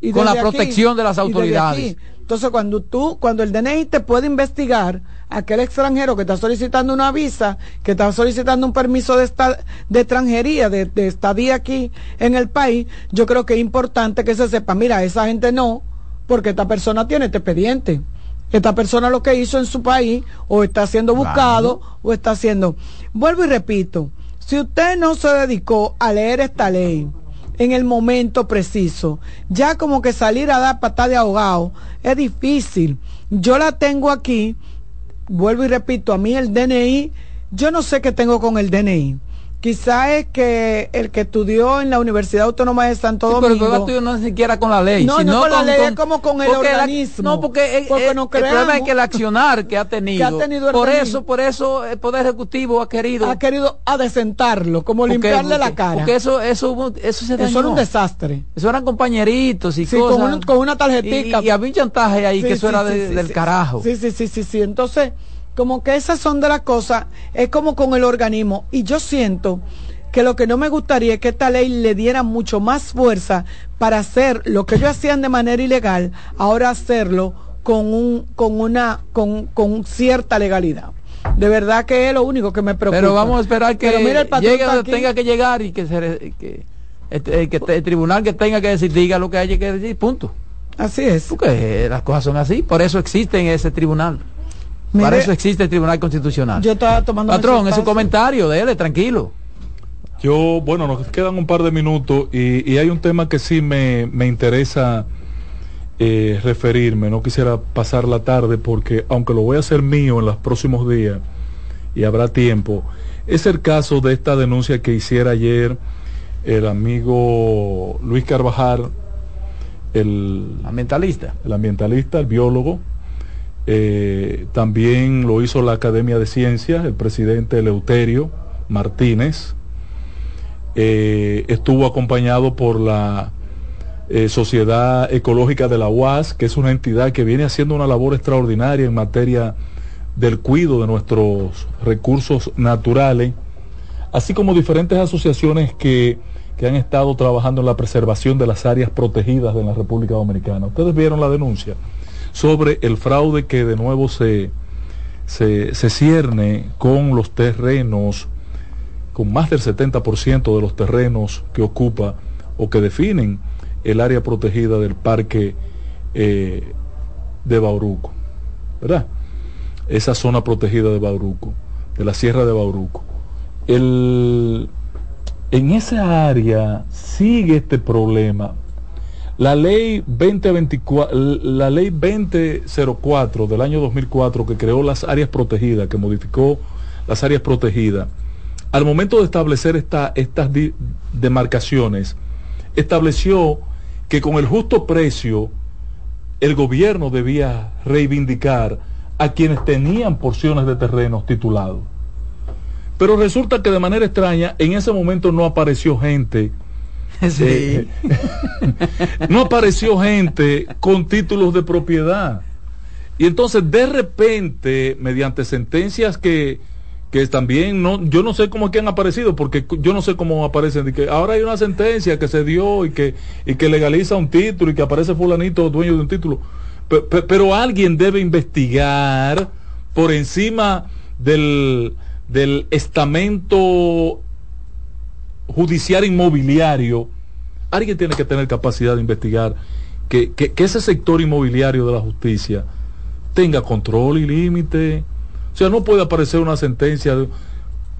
Y con la protección de las autoridades. Entonces, cuando tú, cuando el DNI te puede investigar, aquel extranjero que está solicitando una visa, que está solicitando un permiso de, esta, de extranjería, de, de estadía aquí en el país, yo creo que es importante que se sepa, mira, esa gente no, porque esta persona tiene este expediente. Esta persona lo que hizo en su país, o está siendo buscado, o está haciendo. Vuelvo y repito, si usted no se dedicó a leer esta ley, en el momento preciso. Ya como que salir a dar patada de ahogado es difícil. Yo la tengo aquí vuelvo y repito, a mí el DNI, yo no sé qué tengo con el DNI. Quizá es que el que estudió en la Universidad Autónoma de Santo Domingo. Pero el no es siquiera con la ley. No, sino no con, la ley, es como con el organismo. no, porque, el, problema es que el accionar que ha tenido. por eso, por eso el Poder Ejecutivo ha querido. Ha querido adecentarlo, como limpiarle la cara. Porque eso, eso, eso se Eso era un desastre. Eso eran compañeritos y cosas. Con, una tarjetita. Y, había un chantaje ahí que eso era del carajo. Sí, sí, sí, sí, sí. Entonces como que esas son de las cosas, es como con el organismo. Y yo siento que lo que no me gustaría es que esta ley le diera mucho más fuerza para hacer lo que ellos hacían de manera ilegal, ahora hacerlo con un, con una, con, con cierta legalidad. De verdad que es lo único que me preocupa. Pero vamos a esperar que llegue donde tenga que llegar y que, se, que, este, que el tribunal que tenga que decir diga lo que haya que decir, punto. Así es. Porque las cosas son así, por eso existe ese tribunal. Para eso existe el Tribunal Constitucional. Yo estaba tomando. Patrón, es su comentario, dele, tranquilo. Yo, bueno, nos quedan un par de minutos y, hay un tema que sí me, interesa eh, referirme. No quisiera pasar la tarde porque, aunque lo voy a hacer mío en los próximos días y habrá tiempo, es el caso de esta denuncia que hiciera ayer el amigo Luis Carvajal, el ambientalista, el ambientalista, el biólogo, eh, también lo hizo la Academia de Ciencias, el presidente Eleuterio Martínez. Eh, estuvo acompañado por la eh, Sociedad Ecológica de la UAS, que es una entidad que viene haciendo una labor extraordinaria en materia del cuidado de nuestros recursos naturales, así como diferentes asociaciones que, que han estado trabajando en la preservación de las áreas protegidas de la República Dominicana. Ustedes vieron la denuncia sobre el fraude que de nuevo se, se, cierne con los terrenos, con más del 70% de los terrenos que ocupa o que definen el área protegida del parque eh, de Bauruco. ¿Verdad? esa zona protegida de Bauruco, de la Sierra de Bauruco. El, en esa área sigue este problema. La ley 2024, la ley 2004 del año 2004 que creó las áreas protegidas, que modificó las áreas protegidas, al momento de establecer estas demarcaciones, estableció que con el justo precio el gobierno debía reivindicar a quienes tenían porciones de terrenos titulados. Pero resulta que de manera extraña, en ese momento no apareció gente. Eh, no apareció gente con títulos de propiedad. Y entonces de repente, mediante sentencias que, que también no, yo no sé cómo que han aparecido, porque yo no sé cómo aparecen, que ahora hay una sentencia que se dio y que, y que legaliza un título y que aparece fulanito dueño de un título. pero alguien debe investigar por encima del, del estamento judicial inmobiliario, alguien tiene que tener capacidad de investigar que, ese sector inmobiliario de la justicia tenga control y límite. O sea, no puede aparecer una sentencia.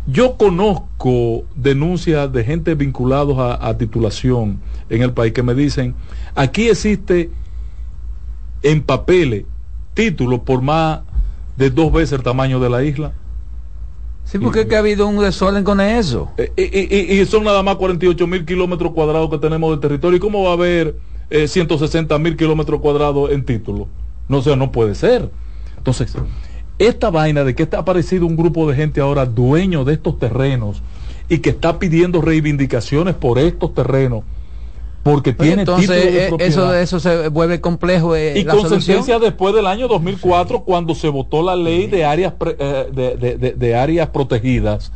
Yo conozco denuncias de gente vinculados a, a, titulación en el país que me dicen, aquí existe en papeles títulos por más de dos veces el tamaño de la isla. Sí, porque es que ha habido un desorden con eso. Eh, y, son nada más 48 mil kilómetros cuadrados que tenemos de territorio. ¿Y cómo va a haber 160 eh, mil kilómetros cuadrados en título? No sé, no puede ser. Entonces, esta vaina de que está aparecido un grupo de gente ahora dueño de estos terrenos y que está pidiendo reivindicaciones por estos terrenos porque tiene entonces de eh, eso eso se vuelve complejo eh, y con sentencia después del año 2004 cuando se votó la ley de áreas eh, de, áreas protegidas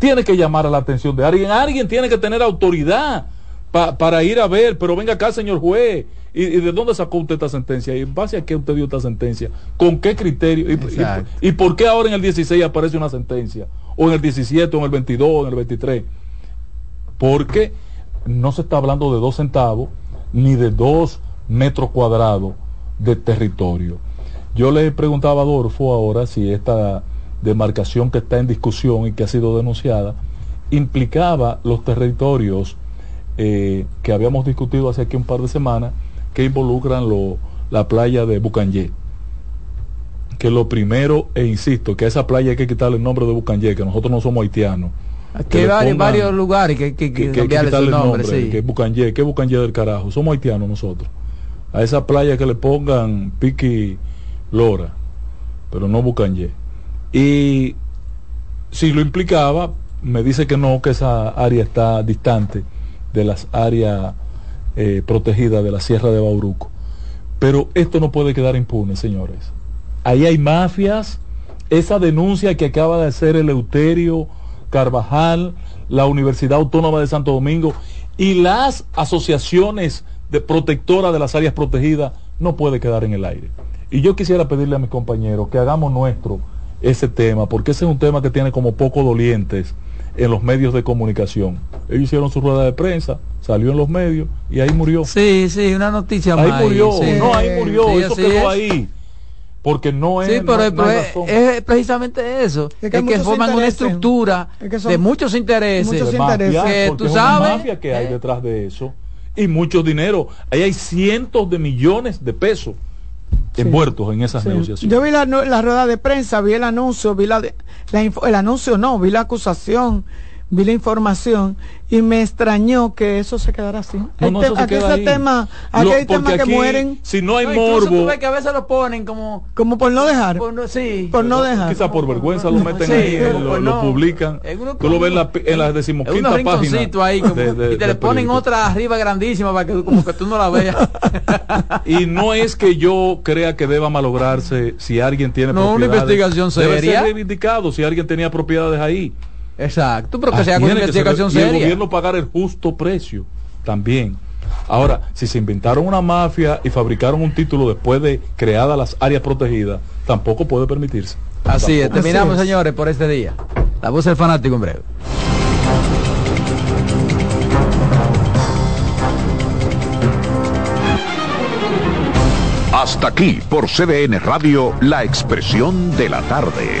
tiene que llamar a la atención de alguien alguien tiene que tener autoridad para ir a ver pero venga acá señor juez ¿Y, de dónde sacó usted esta sentencia? ¿Y en base a qué usted dio esta sentencia? ¿Con qué criterio? ¿Y, y, por qué ahora en el 16 aparece una sentencia? ¿O en el 17, o en el 22, o en el 23? Porque no se está hablando de dos centavos ni de dos metros cuadrados de territorio. Yo le preguntaba a Adolfo ahora si esta demarcación que está en discusión y que ha sido denunciada implicaba los territorios eh, que habíamos discutido hace aquí un par de semanas que involucran la playa de Bucanyé. Que lo primero, e insisto, que a esa playa hay que quitarle el nombre de Bucanyé, que nosotros no somos haitianos que, hay varios lugares que, que, que, que el nombre, sí. que Bucanyé, que Bucanyé del carajo, somos haitianos nosotros. A esa playa que le pongan Piqui Lora, pero no Bucanyé. Y si lo implicaba, me dice que no, que esa área está distante de las áreas eh, protegidas de la Sierra de Bauruco. Pero esto no puede quedar impune, señores. Ahí hay mafias. Esa denuncia que acaba de hacer el Euterio Carvajal, la Universidad Autónoma de Santo Domingo y las asociaciones de protectoras de las áreas protegidas no puede quedar en el aire. Y yo quisiera pedirle a mis compañeros que hagamos nuestro ese tema, porque ese es un tema que tiene como poco dolientes en los medios de comunicación. Ellos hicieron su rueda de prensa, salió en los medios y ahí murió. Sí, sí, una noticia ahí murió, no, ahí murió, eso quedó ahí porque no es, sí, pero, es, precisamente eso es que, forman una estructura de muchos intereses, muchos intereses. que tú sabes mafia que hay detrás de eso. Y mucho dinero. Ahí hay cientos de millones de pesos envueltos en esas negociaciones. Yo vi la, la, rueda de prensa vi el anuncio vi la, la el anuncio no vi la acusación vi la información y me extrañó que eso se quedara así. No, no, eso aquí ese tema, aquí hay temas que mueren. Si no hay morbo. Tú ves que a veces lo ponen como. Como por no dejar. Por sí. Por no dejar. Quizá por vergüenza lo meten ahí, lo, publican. tú lo ves en la, en la decimoquinta página. ahí como, y te le ponen otra arriba grandísima para que como que tú no la veas. y no es que yo crea que deba malograrse si alguien tiene no, una investigación seria. Debe ser reivindicado si alguien tenía propiedades ahí. Exacto, pero que sea una investigación seria. Y el gobierno pagar el justo precio también. Ahora, si se inventaron una mafia y fabricaron un título después de creadas las áreas protegidas, tampoco puede permitirse. Así es, terminamos señores por este día. La voz del fanático en breve. Hasta aquí por CDN Radio, la expresión de la tarde.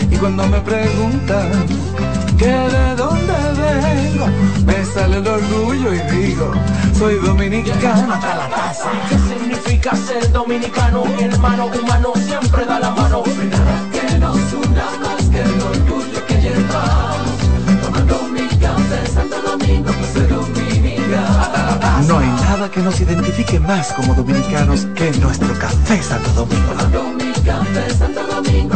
Y cuando me preguntan que de dónde vengo, me sale el orgullo y digo, soy dominicano hasta la taza. ¿Qué significa ser dominicano? Mi hermano humano siempre da la mano. Nada que nos una más que el orgullo que llevamos. Tomando mi café Santo Domingo, pues soy dominicano. No hay nada que nos identifique más como dominicanos que nuestro café Santo Domingo. Santo Domingo,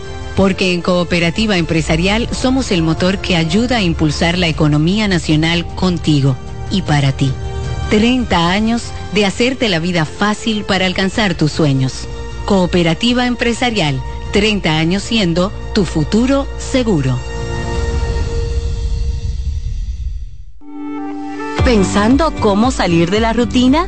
Porque en Cooperativa Empresarial somos el motor que ayuda a impulsar la economía nacional contigo y para ti. 30 años de hacerte la vida fácil para alcanzar tus sueños. Cooperativa Empresarial, 30 años siendo tu futuro seguro. ¿Pensando cómo salir de la rutina?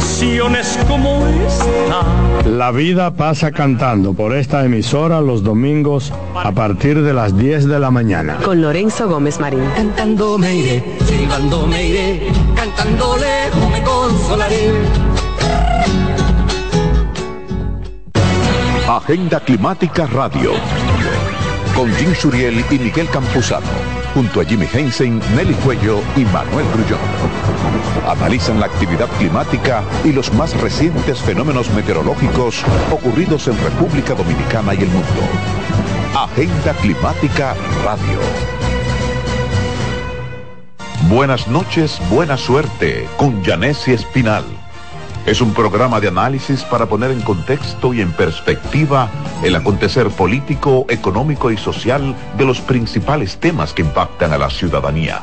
canciones como esta. La vida pasa cantando por esta emisora los domingos a partir de las 10 de la mañana. Con Lorenzo Gómez Marín. Cantando me iré, silbando me iré, cantando lejos me consolaré. Agenda Climática Radio. Con Jim Suriel y Miguel Campuzano junto a Jimmy Hensen, Nelly Cuello y Manuel Grullón. Analizan la actividad climática y los más recientes fenómenos meteorológicos ocurridos en República Dominicana y el mundo. Agenda Climática Radio. Buenas noches, buena suerte con Janessi Espinal es un programa de análisis para poner en contexto y en perspectiva el acontecer político, económico y social de los principales temas que impactan a la ciudadanía,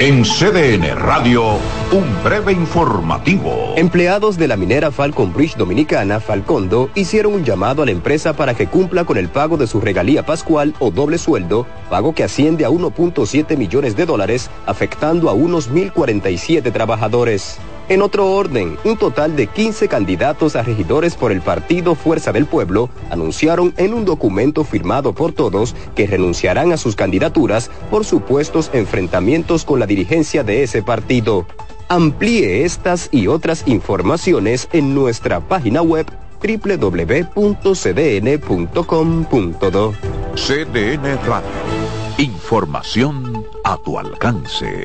En CDN Radio, un breve informativo. Empleados de la minera Falcon Bridge Dominicana, Falcondo, hicieron un llamado a la empresa para que cumpla con el pago de su regalía pascual o doble sueldo, pago que asciende a 1.7 millones de dólares, afectando a unos 1.047 trabajadores. En otro orden, un total de 15 candidatos a regidores por el partido Fuerza del Pueblo anunciaron en un documento firmado por todos que renunciarán a sus candidaturas por supuestos enfrentamientos con la dirigencia de ese partido. Amplíe estas y otras informaciones en nuestra página web www.cdn.com.do. CDN Radio. Información a tu alcance.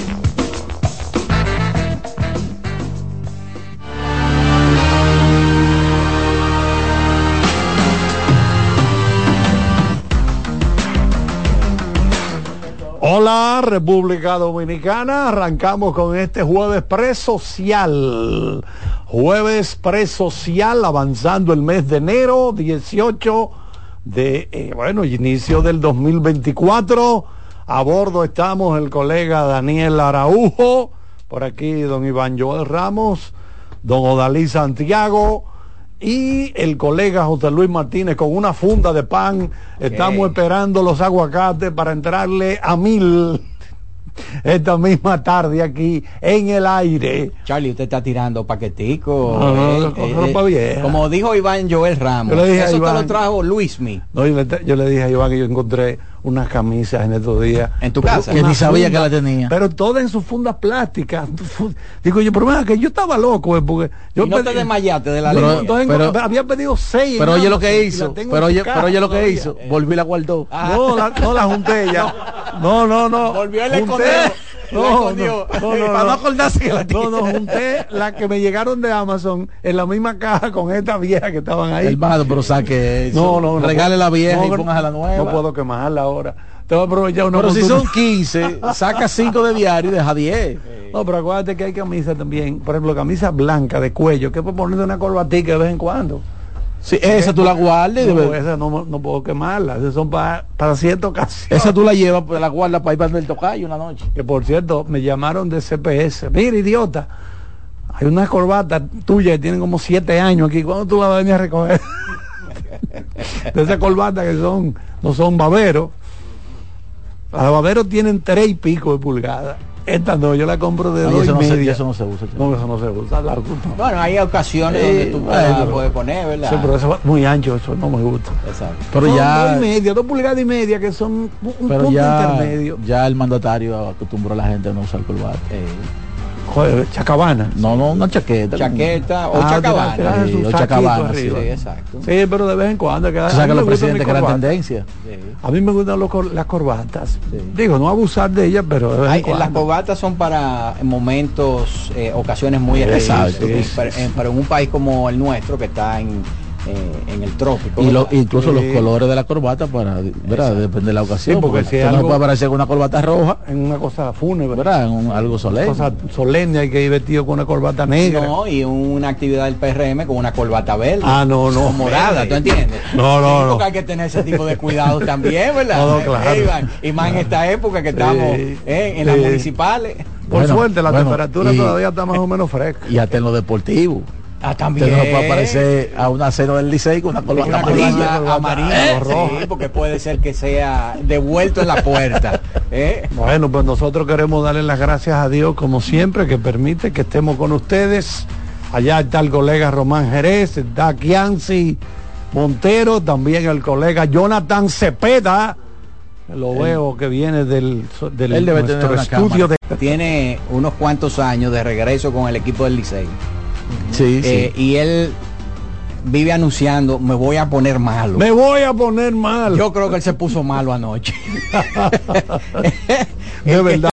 República Dominicana, arrancamos con este jueves presocial. Jueves presocial, avanzando el mes de enero, 18 de, eh, bueno, inicio del 2024. A bordo estamos el colega Daniel Araujo, por aquí don Iván Joel Ramos, don Odalí Santiago y el colega José Luis Martínez con una funda de pan. Estamos esperando los aguacates para entrarle a mil esta misma tarde aquí en el aire. Charlie, usted está tirando paquetico. No, no, eh, eh, como dijo Iván Joel Ramos. Eso te lo trajo Luismi. No, yo le dije a Iván que yo encontré unas camisas en estos días. ¿En tu casa? Que ni sabía que la tenía. Pero todas en sus fundas plásticas. Digo yo, pero mira, que yo estaba loco, eh, porque yo y no te desmayaste de la pero, pero, había pedido seis. Pero oye lo que hizo, pero oye, pero oye lo que hizo, volví la guardó. No, la, no la junté ya. No, no, no. Volvió el junté, no, no, no, para no acordarse que la No, no, junté la que me llegaron de Amazon en la misma caja con esta vieja que estaban ahí. Hermano, pero saque eso. No, no, Regale la vieja y pongas la nueva. No puedo quemarla ahora. Te voy a aprovechar una Pero si son 15, saca 5 de diario y deja 10. No, pero acuérdate que hay camisas también, por ejemplo, camisa blanca de cuello, que puedes poner una corbatica de vez en cuando. Sí, esa tú la guardas. No, esa no, no, puedo quemarla. Esas son para, para cierta ocasión. Esa tú la llevas, la guardas para ir para el tocayo una noche. Que por cierto, me llamaron de CPS. Mira, idiota. Hay una corbata tuya que tienen como 7 años aquí. ¿Cuándo tú la vas a venir a recoger? de esa corbata que son, no son baberos. Las baberos tienen tres y pico de pulgadas. Esta no, yo la compro de dos y media. eso no se usa. No, eso no se usa. bueno, hay ocasiones donde tú la puedes poner, ¿verdad? Sí, pero eso es muy ancho, eso no me gusta. Exacto. Pero ya... Dos y media, dos pulgadas y media, que son un pero punto ya, intermedio. Ya el mandatario acostumbró a la gente a no usar corbata. Chacabana. No, no, una chaqueta. Chaqueta o ah, chacabana. Sí, o chacabana. Sí, exacto. Sí, pero de vez en cuando. Que que los presidentes que tendencia. A mí me gustan las corbatas. Digo, no abusar de ellas, pero Las corbatas son para momentos, eh, ocasiones muy especiales. Pero en un país como el nuestro, que está en eh, en el trópico. Y incluso los colores de la corbata para, ¿verdad? Depende de la ocasión. porque, si no puede aparecer con una corbata roja. En una cosa fúnebre. ¿verdad? En algo solemne. Cosa solemne hay que ir vestido con una corbata negra. No, y una actividad del PRM con una corbata verde. Ah, no, no. morada, ¿tú entiendes? No, no, no. hay que tener ese tipo de cuidado también, ¿verdad? y más en esta época que estamos eh, en las municipales. Por suerte, la temperatura todavía está más o menos fresca. Y hasta en lo deportivo. Ah, también. no puede aparecer a una cero del Licey con una corbata amarilla. amarilla ¿Eh? porque puede ser que sea devuelto en la puerta. ¿eh? Bueno, pues nosotros queremos darle las gracias a Dios, como siempre, que permite que estemos con ustedes. Allá está el colega Román Jerez, está Kianci Montero, también el colega Jonathan Cepeda. Lo veo que viene del, del nuestro estudio. De... Tiene unos cuantos años de regreso con el equipo del Licey Sí, eh, Y él vive anunciando, me voy a poner malo. Me voy a poner malo. Yo creo que él se puso malo anoche. de verdad.